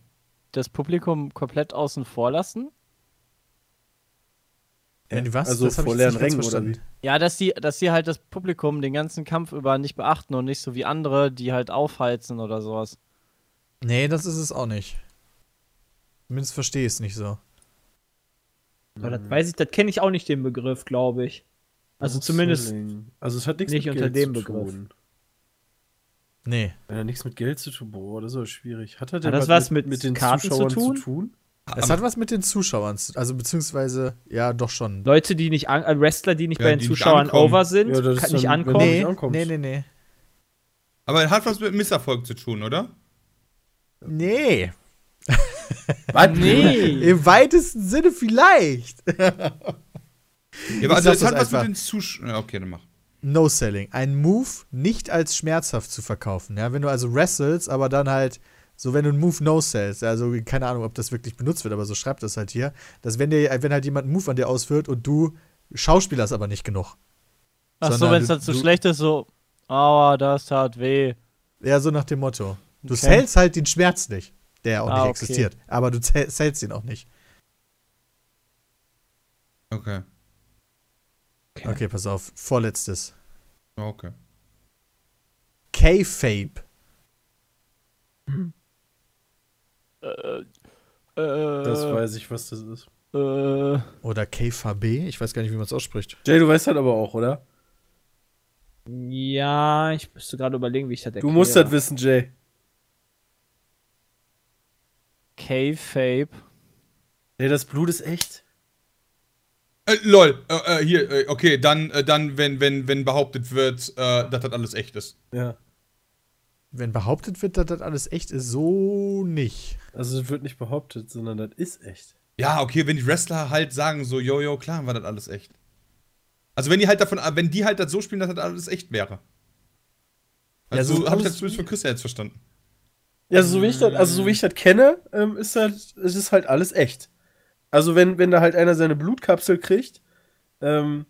das Publikum komplett außen vor lassen? Äh, was? Also Das vor leeren Rängen oder verstanden. Ja, dass die, dass sie halt das Publikum den ganzen Kampf über nicht beachten und nicht so wie andere, die halt aufheizen oder sowas. Nee, das ist es auch nicht. Zumindest verstehe ich es nicht so. Aber das weiß ich, das kenne ich auch nicht den Begriff, glaube ich. Also zumindest. No-Selling. Also es hat nichts nicht mit unter Geld dem zu Begriff. tun. Nee. Wenn er nichts mit Geld zu tun, boah, das ist aber schwierig. Hat er Hat denn das was mit den Karten zu Zuschauern tun? zu tun? Es hat was mit den Zuschauern, zu- also beziehungsweise, ja, doch schon. Leute, die nicht an, äh, Wrestler, die nicht Ja, bei den Zuschauern over sind, Ja, kann nicht ankommen. Nee, nicht ankommst. nee, nee, nee. Aber hat was mit Misserfolg zu tun, oder? Nee. Was? Nee. Im weitesten Sinne vielleicht. Ja, aber also es das hat was mit den Zuschauern. Ja, okay, dann mach. No-Selling. Ein Move nicht als schmerzhaft zu verkaufen. Ja, wenn du also wrestelst, aber dann halt, so wenn du einen Move no-sellst, also keine Ahnung, ob das wirklich benutzt wird, aber so schreibt das halt hier, dass wenn dir, wenn halt jemand einen Move an dir ausführt und du Schauspieler ist aber nicht genug. Ach so, wenn es dann zu schlecht ist, so, aua, das tat weh. Ja, so nach dem Motto. Du Okay. zählst halt den Schmerz nicht, der auch Ah, nicht okay. existiert. Aber du zählst ihn auch nicht. Okay. Okay, pass auf. Vorletztes. Okay. K-Fape. Äh, Das äh, weiß ich, was das ist. äh, Oder KVB. Ich weiß gar nicht, wie man es ausspricht. Jay, du weißt halt aber auch, oder? Ja, ich müsste gerade überlegen, wie ich das Du musst das wissen, Jay. K-Fape. Jay, das Blut ist echt. Äh, lol, äh, äh, hier, okay, dann, äh, dann wenn, wenn, wenn behauptet wird, äh, dass das alles echt ist. Ja. Wenn behauptet wird, dass das alles echt ist, so nicht. Also, das wird nicht behauptet, sondern das ist echt. Ja, okay, wenn die Wrestler halt sagen so, jo, jo, klar, war das alles echt. Also wenn die halt davon, wenn die halt das so spielen, dass das alles echt wäre. Ja, Also so so habe ich das zumindest von Christian jetzt verstanden. Ja, also so wie ich das, also so wie ich das kenne, ähm, ist halt, es ist halt alles echt. Also wenn, wenn da halt einer seine Blutkapsel kriegt, ähm,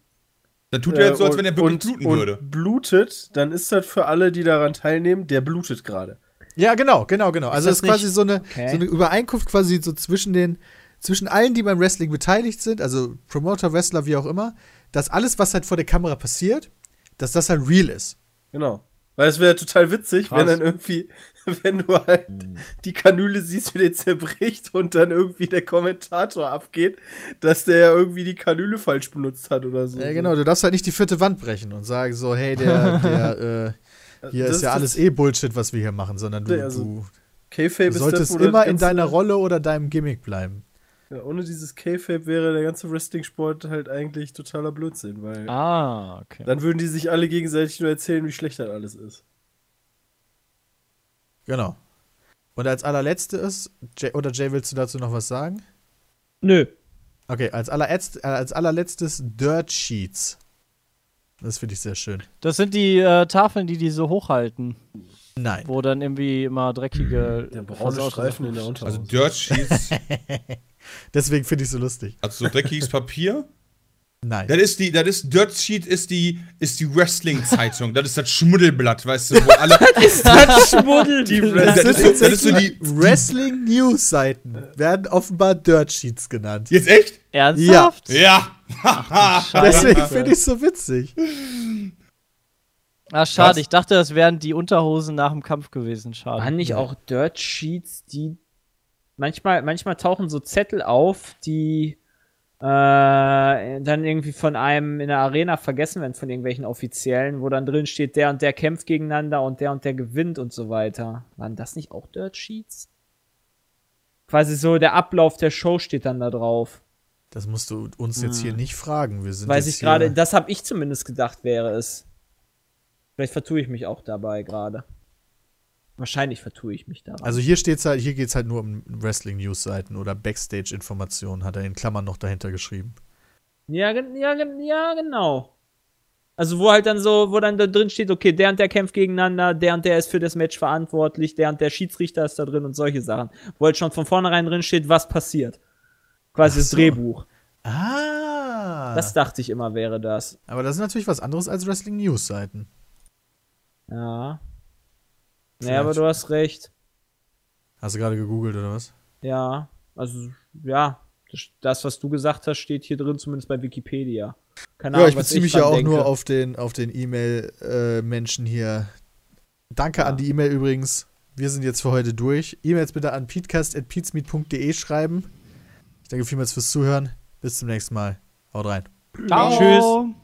Dann tut er jetzt so, als äh, wenn er wirklich und, bluten und würde. blutet, dann ist das für alle, die daran teilnehmen, der blutet gerade. Ja, genau, genau, genau. Also das das ist quasi so eine, Okay. so eine Übereinkunft quasi so zwischen den, zwischen allen, die beim Wrestling beteiligt sind, also Promoter, Wrestler, wie auch immer, dass alles, was halt vor der Kamera passiert, dass das halt real ist. Genau. Weil es wäre total witzig, wenn dann irgendwie, wenn du halt die Kanüle siehst, wie der zerbricht und dann irgendwie der Kommentator abgeht, dass der ja irgendwie die Kanüle falsch benutzt hat oder so. Ja, genau, du darfst halt nicht die vierte Wand brechen und sagen so, hey, der, der, äh, hier Das ist ja ist alles eh Bullshit, was wir hier machen, sondern du, also, du, du ist solltest das, immer in deiner Rolle oder deinem Gimmick bleiben. Ja, ohne dieses K-Fape wäre der ganze Wrestling-Sport halt eigentlich totaler Blödsinn, weil Ah, okay. dann würden die sich alle gegenseitig nur erzählen, wie schlecht das alles ist. Genau. Und als allerletztes, Jay, oder Jay, willst du dazu noch was sagen? Nö. Okay, als, allerletzt, äh, als allerletztes Dirt Sheets. Das finde ich sehr schön. Das sind die äh, Tafeln, die die so hochhalten, Nein. wo dann irgendwie immer dreckige Der braune Streifen in der Sachen- Also Unterhose. Dirt Sheets, Deswegen finde ich so lustig. also so dreckiges Papier. Nein. Das ist die, das ist, Dirt Sheet ist die, ist die Wrestling-Zeitung. das ist das Schmuddelblatt, weißt du, wo alle. Das Schmuddel. das, ist so, das ist so die. Wrestling News Seiten werden offenbar Dirt Sheets genannt. Jetzt echt? Ernsthaft? Ja. Deswegen finde ich es so witzig. Ah, schade. Was? Ich dachte, das wären die Unterhosen nach dem Kampf gewesen. Schade. Waren nicht auch Dirt Sheets, die manchmal, manchmal tauchen so Zettel auf, die äh, dann irgendwie von einem in der Arena vergessen werden, von irgendwelchen Offiziellen, wo dann drin steht, der und der kämpft gegeneinander und der und der gewinnt und so weiter. Waren das nicht auch Dirt Sheets? Quasi so der Ablauf der Show steht dann da drauf. Das musst du uns jetzt hier nicht fragen. Wir sind Weiß ich gerade, das habe ich zumindest gedacht, wäre es. Vielleicht vertue ich mich auch dabei gerade. Wahrscheinlich vertue ich mich daran. Also hier steht's halt, hier geht's halt nur um Wrestling News Seiten oder Backstage Informationen, hat er in Klammern noch dahinter geschrieben. Ja, ja, ja, genau. Also wo halt dann so, wo dann da drin steht, okay, der und der kämpft gegeneinander, der und der ist für das Match verantwortlich, der und der Schiedsrichter ist da drin und solche Sachen. Wo halt schon von vornherein drin steht, was passiert. Quasi Ach das so. Drehbuch. Ah. Das dachte ich immer wäre das. aber das ist natürlich was anderes als Wrestling News Seiten. Ja. Vielleicht. Ja, aber du hast recht. Hast du gerade gegoogelt oder was? Ja. Also, ja. Das, was du gesagt hast, steht hier drin, zumindest bei Wikipedia. Keine Ja, Ahnung, ich was beziehe mich ja auch denke. nur auf den auf den E-Mail-Menschen hier. Danke an die E-Mail übrigens. Wir sind jetzt für heute durch. E-Mails bitte an peatcast.peatsmeet.de schreiben. Ich danke vielmals fürs Zuhören. Bis zum nächsten Mal. Haut rein. Ciao. Tschüss.